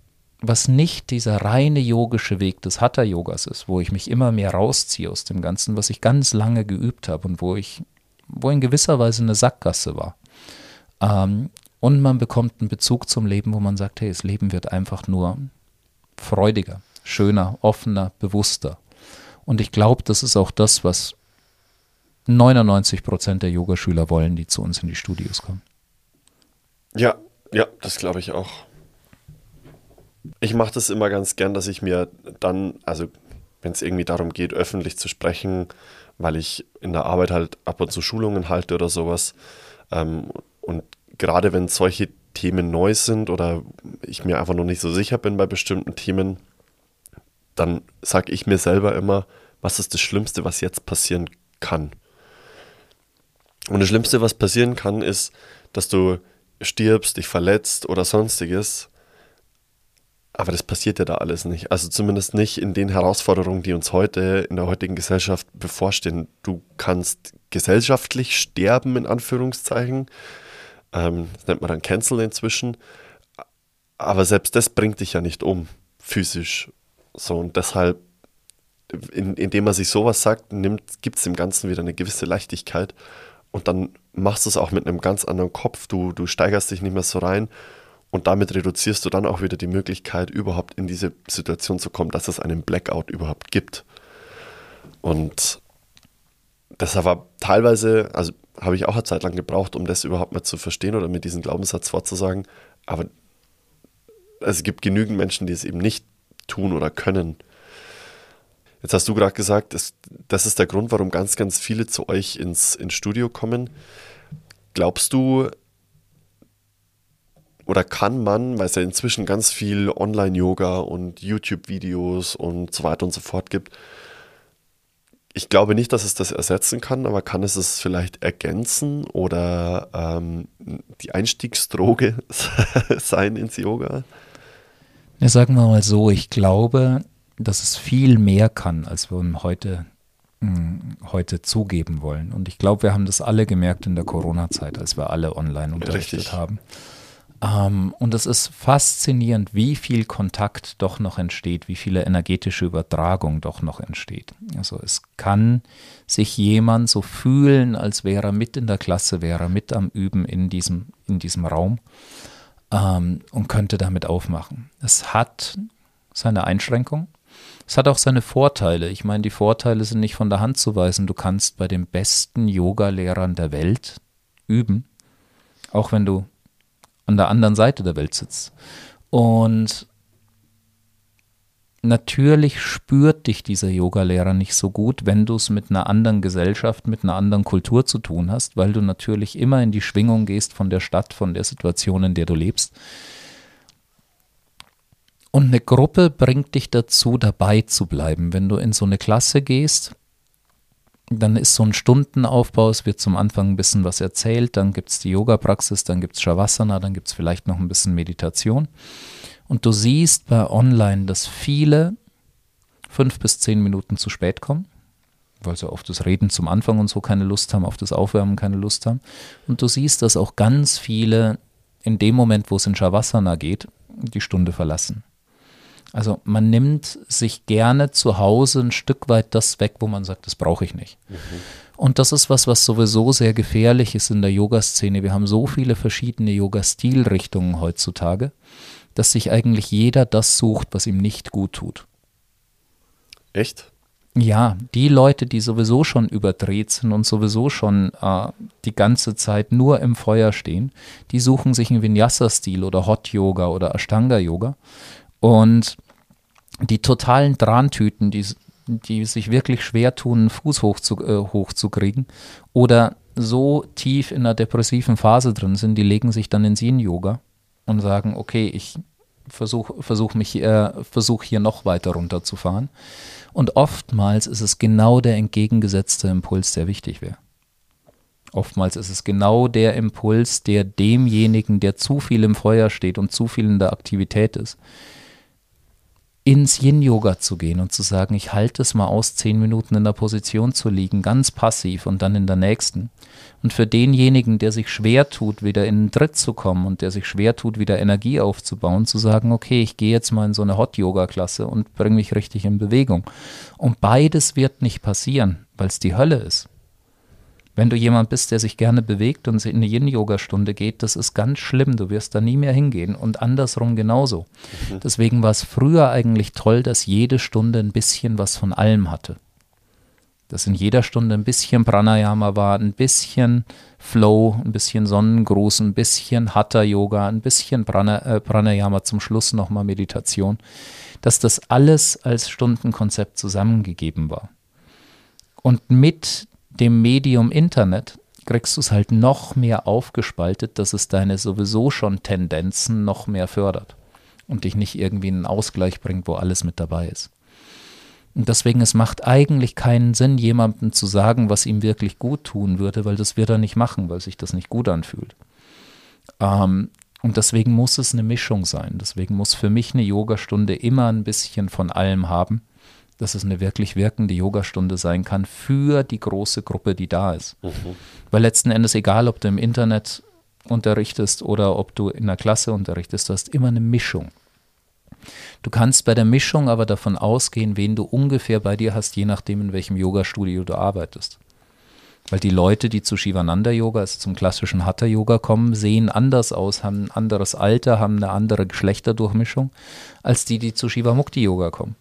was nicht dieser reine yogische Weg des Hatha-Yogas ist, wo ich mich immer mehr rausziehe aus dem Ganzen, was ich ganz lange geübt habe und wo ich, wo in gewisser Weise eine Sackgasse war. Ähm, und man bekommt einen Bezug zum Leben, wo man sagt, hey, das Leben wird einfach nur freudiger, schöner, offener, bewusster. Und ich glaube, das ist auch das, was 99 Prozent der Yogaschüler wollen, die zu uns in die Studios kommen. Ja, ja, das glaube ich auch. Ich mache das immer ganz gern, dass ich mir dann, also wenn es irgendwie darum geht, öffentlich zu sprechen, weil ich in der Arbeit halt ab und zu Schulungen halte oder sowas. Ähm, und gerade wenn solche Themen neu sind oder ich mir einfach noch nicht so sicher bin bei bestimmten Themen, dann sage ich mir selber immer, was ist das Schlimmste, was jetzt passieren kann. Und das Schlimmste, was passieren kann, ist, dass du stirbst, dich verletzt oder sonstiges. Aber das passiert ja da alles nicht. Also zumindest nicht in den Herausforderungen, die uns heute in der heutigen Gesellschaft bevorstehen. Du kannst gesellschaftlich sterben, in Anführungszeichen. Ähm, das nennt man dann Cancel inzwischen. Aber selbst das bringt dich ja nicht um, physisch. So, und deshalb, in, indem man sich sowas sagt, gibt es dem Ganzen wieder eine gewisse Leichtigkeit. Und dann machst du es auch mit einem ganz anderen Kopf. Du, du steigerst dich nicht mehr so rein und damit reduzierst du dann auch wieder die Möglichkeit, überhaupt in diese Situation zu kommen, dass es einen Blackout überhaupt gibt. Und das war teilweise, also habe ich auch eine Zeit lang gebraucht, um das überhaupt mal zu verstehen oder mir diesen Glaubenssatz vorzusagen. Aber es gibt genügend Menschen, die es eben nicht tun oder können. Jetzt hast du gerade gesagt, das, das ist der Grund, warum ganz, ganz viele zu euch ins, ins Studio kommen. Glaubst du, oder kann man, weil es ja inzwischen ganz viel Online-Yoga und YouTube-Videos und so weiter und so fort gibt, ich glaube nicht, dass es das ersetzen kann, aber kann es es vielleicht ergänzen oder ähm, die Einstiegsdroge sein ins Yoga? Ja, sagen wir mal so, ich glaube, dass es viel mehr kann, als wir heute, mh, hm, heute zugeben wollen. Und ich glaube, wir haben das alle gemerkt in der Corona-Zeit, als wir alle online unterrichtet Richtig. haben. Ähm, und es ist faszinierend, wie viel Kontakt doch noch entsteht, wie viele energetische Übertragung doch noch entsteht. Also es kann sich jemand so fühlen, als wäre er mit in der Klasse, wäre er mit am Üben in diesem, in diesem Raum ähm, und könnte damit aufmachen. Es hat seine Einschränkung, es hat auch seine Vorteile. Ich meine, die Vorteile sind nicht von der Hand zu weisen. Du kannst bei den besten Yoga-Lehrern der Welt üben. Auch wenn du an der anderen Seite der Welt sitzt. Und natürlich spürt dich dieser Yogalehrer nicht so gut, wenn du es mit einer anderen Gesellschaft, mit einer anderen Kultur zu tun hast, weil du natürlich immer in die Schwingung gehst von der Stadt, von der Situation, in der du lebst. Und eine Gruppe bringt dich dazu, dabei zu bleiben. Wenn du in so eine Klasse gehst, dann ist so ein Stundenaufbau, es wird zum Anfang ein bisschen was erzählt, dann gibt es die Yoga-Praxis, dann gibt es Shavasana, dann gibt es vielleicht noch ein bisschen Meditation. Und du siehst bei Online, dass viele fünf bis zehn Minuten zu spät kommen, weil sie auf das Reden zum Anfang und so keine Lust haben, auf das Aufwärmen keine Lust haben. Und du siehst, dass auch ganz viele in dem Moment, wo es in Shavasana geht, die Stunde verlassen. Also man nimmt sich gerne zu Hause ein Stück weit das weg, wo man sagt, das brauche ich nicht. Mhm. Und das ist was, was sowieso sehr gefährlich ist in der Yoga-Szene. Wir haben so viele verschiedene Yoga-Stilrichtungen heutzutage, dass sich eigentlich jeder das sucht, was ihm nicht gut tut. Echt? Ja, die Leute, die sowieso schon überdreht sind und sowieso schon äh, die ganze Zeit nur im Feuer stehen, die suchen sich einen Vinyasa-Stil oder Hot Yoga oder Ashtanga Yoga und die totalen Drahntüten, die, die sich wirklich schwer tun, einen Fuß hochzu, äh, hochzukriegen oder so tief in einer depressiven Phase drin sind, die legen sich dann ins Yin-Yoga und sagen, okay, ich versuche versuch mich äh, versuch hier noch weiter runterzufahren. Und oftmals ist es genau der entgegengesetzte Impuls, der wichtig wäre. Oftmals ist es genau der Impuls, der demjenigen, der zu viel im Feuer steht und zu viel in der Aktivität ist, ins Yin-Yoga zu gehen und zu sagen, ich halte es mal aus, zehn Minuten in der Position zu liegen, ganz passiv und dann in der nächsten. Und für denjenigen, der sich schwer tut, wieder in den Tritt zu kommen und der sich schwer tut, wieder Energie aufzubauen, zu sagen, okay, ich gehe jetzt mal in so eine Hot-Yoga-Klasse und bringe mich richtig in Bewegung. Und beides wird nicht passieren, weil es die Hölle ist. Wenn du jemand bist, der sich gerne bewegt und in eine Yin-Yoga-Stunde geht, das ist ganz schlimm. Du wirst da nie mehr hingehen. Und andersrum genauso. Mhm. Deswegen war es früher eigentlich toll, dass jede Stunde ein bisschen was von allem hatte. Dass in jeder Stunde ein bisschen Pranayama war, ein bisschen Flow, ein bisschen Sonnengruß, ein bisschen Hatha-Yoga, ein bisschen Prana, äh, Pranayama, zum Schluss nochmal Meditation. Dass das alles als Stundenkonzept zusammengegeben war. Und mit dem Medium Internet kriegst du es halt noch mehr aufgespaltet, dass es deine sowieso schon Tendenzen noch mehr fördert und dich nicht irgendwie in einen Ausgleich bringt, wo alles mit dabei ist. Und deswegen, es macht eigentlich keinen Sinn, jemandem zu sagen, was ihm wirklich gut tun würde, weil das wird er nicht machen, weil sich das nicht gut anfühlt. Ähm, und deswegen muss es eine Mischung sein. Deswegen muss für mich eine Yogastunde immer ein bisschen von allem haben dass es eine wirklich wirkende Yogastunde sein kann für die große Gruppe, die da ist. Mhm. Weil letzten Endes, egal ob du im Internet unterrichtest oder ob du in der Klasse unterrichtest, du hast immer eine Mischung. Du kannst bei der Mischung aber davon ausgehen, wen du ungefähr bei dir hast, je nachdem, in welchem Yogastudio du arbeitest. Weil die Leute, die zu Shivananda Yoga, also zum klassischen Hatha Yoga kommen, sehen anders aus, haben ein anderes Alter, haben eine andere Geschlechterdurchmischung, als die, die zu Shivamukti Yoga kommen.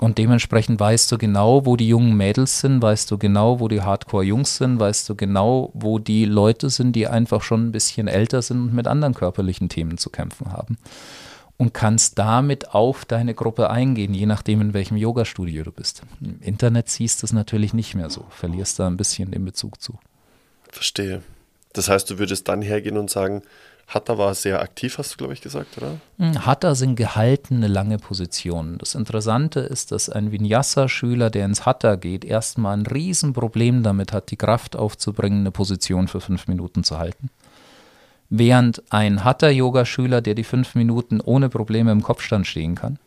Und dementsprechend weißt du genau, wo die jungen Mädels sind, weißt du genau, wo die Hardcore-Jungs sind, weißt du genau, wo die Leute sind, die einfach schon ein bisschen älter sind und mit anderen körperlichen Themen zu kämpfen haben. Und kannst damit auf deine Gruppe eingehen, je nachdem, in welchem Yoga-Studio du bist. Im Internet siehst du es natürlich nicht mehr so, verlierst da ein bisschen den Bezug zu. Verstehe. Das heißt, du würdest dann hergehen und sagen, Hatta war sehr aktiv, hast du, glaube ich, gesagt, oder? Hm, Hatta sind gehaltene lange Positionen. Das Interessante ist, dass ein Vinyasa-Schüler, der ins Hatta geht, erstmal ein Riesenproblem damit hat, die Kraft aufzubringen, eine Position für fünf Minuten zu halten. Während ein Hatha-Yoga-Schüler, der die fünf Minuten ohne Probleme im Kopfstand stehen kann,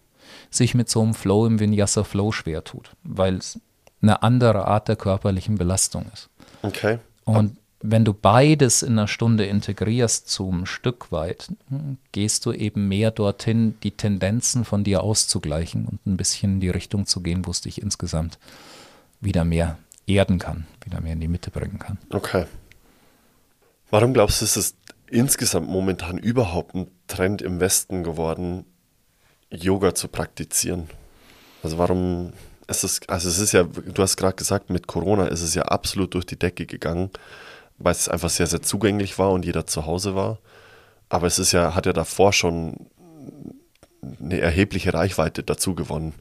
sich mit so einem Flow im Vinyasa-Flow schwer tut, weil es eine andere Art der körperlichen Belastung ist. Okay. Und wenn du beides in einer Stunde integrierst zum Stück weit, hm, gehst du eben mehr dorthin, die Tendenzen von dir auszugleichen und ein bisschen in die Richtung zu gehen, wo es dich insgesamt wieder mehr erden kann, wieder mehr in die Mitte bringen kann. Okay. Warum glaubst du, ist es insgesamt momentan überhaupt ein Trend im Westen geworden, Yoga zu praktizieren? Also warum ist es, also es ist ja, du hast gerade gesagt, mit Corona ist es ja absolut durch die Decke gegangen weil es einfach sehr, sehr zugänglich war und jeder zu Hause war. Aber es ist ja, hat ja davor schon eine erhebliche Reichweite dazu gewonnen.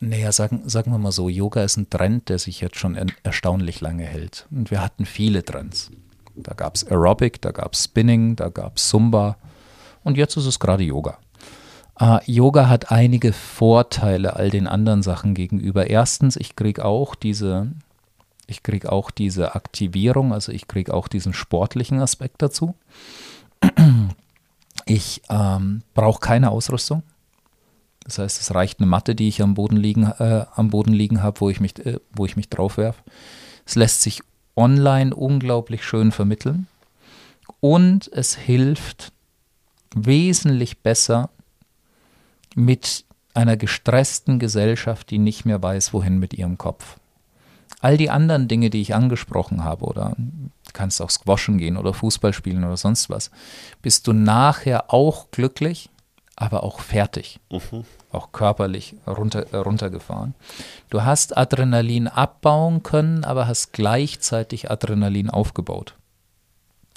Naja, sagen, sagen wir mal so, Yoga ist ein Trend, der sich jetzt schon erstaunlich lange hält. Und wir hatten viele Trends. Da gab es Aerobic, da gab es Spinning, da gab es Zumba und jetzt ist es gerade Yoga. Uh, Yoga hat einige Vorteile all den anderen Sachen gegenüber. Erstens, ich kriege auch diese, ich kriege auch diese Aktivierung, also ich kriege auch diesen sportlichen Aspekt dazu. Ich ähm, brauche keine Ausrüstung. Das heißt, es reicht eine Matte, die ich am Boden liegen, äh, liegen habe, wo ich mich, äh, wo ich mich drauf werfe. Es lässt sich online unglaublich schön vermitteln und es hilft wesentlich besser mit einer gestressten Gesellschaft, die nicht mehr weiß, wohin mit ihrem Kopf. All die anderen Dinge, die ich angesprochen habe, oder kannst auch Squashen gehen oder Fußball spielen oder sonst was, bist du nachher auch glücklich, aber auch fertig. Mhm. Auch körperlich runter, runtergefahren. Du hast Adrenalin abbauen können, aber hast gleichzeitig Adrenalin aufgebaut.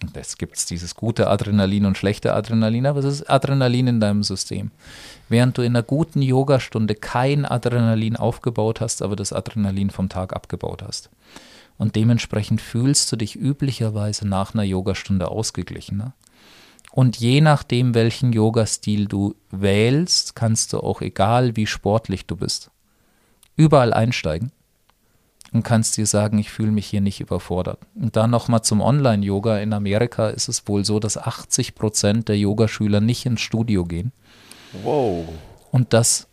Und es gibt dieses gute Adrenalin und schlechte Adrenalin, aber es ist Adrenalin in deinem System. Während du in einer guten Yogastunde kein Adrenalin aufgebaut hast, aber das Adrenalin vom Tag abgebaut hast. Und dementsprechend fühlst du dich üblicherweise nach einer Yogastunde ausgeglichener. Und je nachdem, welchen Yoga-Stil du wählst, kannst du auch, egal wie sportlich du bist, überall einsteigen und kannst dir sagen, ich fühle mich hier nicht überfordert. Und dann nochmal zum Online-Yoga. In Amerika ist es wohl so, dass 80 Prozent der Yogaschüler nicht ins Studio gehen. Wow. Und das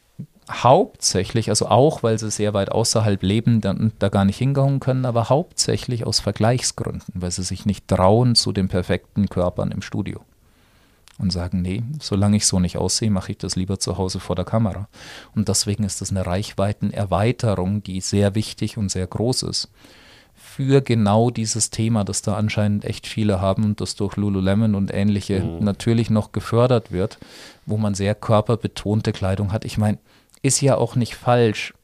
hauptsächlich, also auch, weil sie sehr weit außerhalb leben und da gar nicht hingehauen können, aber hauptsächlich aus Vergleichsgründen, weil sie sich nicht trauen zu den perfekten Körpern im Studio und sagen, nee, solange ich so nicht aussehe, mache ich das lieber zu Hause vor der Kamera. Und deswegen ist das eine Reichweitenerweiterung, die sehr wichtig und sehr groß ist für genau dieses Thema, das da anscheinend echt viele haben und das durch Lululemon und ähnliche mhm. natürlich noch gefördert wird, wo man sehr körperbetonte Kleidung hat. Ich meine, ist ja auch nicht falsch,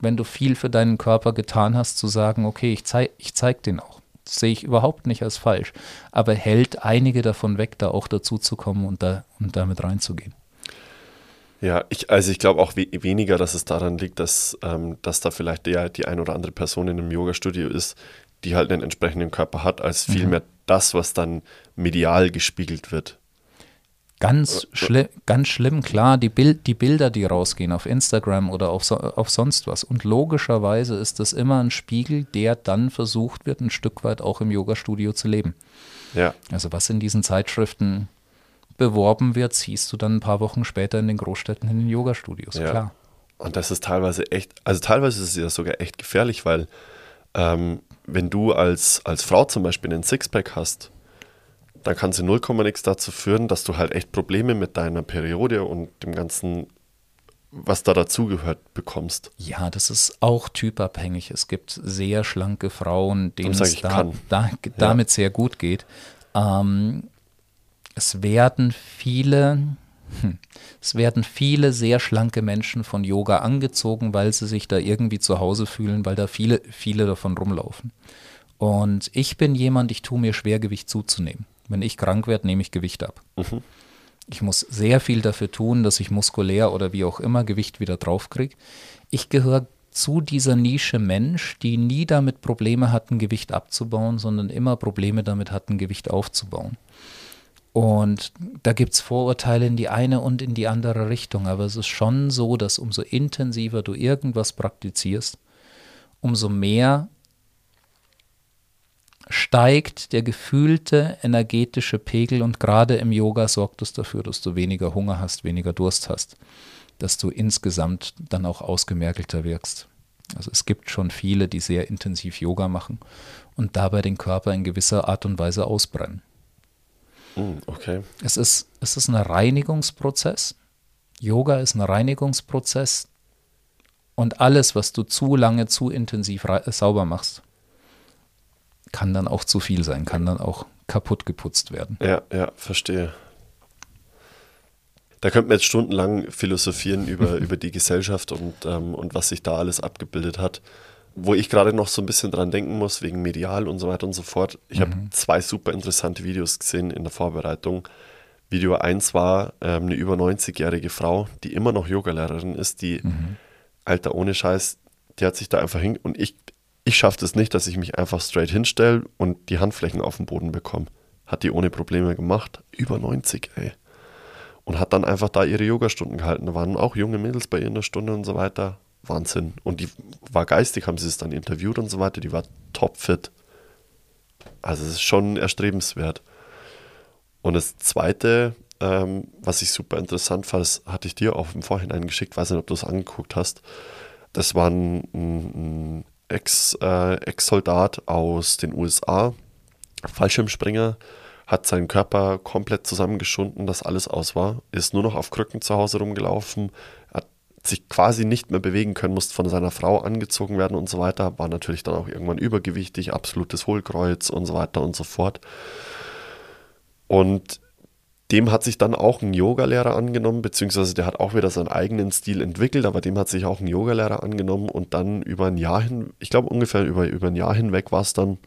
wenn du viel für deinen Körper getan hast, zu sagen, okay, ich zeig, ich zeig den auch sehe ich überhaupt nicht als falsch, aber hält einige davon weg, da auch dazu zu kommen und, da, und damit reinzugehen. Ja, ich, also ich glaube auch we weniger, dass es daran liegt, dass, ähm, dass da vielleicht der, die ein oder andere Person in einem Yoga-Studio ist, die halt einen entsprechenden Körper hat, als mhm. vielmehr das, was dann medial gespiegelt wird. Ganz, schli ganz schlimm, klar, die, Bild die Bilder, die rausgehen auf Instagram oder auf, so auf sonst was. Und logischerweise ist das immer ein Spiegel, der dann versucht wird, ein Stück weit auch im Yoga-Studio zu leben. Ja. Also was in diesen Zeitschriften beworben wird, siehst du dann ein paar Wochen später in den Großstädten in den Yoga-Studios, ja. klar. Und das ist teilweise echt, also teilweise ist es ja sogar echt gefährlich, weil ähm, wenn du als, als Frau zum Beispiel einen Sixpack hast, dann kann sie 0, nichts dazu führen, dass du halt echt Probleme mit deiner Periode und dem ganzen, was da dazugehört, bekommst. Ja, das ist auch typabhängig. Es gibt sehr schlanke Frauen, denen es da, da, damit ja. sehr gut geht. Ähm, es werden viele, hm, es werden viele sehr schlanke Menschen von Yoga angezogen, weil sie sich da irgendwie zu Hause fühlen, weil da viele, viele davon rumlaufen. Und ich bin jemand, ich tue mir schwer, Gewicht zuzunehmen. Wenn ich krank werde, nehme ich Gewicht ab. Mhm. Ich muss sehr viel dafür tun, dass ich muskulär oder wie auch immer Gewicht wieder draufkriege. Ich gehöre zu dieser Nische Mensch, die nie damit Probleme hatten, Gewicht abzubauen, sondern immer Probleme damit hatten, Gewicht aufzubauen. Und da gibt es Vorurteile in die eine und in die andere Richtung. Aber es ist schon so, dass umso intensiver du irgendwas praktizierst, umso mehr steigt der gefühlte energetische Pegel und gerade im Yoga sorgt es dafür, dass du weniger Hunger hast, weniger Durst hast, dass du insgesamt dann auch ausgemerkelter wirkst. Also es gibt schon viele, die sehr intensiv Yoga machen und dabei den Körper in gewisser Art und Weise ausbrennen. Hm, okay. Es ist, es ist ein Reinigungsprozess. Yoga ist ein Reinigungsprozess und alles, was du zu lange, zu intensiv sauber machst, kann dann auch zu viel sein, kann dann auch kaputt geputzt werden. Ja, ja, verstehe. Da könnten wir jetzt stundenlang philosophieren über, über die Gesellschaft und, ähm, und was sich da alles abgebildet hat. wo ich gerade noch so ein bisschen dran denken muss, wegen medial und so weiter und so fort. Ich mhm. habe zwei super interessante Videos gesehen in der Vorbereitung. Video 1 war ähm, eine über 90-jährige Frau, die immer noch Yogalehrerin ist, die, mhm. Alter, ohne Scheiß, die hat sich da einfach hin und ich, ich schaffe das nicht, dass ich mich einfach straight hinstelle und die Handflächen auf den Boden bekomme. Hat die ohne Probleme gemacht. Über 90, ey. Und hat dann einfach da ihre Yogastunden gehalten. Da waren auch junge Mädels bei ihr in der Stunde und so weiter. Wahnsinn. Und die war geistig, haben sie es dann interviewt und so weiter. Die war topfit. Also es ist schon erstrebenswert. Und das Zweite, ähm, was ich super interessant fand, das hatte ich dir auch im Vorhinein geschickt, weiß nicht, ob du es angeguckt hast. Das war ein, ein Ex, äh, Ex-Soldat aus den USA, Fallschirmspringer, hat seinen Körper komplett zusammengeschunden, dass alles aus war, ist nur noch auf Krücken zu Hause rumgelaufen, hat sich quasi nicht mehr bewegen können, musste von seiner Frau angezogen werden und so weiter, war natürlich dann auch irgendwann übergewichtig, absolutes Hohlkreuz und so weiter und so fort. Und dem hat sich dann auch ein Yogalehrer angenommen, beziehungsweise der hat auch wieder seinen eigenen Stil entwickelt, aber dem hat sich auch ein Yogalehrer angenommen und dann über ein Jahr hin, ich glaube ungefähr über, über ein Jahr hinweg war es dann,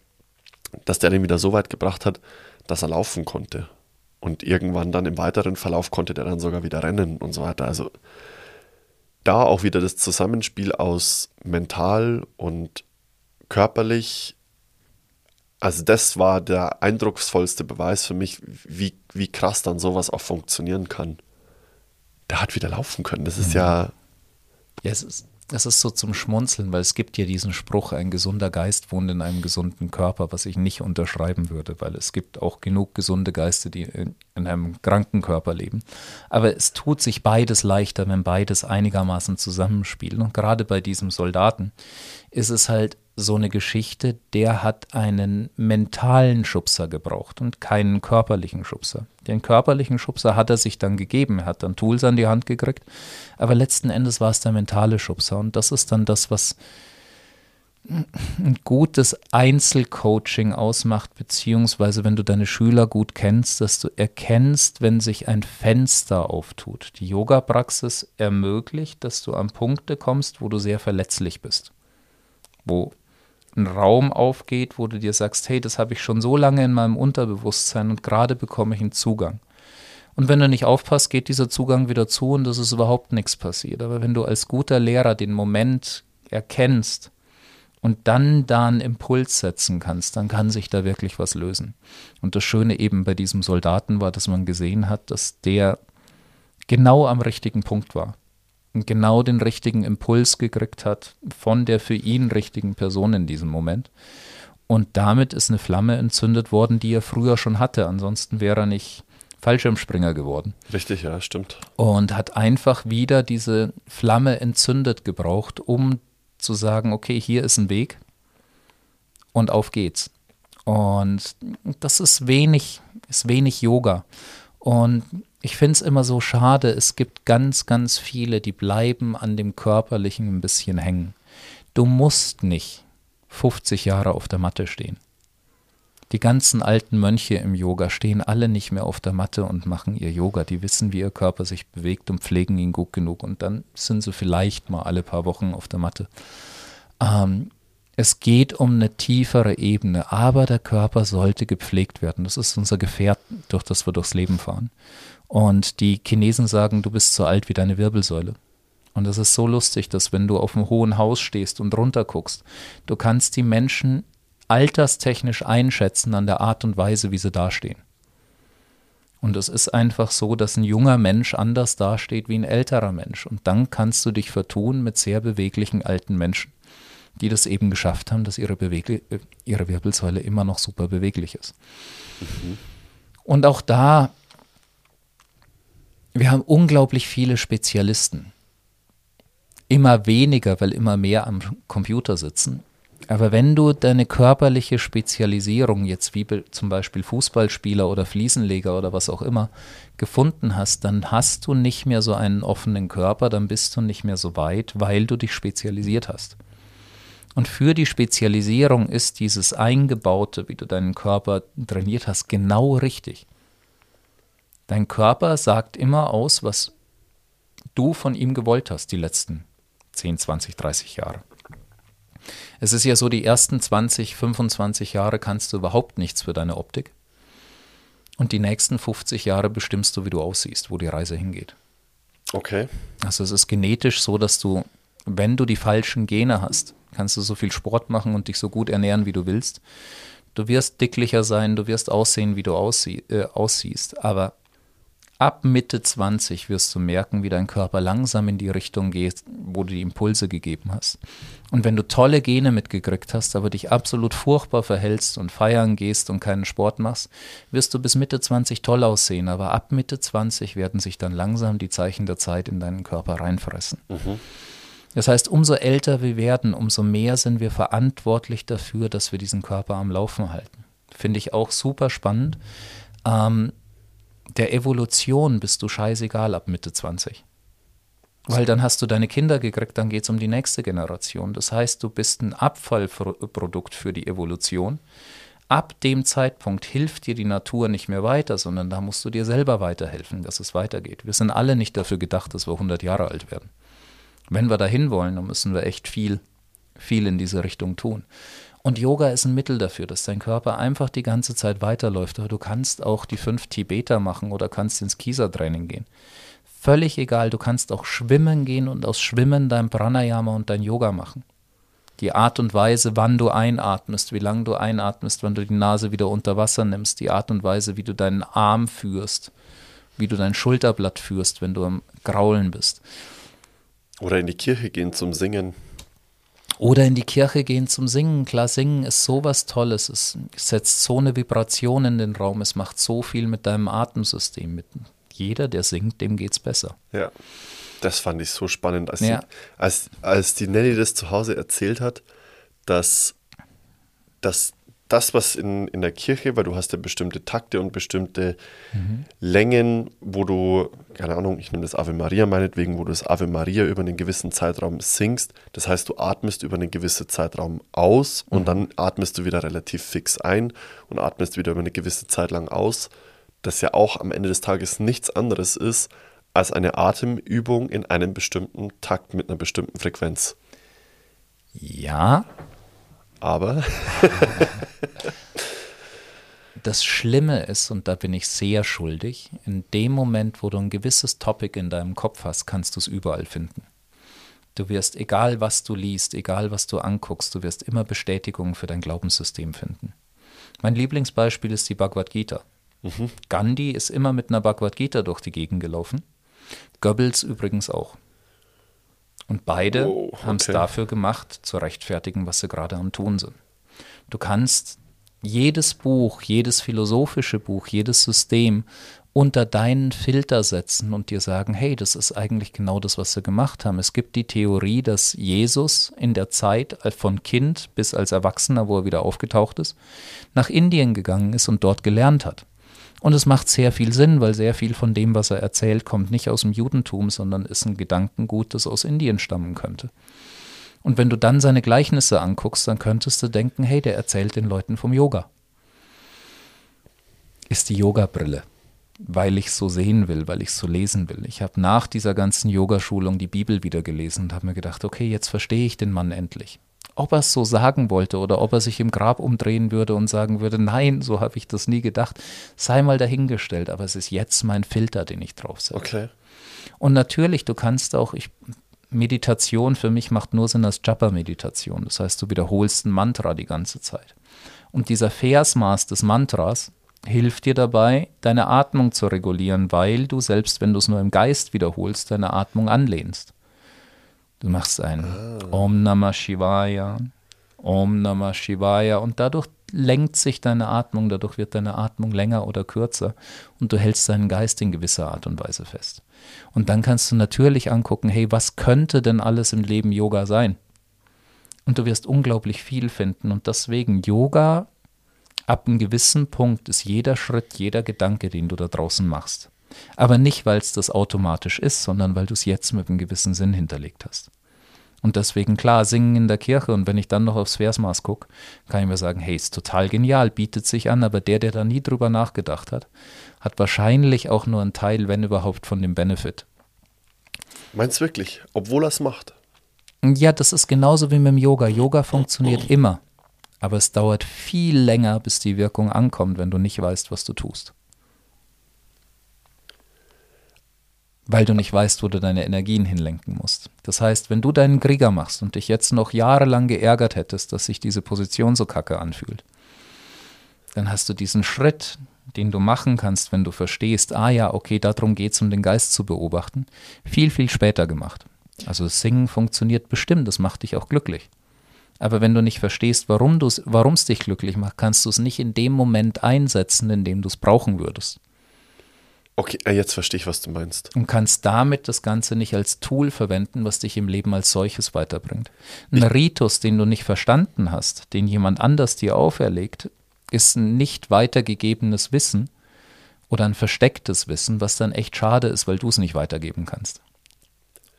dass der den wieder so weit gebracht hat, dass er laufen konnte. Und irgendwann dann im weiteren Verlauf konnte der dann sogar wieder rennen und so weiter. Also da auch wieder das Zusammenspiel aus mental und körperlich also das war der eindrucksvollste Beweis für mich, wie, wie krass dann sowas auch funktionieren kann. Der hat wieder laufen können. Das ist mhm. ja. Ja, es ist, es ist so zum Schmunzeln, weil es gibt ja diesen Spruch, ein gesunder Geist wohnt in einem gesunden Körper, was ich nicht unterschreiben würde, weil es gibt auch genug gesunde Geister, die in, in einem kranken Körper leben. Aber es tut sich beides leichter, wenn beides einigermaßen zusammenspielen. Und gerade bei diesem Soldaten ist es halt so eine Geschichte, der hat einen mentalen Schubser gebraucht und keinen körperlichen Schubser. Den körperlichen Schubser hat er sich dann gegeben, er hat dann Tools an die Hand gekriegt, aber letzten Endes war es der mentale Schubser und das ist dann das, was ein gutes Einzelcoaching ausmacht, beziehungsweise wenn du deine Schüler gut kennst, dass du erkennst, wenn sich ein Fenster auftut. Die Yoga-Praxis ermöglicht, dass du an Punkte kommst, wo du sehr verletzlich bist wo ein Raum aufgeht, wo du dir sagst, hey, das habe ich schon so lange in meinem Unterbewusstsein und gerade bekomme ich einen Zugang. Und wenn du nicht aufpasst, geht dieser Zugang wieder zu und es ist überhaupt nichts passiert. Aber wenn du als guter Lehrer den Moment erkennst und dann da einen Impuls setzen kannst, dann kann sich da wirklich was lösen. Und das Schöne eben bei diesem Soldaten war, dass man gesehen hat, dass der genau am richtigen Punkt war genau den richtigen Impuls gekriegt hat von der für ihn richtigen Person in diesem Moment. Und damit ist eine Flamme entzündet worden, die er früher schon hatte. Ansonsten wäre er nicht Fallschirmspringer geworden. Richtig, ja, stimmt. Und hat einfach wieder diese Flamme entzündet gebraucht, um zu sagen, okay, hier ist ein Weg und auf geht's. Und das ist wenig, ist wenig Yoga. Und ich finde es immer so schade, es gibt ganz, ganz viele, die bleiben an dem Körperlichen ein bisschen hängen. Du musst nicht 50 Jahre auf der Matte stehen. Die ganzen alten Mönche im Yoga stehen alle nicht mehr auf der Matte und machen ihr Yoga. Die wissen, wie ihr Körper sich bewegt und pflegen ihn gut genug. Und dann sind sie vielleicht mal alle paar Wochen auf der Matte. Ähm, es geht um eine tiefere Ebene, aber der Körper sollte gepflegt werden. Das ist unser Gefährt, durch das wir durchs Leben fahren. Und die Chinesen sagen, du bist so alt wie deine Wirbelsäule. Und es ist so lustig, dass wenn du auf einem hohen Haus stehst und runter guckst, du kannst die Menschen alterstechnisch einschätzen an der Art und Weise, wie sie dastehen. Und es ist einfach so, dass ein junger Mensch anders dasteht wie ein älterer Mensch. Und dann kannst du dich vertun mit sehr beweglichen alten Menschen, die das eben geschafft haben, dass ihre, Bewegli ihre Wirbelsäule immer noch super beweglich ist. Mhm. Und auch da wir haben unglaublich viele Spezialisten. Immer weniger, weil immer mehr am Computer sitzen. Aber wenn du deine körperliche Spezialisierung jetzt wie zum Beispiel Fußballspieler oder Fliesenleger oder was auch immer gefunden hast, dann hast du nicht mehr so einen offenen Körper, dann bist du nicht mehr so weit, weil du dich spezialisiert hast. Und für die Spezialisierung ist dieses Eingebaute, wie du deinen Körper trainiert hast, genau richtig. Dein Körper sagt immer aus, was du von ihm gewollt hast die letzten 10, 20, 30 Jahre. Es ist ja so, die ersten 20, 25 Jahre kannst du überhaupt nichts für deine Optik. Und die nächsten 50 Jahre bestimmst du, wie du aussiehst, wo die Reise hingeht. Okay. Also es ist genetisch so, dass du, wenn du die falschen Gene hast, kannst du so viel Sport machen und dich so gut ernähren, wie du willst. Du wirst dicklicher sein, du wirst aussehen, wie du aussie äh, aussiehst. Aber ab Mitte 20 wirst du merken, wie dein Körper langsam in die Richtung geht, wo du die Impulse gegeben hast. Und wenn du tolle Gene mitgekriegt hast, aber dich absolut furchtbar verhältst und feiern gehst und keinen Sport machst, wirst du bis Mitte 20 toll aussehen. Aber ab Mitte 20 werden sich dann langsam die Zeichen der Zeit in deinen Körper reinfressen. Mhm. Das heißt, umso älter wir werden, umso mehr sind wir verantwortlich dafür, dass wir diesen Körper am Laufen halten. Finde ich auch super spannend. Ähm, der Evolution bist du scheißegal ab Mitte 20. Weil dann hast du deine Kinder gekriegt, dann geht es um die nächste Generation. Das heißt, du bist ein Abfallprodukt für die Evolution. Ab dem Zeitpunkt hilft dir die Natur nicht mehr weiter, sondern da musst du dir selber weiterhelfen, dass es weitergeht. Wir sind alle nicht dafür gedacht, dass wir 100 Jahre alt werden wenn wir dahin wollen, dann müssen wir echt viel, viel in diese Richtung tun. Und Yoga ist ein Mittel dafür, dass dein Körper einfach die ganze Zeit weiterläuft. Aber du kannst auch die fünf Tibeter machen oder kannst ins Kiesertraining gehen. Völlig egal, du kannst auch schwimmen gehen und aus Schwimmen dein Pranayama und dein Yoga machen. Die Art und Weise, wann du einatmest, wie lange du einatmest, wann du die Nase wieder unter Wasser nimmst, die Art und Weise, wie du deinen Arm führst, wie du dein Schulterblatt führst, wenn du am Graulen bist. Oder in die Kirche gehen zum Singen. Oder in die Kirche gehen zum Singen. Klar, Singen ist sowas Tolles. Es setzt so eine Vibration in den Raum. Es macht so viel mit deinem Atemsystem. Mit jeder, der singt, dem geht's besser. Ja, das fand ich so spannend, als, ja. die, als, als die Nelly das zu Hause erzählt hat, dass, dass das, was in, in der Kirche, weil du hast ja bestimmte Takte und bestimmte mhm. Längen, wo du, keine Ahnung, ich nehme das Ave Maria meinetwegen, wo du das Ave Maria über einen gewissen Zeitraum singst. Das heißt, du atmest über einen gewissen Zeitraum aus mhm. und dann atmest du wieder relativ fix ein und atmest wieder über eine gewisse Zeit lang aus. Das ja auch am Ende des Tages nichts anderes ist als eine Atemübung in einem bestimmten Takt mit einer bestimmten Frequenz. Ja, aber. das Schlimme ist, und da bin ich sehr schuldig, in dem Moment, wo du ein gewisses Topic in deinem Kopf hast, kannst du es überall finden. Du wirst, egal was du liest, egal was du anguckst, du wirst immer Bestätigungen für dein Glaubenssystem finden. Mein Lieblingsbeispiel ist die Bhagavad Gita. Mhm. Gandhi ist immer mit einer Bhagavad Gita durch die Gegend gelaufen. Goebbels übrigens auch. Und beide oh, okay. haben es dafür gemacht, zu rechtfertigen, was sie gerade am Tun sind. Du kannst jedes Buch, jedes philosophische Buch, jedes System unter deinen Filter setzen und dir sagen, hey, das ist eigentlich genau das, was sie gemacht haben. Es gibt die Theorie, dass Jesus in der Zeit von Kind bis als Erwachsener, wo er wieder aufgetaucht ist, nach Indien gegangen ist und dort gelernt hat. Und es macht sehr viel Sinn, weil sehr viel von dem, was er erzählt, kommt nicht aus dem Judentum, sondern ist ein Gedankengut, das aus Indien stammen könnte. Und wenn du dann seine Gleichnisse anguckst, dann könntest du denken, hey, der erzählt den Leuten vom Yoga. Ist die Yoga-Brille, weil ich so sehen will, weil ich so lesen will. Ich habe nach dieser ganzen Yogaschulung die Bibel wieder gelesen und habe mir gedacht, okay, jetzt verstehe ich den Mann endlich ob er es so sagen wollte oder ob er sich im Grab umdrehen würde und sagen würde, nein, so habe ich das nie gedacht, sei mal dahingestellt, aber es ist jetzt mein Filter, den ich draufsetze. Okay. Und natürlich, du kannst auch, ich, Meditation für mich macht nur Sinn als Japa-Meditation. Das heißt, du wiederholst ein Mantra die ganze Zeit. Und dieser Versmaß des Mantras hilft dir dabei, deine Atmung zu regulieren, weil du selbst, wenn du es nur im Geist wiederholst, deine Atmung anlehnst. Du machst ein ah. Om Namah Shivaya, Om Namah Shivaya und dadurch lenkt sich deine Atmung, dadurch wird deine Atmung länger oder kürzer und du hältst deinen Geist in gewisser Art und Weise fest. Und dann kannst du natürlich angucken, hey, was könnte denn alles im Leben Yoga sein? Und du wirst unglaublich viel finden und deswegen Yoga ab einem gewissen Punkt ist jeder Schritt, jeder Gedanke, den du da draußen machst. Aber nicht, weil es das automatisch ist, sondern weil du es jetzt mit einem gewissen Sinn hinterlegt hast. Und deswegen, klar, singen in der Kirche und wenn ich dann noch aufs Versmaß gucke, kann ich mir sagen, hey, ist total genial, bietet sich an, aber der, der da nie drüber nachgedacht hat, hat wahrscheinlich auch nur einen Teil, wenn überhaupt, von dem Benefit. Meinst du wirklich? Obwohl er es macht? Ja, das ist genauso wie mit dem Yoga. Yoga funktioniert immer. Aber es dauert viel länger, bis die Wirkung ankommt, wenn du nicht weißt, was du tust. Weil du nicht weißt, wo du deine Energien hinlenken musst. Das heißt, wenn du deinen Krieger machst und dich jetzt noch jahrelang geärgert hättest, dass sich diese Position so kacke anfühlt, dann hast du diesen Schritt, den du machen kannst, wenn du verstehst, ah ja, okay, darum geht es, um den Geist zu beobachten, viel, viel später gemacht. Also Singen funktioniert bestimmt, das macht dich auch glücklich. Aber wenn du nicht verstehst, warum es dich glücklich macht, kannst du es nicht in dem Moment einsetzen, in dem du es brauchen würdest. Okay, äh, jetzt verstehe ich, was du meinst. Und kannst damit das Ganze nicht als Tool verwenden, was dich im Leben als solches weiterbringt. Ein ich Ritus, den du nicht verstanden hast, den jemand anders dir auferlegt, ist ein nicht weitergegebenes Wissen oder ein verstecktes Wissen, was dann echt schade ist, weil du es nicht weitergeben kannst.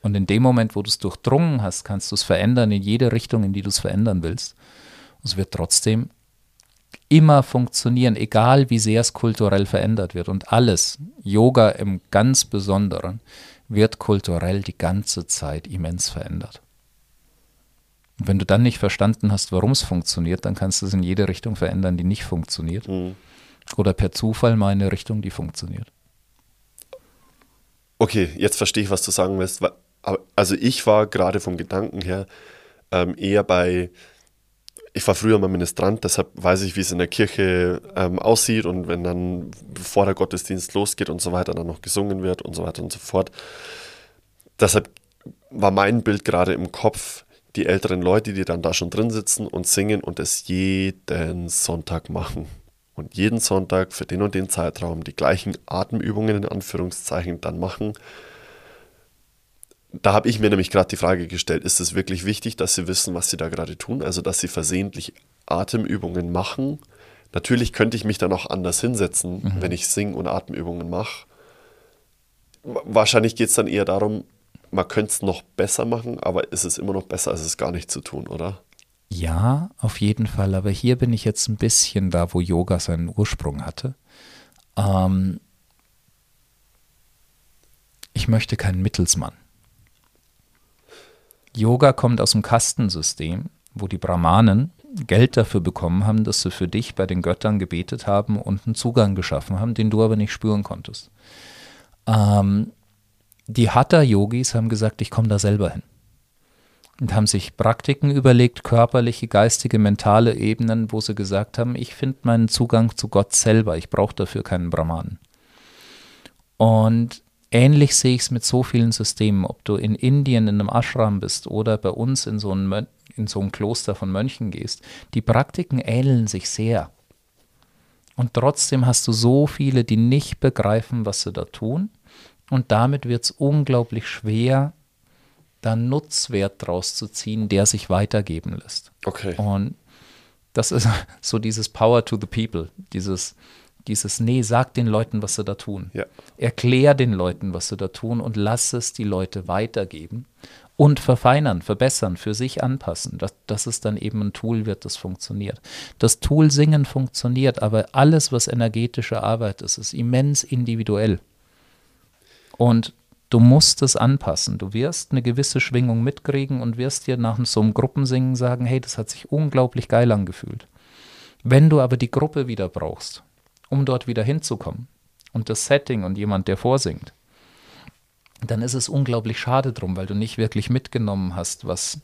Und in dem Moment, wo du es durchdrungen hast, kannst du es verändern in jede Richtung, in die du es verändern willst. Und es wird trotzdem immer funktionieren, egal wie sehr es kulturell verändert wird. Und alles, Yoga im ganz Besonderen, wird kulturell die ganze Zeit immens verändert. Und wenn du dann nicht verstanden hast, warum es funktioniert, dann kannst du es in jede Richtung verändern, die nicht funktioniert. Mhm. Oder per Zufall mal in eine Richtung, die funktioniert. Okay, jetzt verstehe ich, was du sagen willst also ich war gerade vom Gedanken her ähm, eher bei, ich war früher mal Ministrant, deshalb weiß ich, wie es in der Kirche ähm, aussieht und wenn dann vor der Gottesdienst losgeht und so weiter, dann noch gesungen wird und so weiter und so fort. Deshalb war mein Bild gerade im Kopf, die älteren Leute, die dann da schon drin sitzen und singen und es jeden Sonntag machen. Und jeden Sonntag für den und den Zeitraum die gleichen Atemübungen in Anführungszeichen dann machen da habe ich mir nämlich gerade die Frage gestellt, ist es wirklich wichtig, dass sie wissen, was sie da gerade tun? Also, dass sie versehentlich Atemübungen machen. Natürlich könnte ich mich dann auch anders hinsetzen, mhm. wenn ich Sing- und Atemübungen mache. Wahrscheinlich geht es dann eher darum, man könnte es noch besser machen, aber ist es immer noch besser, als es gar nicht zu tun, oder? Ja, auf jeden Fall. Aber hier bin ich jetzt ein bisschen da, wo Yoga seinen Ursprung hatte. Ähm, ich möchte keinen Mittelsmann. Yoga kommt aus dem Kastensystem, wo die Brahmanen Geld dafür bekommen haben, dass sie für dich bei den Göttern gebetet haben und einen Zugang geschaffen haben, den du aber nicht spüren konntest. Ähm, die Hatha-Yogis haben gesagt, ich komme da selber hin. Und haben sich Praktiken überlegt, körperliche, geistige, mentale Ebenen, wo sie gesagt haben, ich finde meinen Zugang zu Gott selber, ich brauche dafür keinen Brahmanen. Und ähnlich sehe ich es mit so vielen Systemen, ob du in Indien in einem Ashram bist oder bei uns in so ein, in so ein Kloster von Mönchen gehst. Die Praktiken ähneln sich sehr. Und trotzdem hast du so viele, die nicht begreifen, was sie da tun. Und damit wird es unglaublich schwer, da Nutzwert draus zu ziehen, der sich weitergeben lässt. Okay. Und das ist so dieses Power to the People, dieses dieses, nee, sag den Leuten, was sie da tun. Ja. Erklär den Leuten, was sie da tun und lass es die Leute weitergeben und verfeinern, verbessern, für sich anpassen, dass, dass es dann eben ein Tool wird, das funktioniert. Das Tool Singen funktioniert, aber alles, was energetische Arbeit ist, ist immens individuell. Und du musst es anpassen. Du wirst eine gewisse Schwingung mitkriegen und wirst dir nach so einem Gruppensingen sagen, hey, das hat sich unglaublich geil angefühlt. Wenn du aber die Gruppe wieder brauchst, um dort wieder hinzukommen und das Setting und jemand, der vorsingt, dann ist es unglaublich schade drum, weil du nicht wirklich mitgenommen hast, was,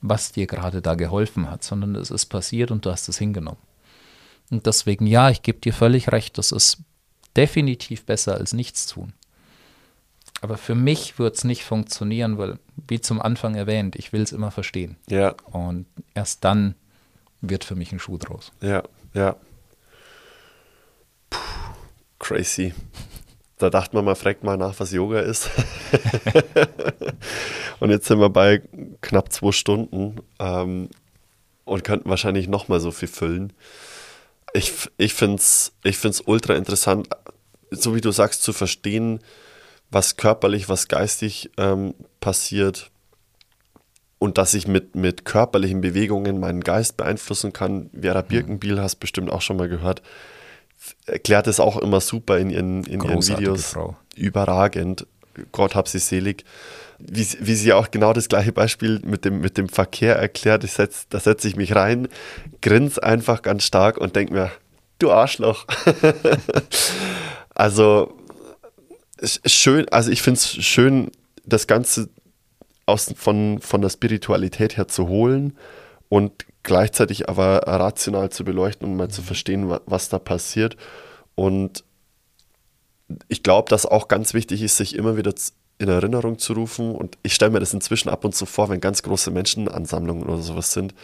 was dir gerade da geholfen hat, sondern es ist passiert und du hast es hingenommen. Und deswegen, ja, ich gebe dir völlig recht, das ist definitiv besser als nichts tun. Aber für mich wird es nicht funktionieren, weil, wie zum Anfang erwähnt, ich will es immer verstehen. Ja. Und erst dann wird für mich ein Schuh draus. Ja, ja. Crazy. Da dachte man, man fragt mal nach, was Yoga ist. und jetzt sind wir bei knapp zwei Stunden ähm, und könnten wahrscheinlich noch mal so viel füllen. Ich, ich finde es ich find's ultra interessant, so wie du sagst, zu verstehen, was körperlich, was geistig ähm, passiert und dass ich mit, mit körperlichen Bewegungen meinen Geist beeinflussen kann. Vera mhm. Birkenbiel hast bestimmt auch schon mal gehört erklärt es auch immer super in ihren, in ihren Videos. Frau. Überragend. Gott hab sie selig. wie, wie sie auch genau das gleiche Beispiel mit dem, mit dem Verkehr erklärt. Ich setz, da setze ich mich rein, grins einfach ganz stark und denke mir, du Arschloch. also schön, also ich finde es schön, das Ganze aus, von, von der Spiritualität her zu holen und gleichzeitig aber rational zu beleuchten und mal zu verstehen, was da passiert. Und ich glaube, dass auch ganz wichtig ist, sich immer wieder in Erinnerung zu rufen. Und ich stelle mir das inzwischen ab und zu vor, wenn ganz große Menschenansammlungen oder sowas sind.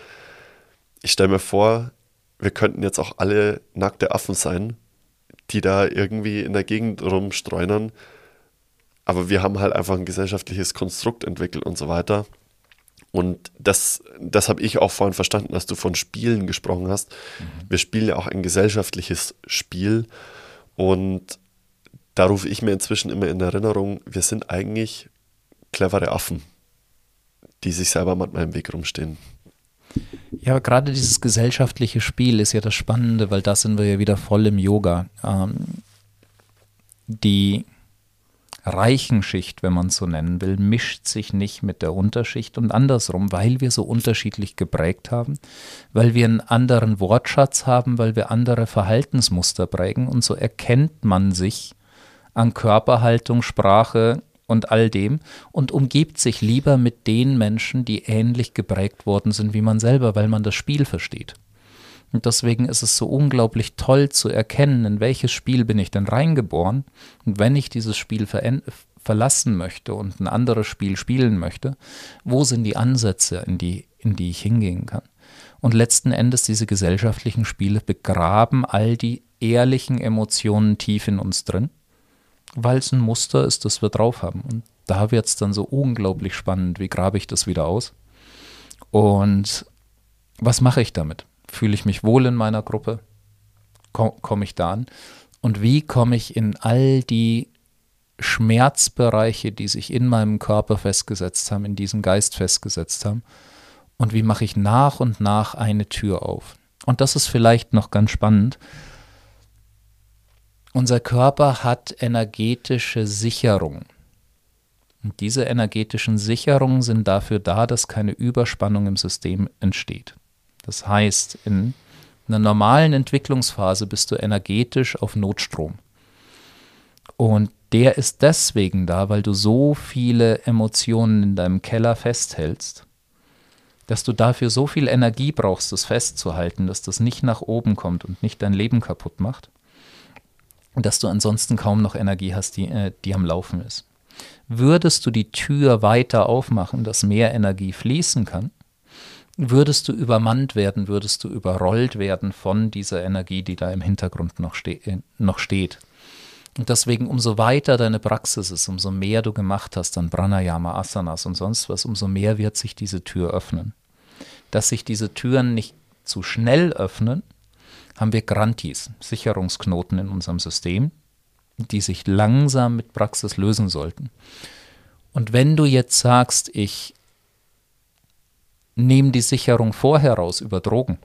Ich stelle mir vor, wir könnten jetzt auch alle nackte Affen sein, die da irgendwie in der Gegend rumstreunern. Aber wir haben halt einfach ein gesellschaftliches Konstrukt entwickelt und so weiter. Und das, das habe ich auch vorhin verstanden, dass du von Spielen gesprochen hast. Mhm. Wir spielen ja auch ein gesellschaftliches Spiel. Und da rufe ich mir inzwischen immer in Erinnerung, wir sind eigentlich clevere Affen, die sich selber manchmal im Weg rumstehen. Ja, aber gerade dieses gesellschaftliche Spiel ist ja das Spannende, weil da sind wir ja wieder voll im Yoga. Ähm, die Reichenschicht, wenn man es so nennen will, mischt sich nicht mit der Unterschicht und andersrum, weil wir so unterschiedlich geprägt haben, weil wir einen anderen Wortschatz haben, weil wir andere Verhaltensmuster prägen und so erkennt man sich an Körperhaltung, Sprache und all dem und umgibt sich lieber mit den Menschen, die ähnlich geprägt worden sind wie man selber, weil man das Spiel versteht. Und deswegen ist es so unglaublich toll zu erkennen, in welches Spiel bin ich denn reingeboren. Und wenn ich dieses Spiel verlassen möchte und ein anderes Spiel spielen möchte, wo sind die Ansätze, in die, in die ich hingehen kann? Und letzten Endes diese gesellschaftlichen Spiele begraben all die ehrlichen Emotionen tief in uns drin, weil es ein Muster ist, das wir drauf haben. Und da wird es dann so unglaublich spannend, wie grabe ich das wieder aus? Und was mache ich damit? Fühle ich mich wohl in meiner Gruppe? Komme komm ich da an? Und wie komme ich in all die Schmerzbereiche, die sich in meinem Körper festgesetzt haben, in diesem Geist festgesetzt haben? Und wie mache ich nach und nach eine Tür auf? Und das ist vielleicht noch ganz spannend. Unser Körper hat energetische Sicherungen. Und diese energetischen Sicherungen sind dafür da, dass keine Überspannung im System entsteht. Das heißt, in einer normalen Entwicklungsphase bist du energetisch auf Notstrom. Und der ist deswegen da, weil du so viele Emotionen in deinem Keller festhältst, dass du dafür so viel Energie brauchst, das festzuhalten, dass das nicht nach oben kommt und nicht dein Leben kaputt macht, dass du ansonsten kaum noch Energie hast, die, äh, die am Laufen ist. Würdest du die Tür weiter aufmachen, dass mehr Energie fließen kann, würdest du übermannt werden, würdest du überrollt werden von dieser Energie, die da im Hintergrund noch, ste äh, noch steht. Und deswegen, umso weiter deine Praxis ist, umso mehr du gemacht hast an Pranayama, Asanas und sonst was, umso mehr wird sich diese Tür öffnen. Dass sich diese Türen nicht zu schnell öffnen, haben wir Grantis, Sicherungsknoten in unserem System, die sich langsam mit Praxis lösen sollten. Und wenn du jetzt sagst, ich nehmen die Sicherung vorher raus über Drogen.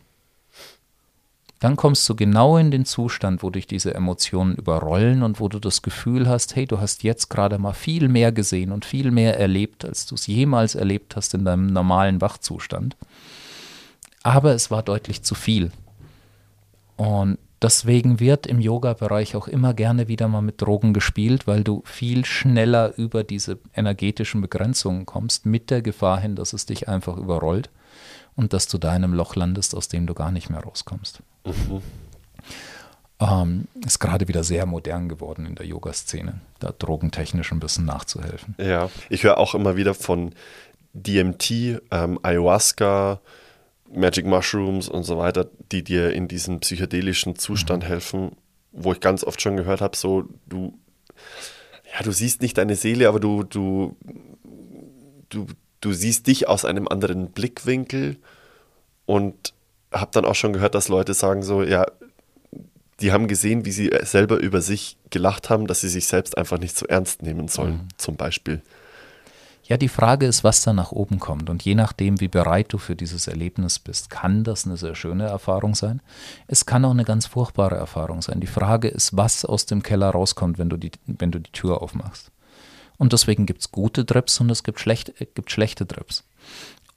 Dann kommst du genau in den Zustand, wo dich diese Emotionen überrollen und wo du das Gefühl hast, hey, du hast jetzt gerade mal viel mehr gesehen und viel mehr erlebt, als du es jemals erlebt hast in deinem normalen Wachzustand. Aber es war deutlich zu viel. Und Deswegen wird im Yoga-Bereich auch immer gerne wieder mal mit Drogen gespielt, weil du viel schneller über diese energetischen Begrenzungen kommst, mit der Gefahr hin, dass es dich einfach überrollt und dass du da in einem Loch landest, aus dem du gar nicht mehr rauskommst. Mhm. Ähm, ist gerade wieder sehr modern geworden in der Yoga-Szene, da drogentechnisch ein bisschen nachzuhelfen. Ja, ich höre auch immer wieder von DMT, ähm, Ayahuasca, Magic Mushrooms und so weiter, die dir in diesen psychedelischen Zustand mhm. helfen, wo ich ganz oft schon gehört habe, so du, ja, du siehst nicht deine Seele, aber du, du, du, du siehst dich aus einem anderen Blickwinkel und habe dann auch schon gehört, dass Leute sagen so, ja, die haben gesehen, wie sie selber über sich gelacht haben, dass sie sich selbst einfach nicht so ernst nehmen sollen, mhm. zum Beispiel. Ja, die Frage ist, was da nach oben kommt. Und je nachdem, wie bereit du für dieses Erlebnis bist, kann das eine sehr schöne Erfahrung sein. Es kann auch eine ganz furchtbare Erfahrung sein. Die Frage ist, was aus dem Keller rauskommt, wenn du die, wenn du die Tür aufmachst. Und deswegen gibt es gute Trips und es gibt, schlecht, äh, gibt schlechte Trips.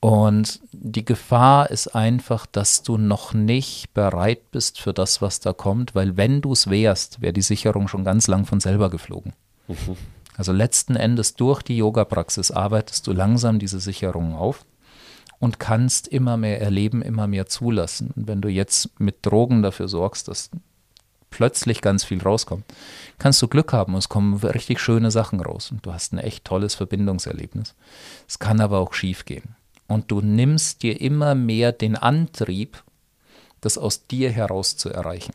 Und die Gefahr ist einfach, dass du noch nicht bereit bist für das, was da kommt, weil wenn du es wärst, wäre die Sicherung schon ganz lang von selber geflogen. Mhm. Also letzten Endes durch die Yoga-Praxis arbeitest du langsam diese Sicherungen auf und kannst immer mehr erleben, immer mehr zulassen. Und wenn du jetzt mit Drogen dafür sorgst, dass plötzlich ganz viel rauskommt, kannst du Glück haben und es kommen richtig schöne Sachen raus und du hast ein echt tolles Verbindungserlebnis. Es kann aber auch schief gehen. Und du nimmst dir immer mehr den Antrieb, das aus dir heraus zu erreichen.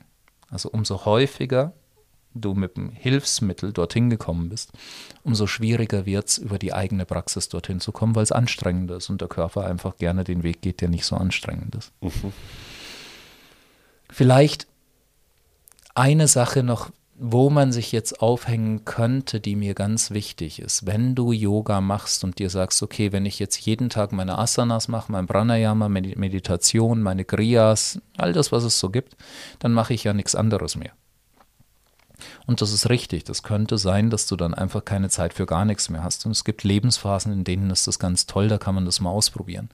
Also umso häufiger du mit dem Hilfsmittel dorthin gekommen bist, umso schwieriger wird es, über die eigene Praxis dorthin zu kommen, weil es anstrengend ist und der Körper einfach gerne den Weg geht, der nicht so anstrengend ist. Mhm. Vielleicht eine Sache noch, wo man sich jetzt aufhängen könnte, die mir ganz wichtig ist. Wenn du Yoga machst und dir sagst, okay, wenn ich jetzt jeden Tag meine Asanas mache, mein Pranayama, Meditation, meine Kriyas, all das, was es so gibt, dann mache ich ja nichts anderes mehr. Und das ist richtig. Das könnte sein, dass du dann einfach keine Zeit für gar nichts mehr hast. Und es gibt Lebensphasen, in denen ist das ganz toll, da kann man das mal ausprobieren.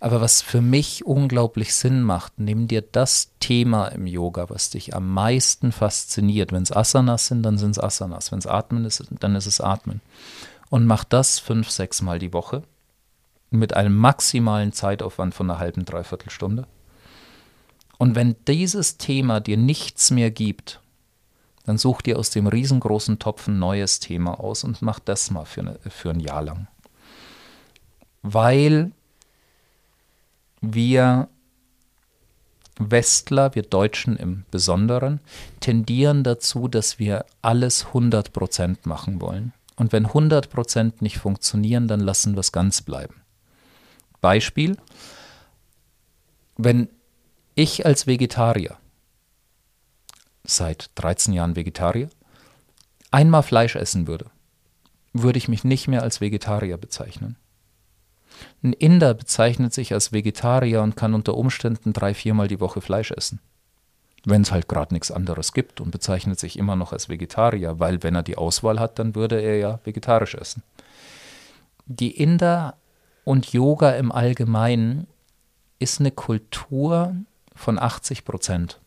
Aber was für mich unglaublich Sinn macht, nimm dir das Thema im Yoga, was dich am meisten fasziniert. Wenn es Asanas sind, dann sind es Asanas. Wenn es Atmen ist, dann ist es Atmen. Und mach das fünf, sechs Mal die Woche mit einem maximalen Zeitaufwand von einer halben, dreiviertel Stunde. Und wenn dieses Thema dir nichts mehr gibt, dann such dir aus dem riesengroßen Topf ein neues Thema aus und mach das mal für, eine, für ein Jahr lang. Weil wir Westler, wir Deutschen im Besonderen, tendieren dazu, dass wir alles 100% machen wollen. Und wenn 100% nicht funktionieren, dann lassen wir es ganz bleiben. Beispiel, wenn ich als Vegetarier seit 13 Jahren Vegetarier einmal Fleisch essen würde, würde ich mich nicht mehr als Vegetarier bezeichnen. Ein Inder bezeichnet sich als Vegetarier und kann unter Umständen drei, viermal die Woche Fleisch essen. Wenn es halt gerade nichts anderes gibt und bezeichnet sich immer noch als Vegetarier, weil wenn er die Auswahl hat, dann würde er ja vegetarisch essen. Die Inder und Yoga im Allgemeinen ist eine Kultur von 80 Prozent.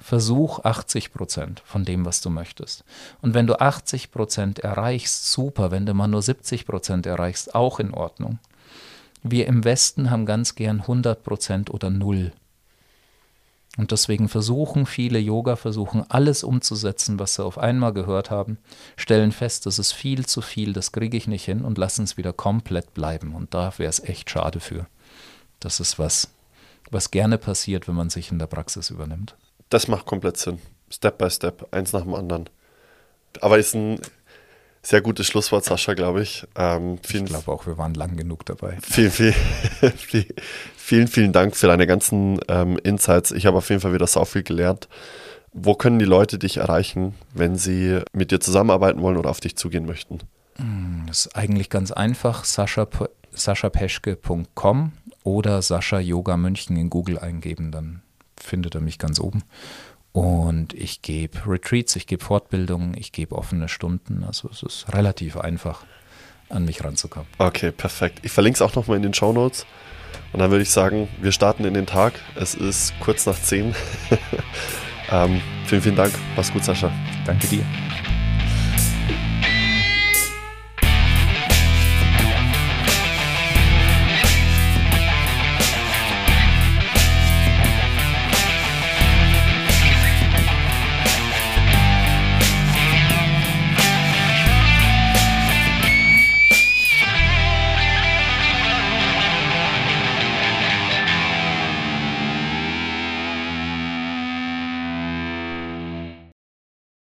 Versuch 80 Prozent von dem, was du möchtest. Und wenn du 80 Prozent erreichst, super. Wenn du mal nur 70 Prozent erreichst, auch in Ordnung. Wir im Westen haben ganz gern 100 Prozent oder null. Und deswegen versuchen viele Yoga, versuchen alles umzusetzen, was sie auf einmal gehört haben, stellen fest, das ist viel zu viel, das kriege ich nicht hin und lassen es wieder komplett bleiben. Und da wäre es echt schade für. Das ist was, was gerne passiert, wenn man sich in der Praxis übernimmt. Das macht komplett Sinn. Step by Step, eins nach dem anderen. Aber ist ein sehr gutes Schlusswort, Sascha, glaube ich. Ähm, vielen, ich glaube auch, wir waren lang genug dabei. Vielen, viel, viel, vielen, vielen Dank für deine ganzen ähm, Insights. Ich habe auf jeden Fall wieder so viel gelernt. Wo können die Leute dich erreichen, wenn sie mit dir zusammenarbeiten wollen oder auf dich zugehen möchten? Hm, das ist eigentlich ganz einfach. Sascha, saschapeschke.com oder Sascha Yoga München in Google eingeben, dann findet er mich ganz oben. Und ich gebe Retreats, ich gebe Fortbildungen, ich gebe offene Stunden. Also es ist relativ einfach, an mich ranzukommen. Okay, perfekt. Ich verlinke es auch nochmal in den Show Notes. Und dann würde ich sagen, wir starten in den Tag. Es ist kurz nach 10. ähm, vielen, vielen Dank. Mach's gut, Sascha. Danke dir.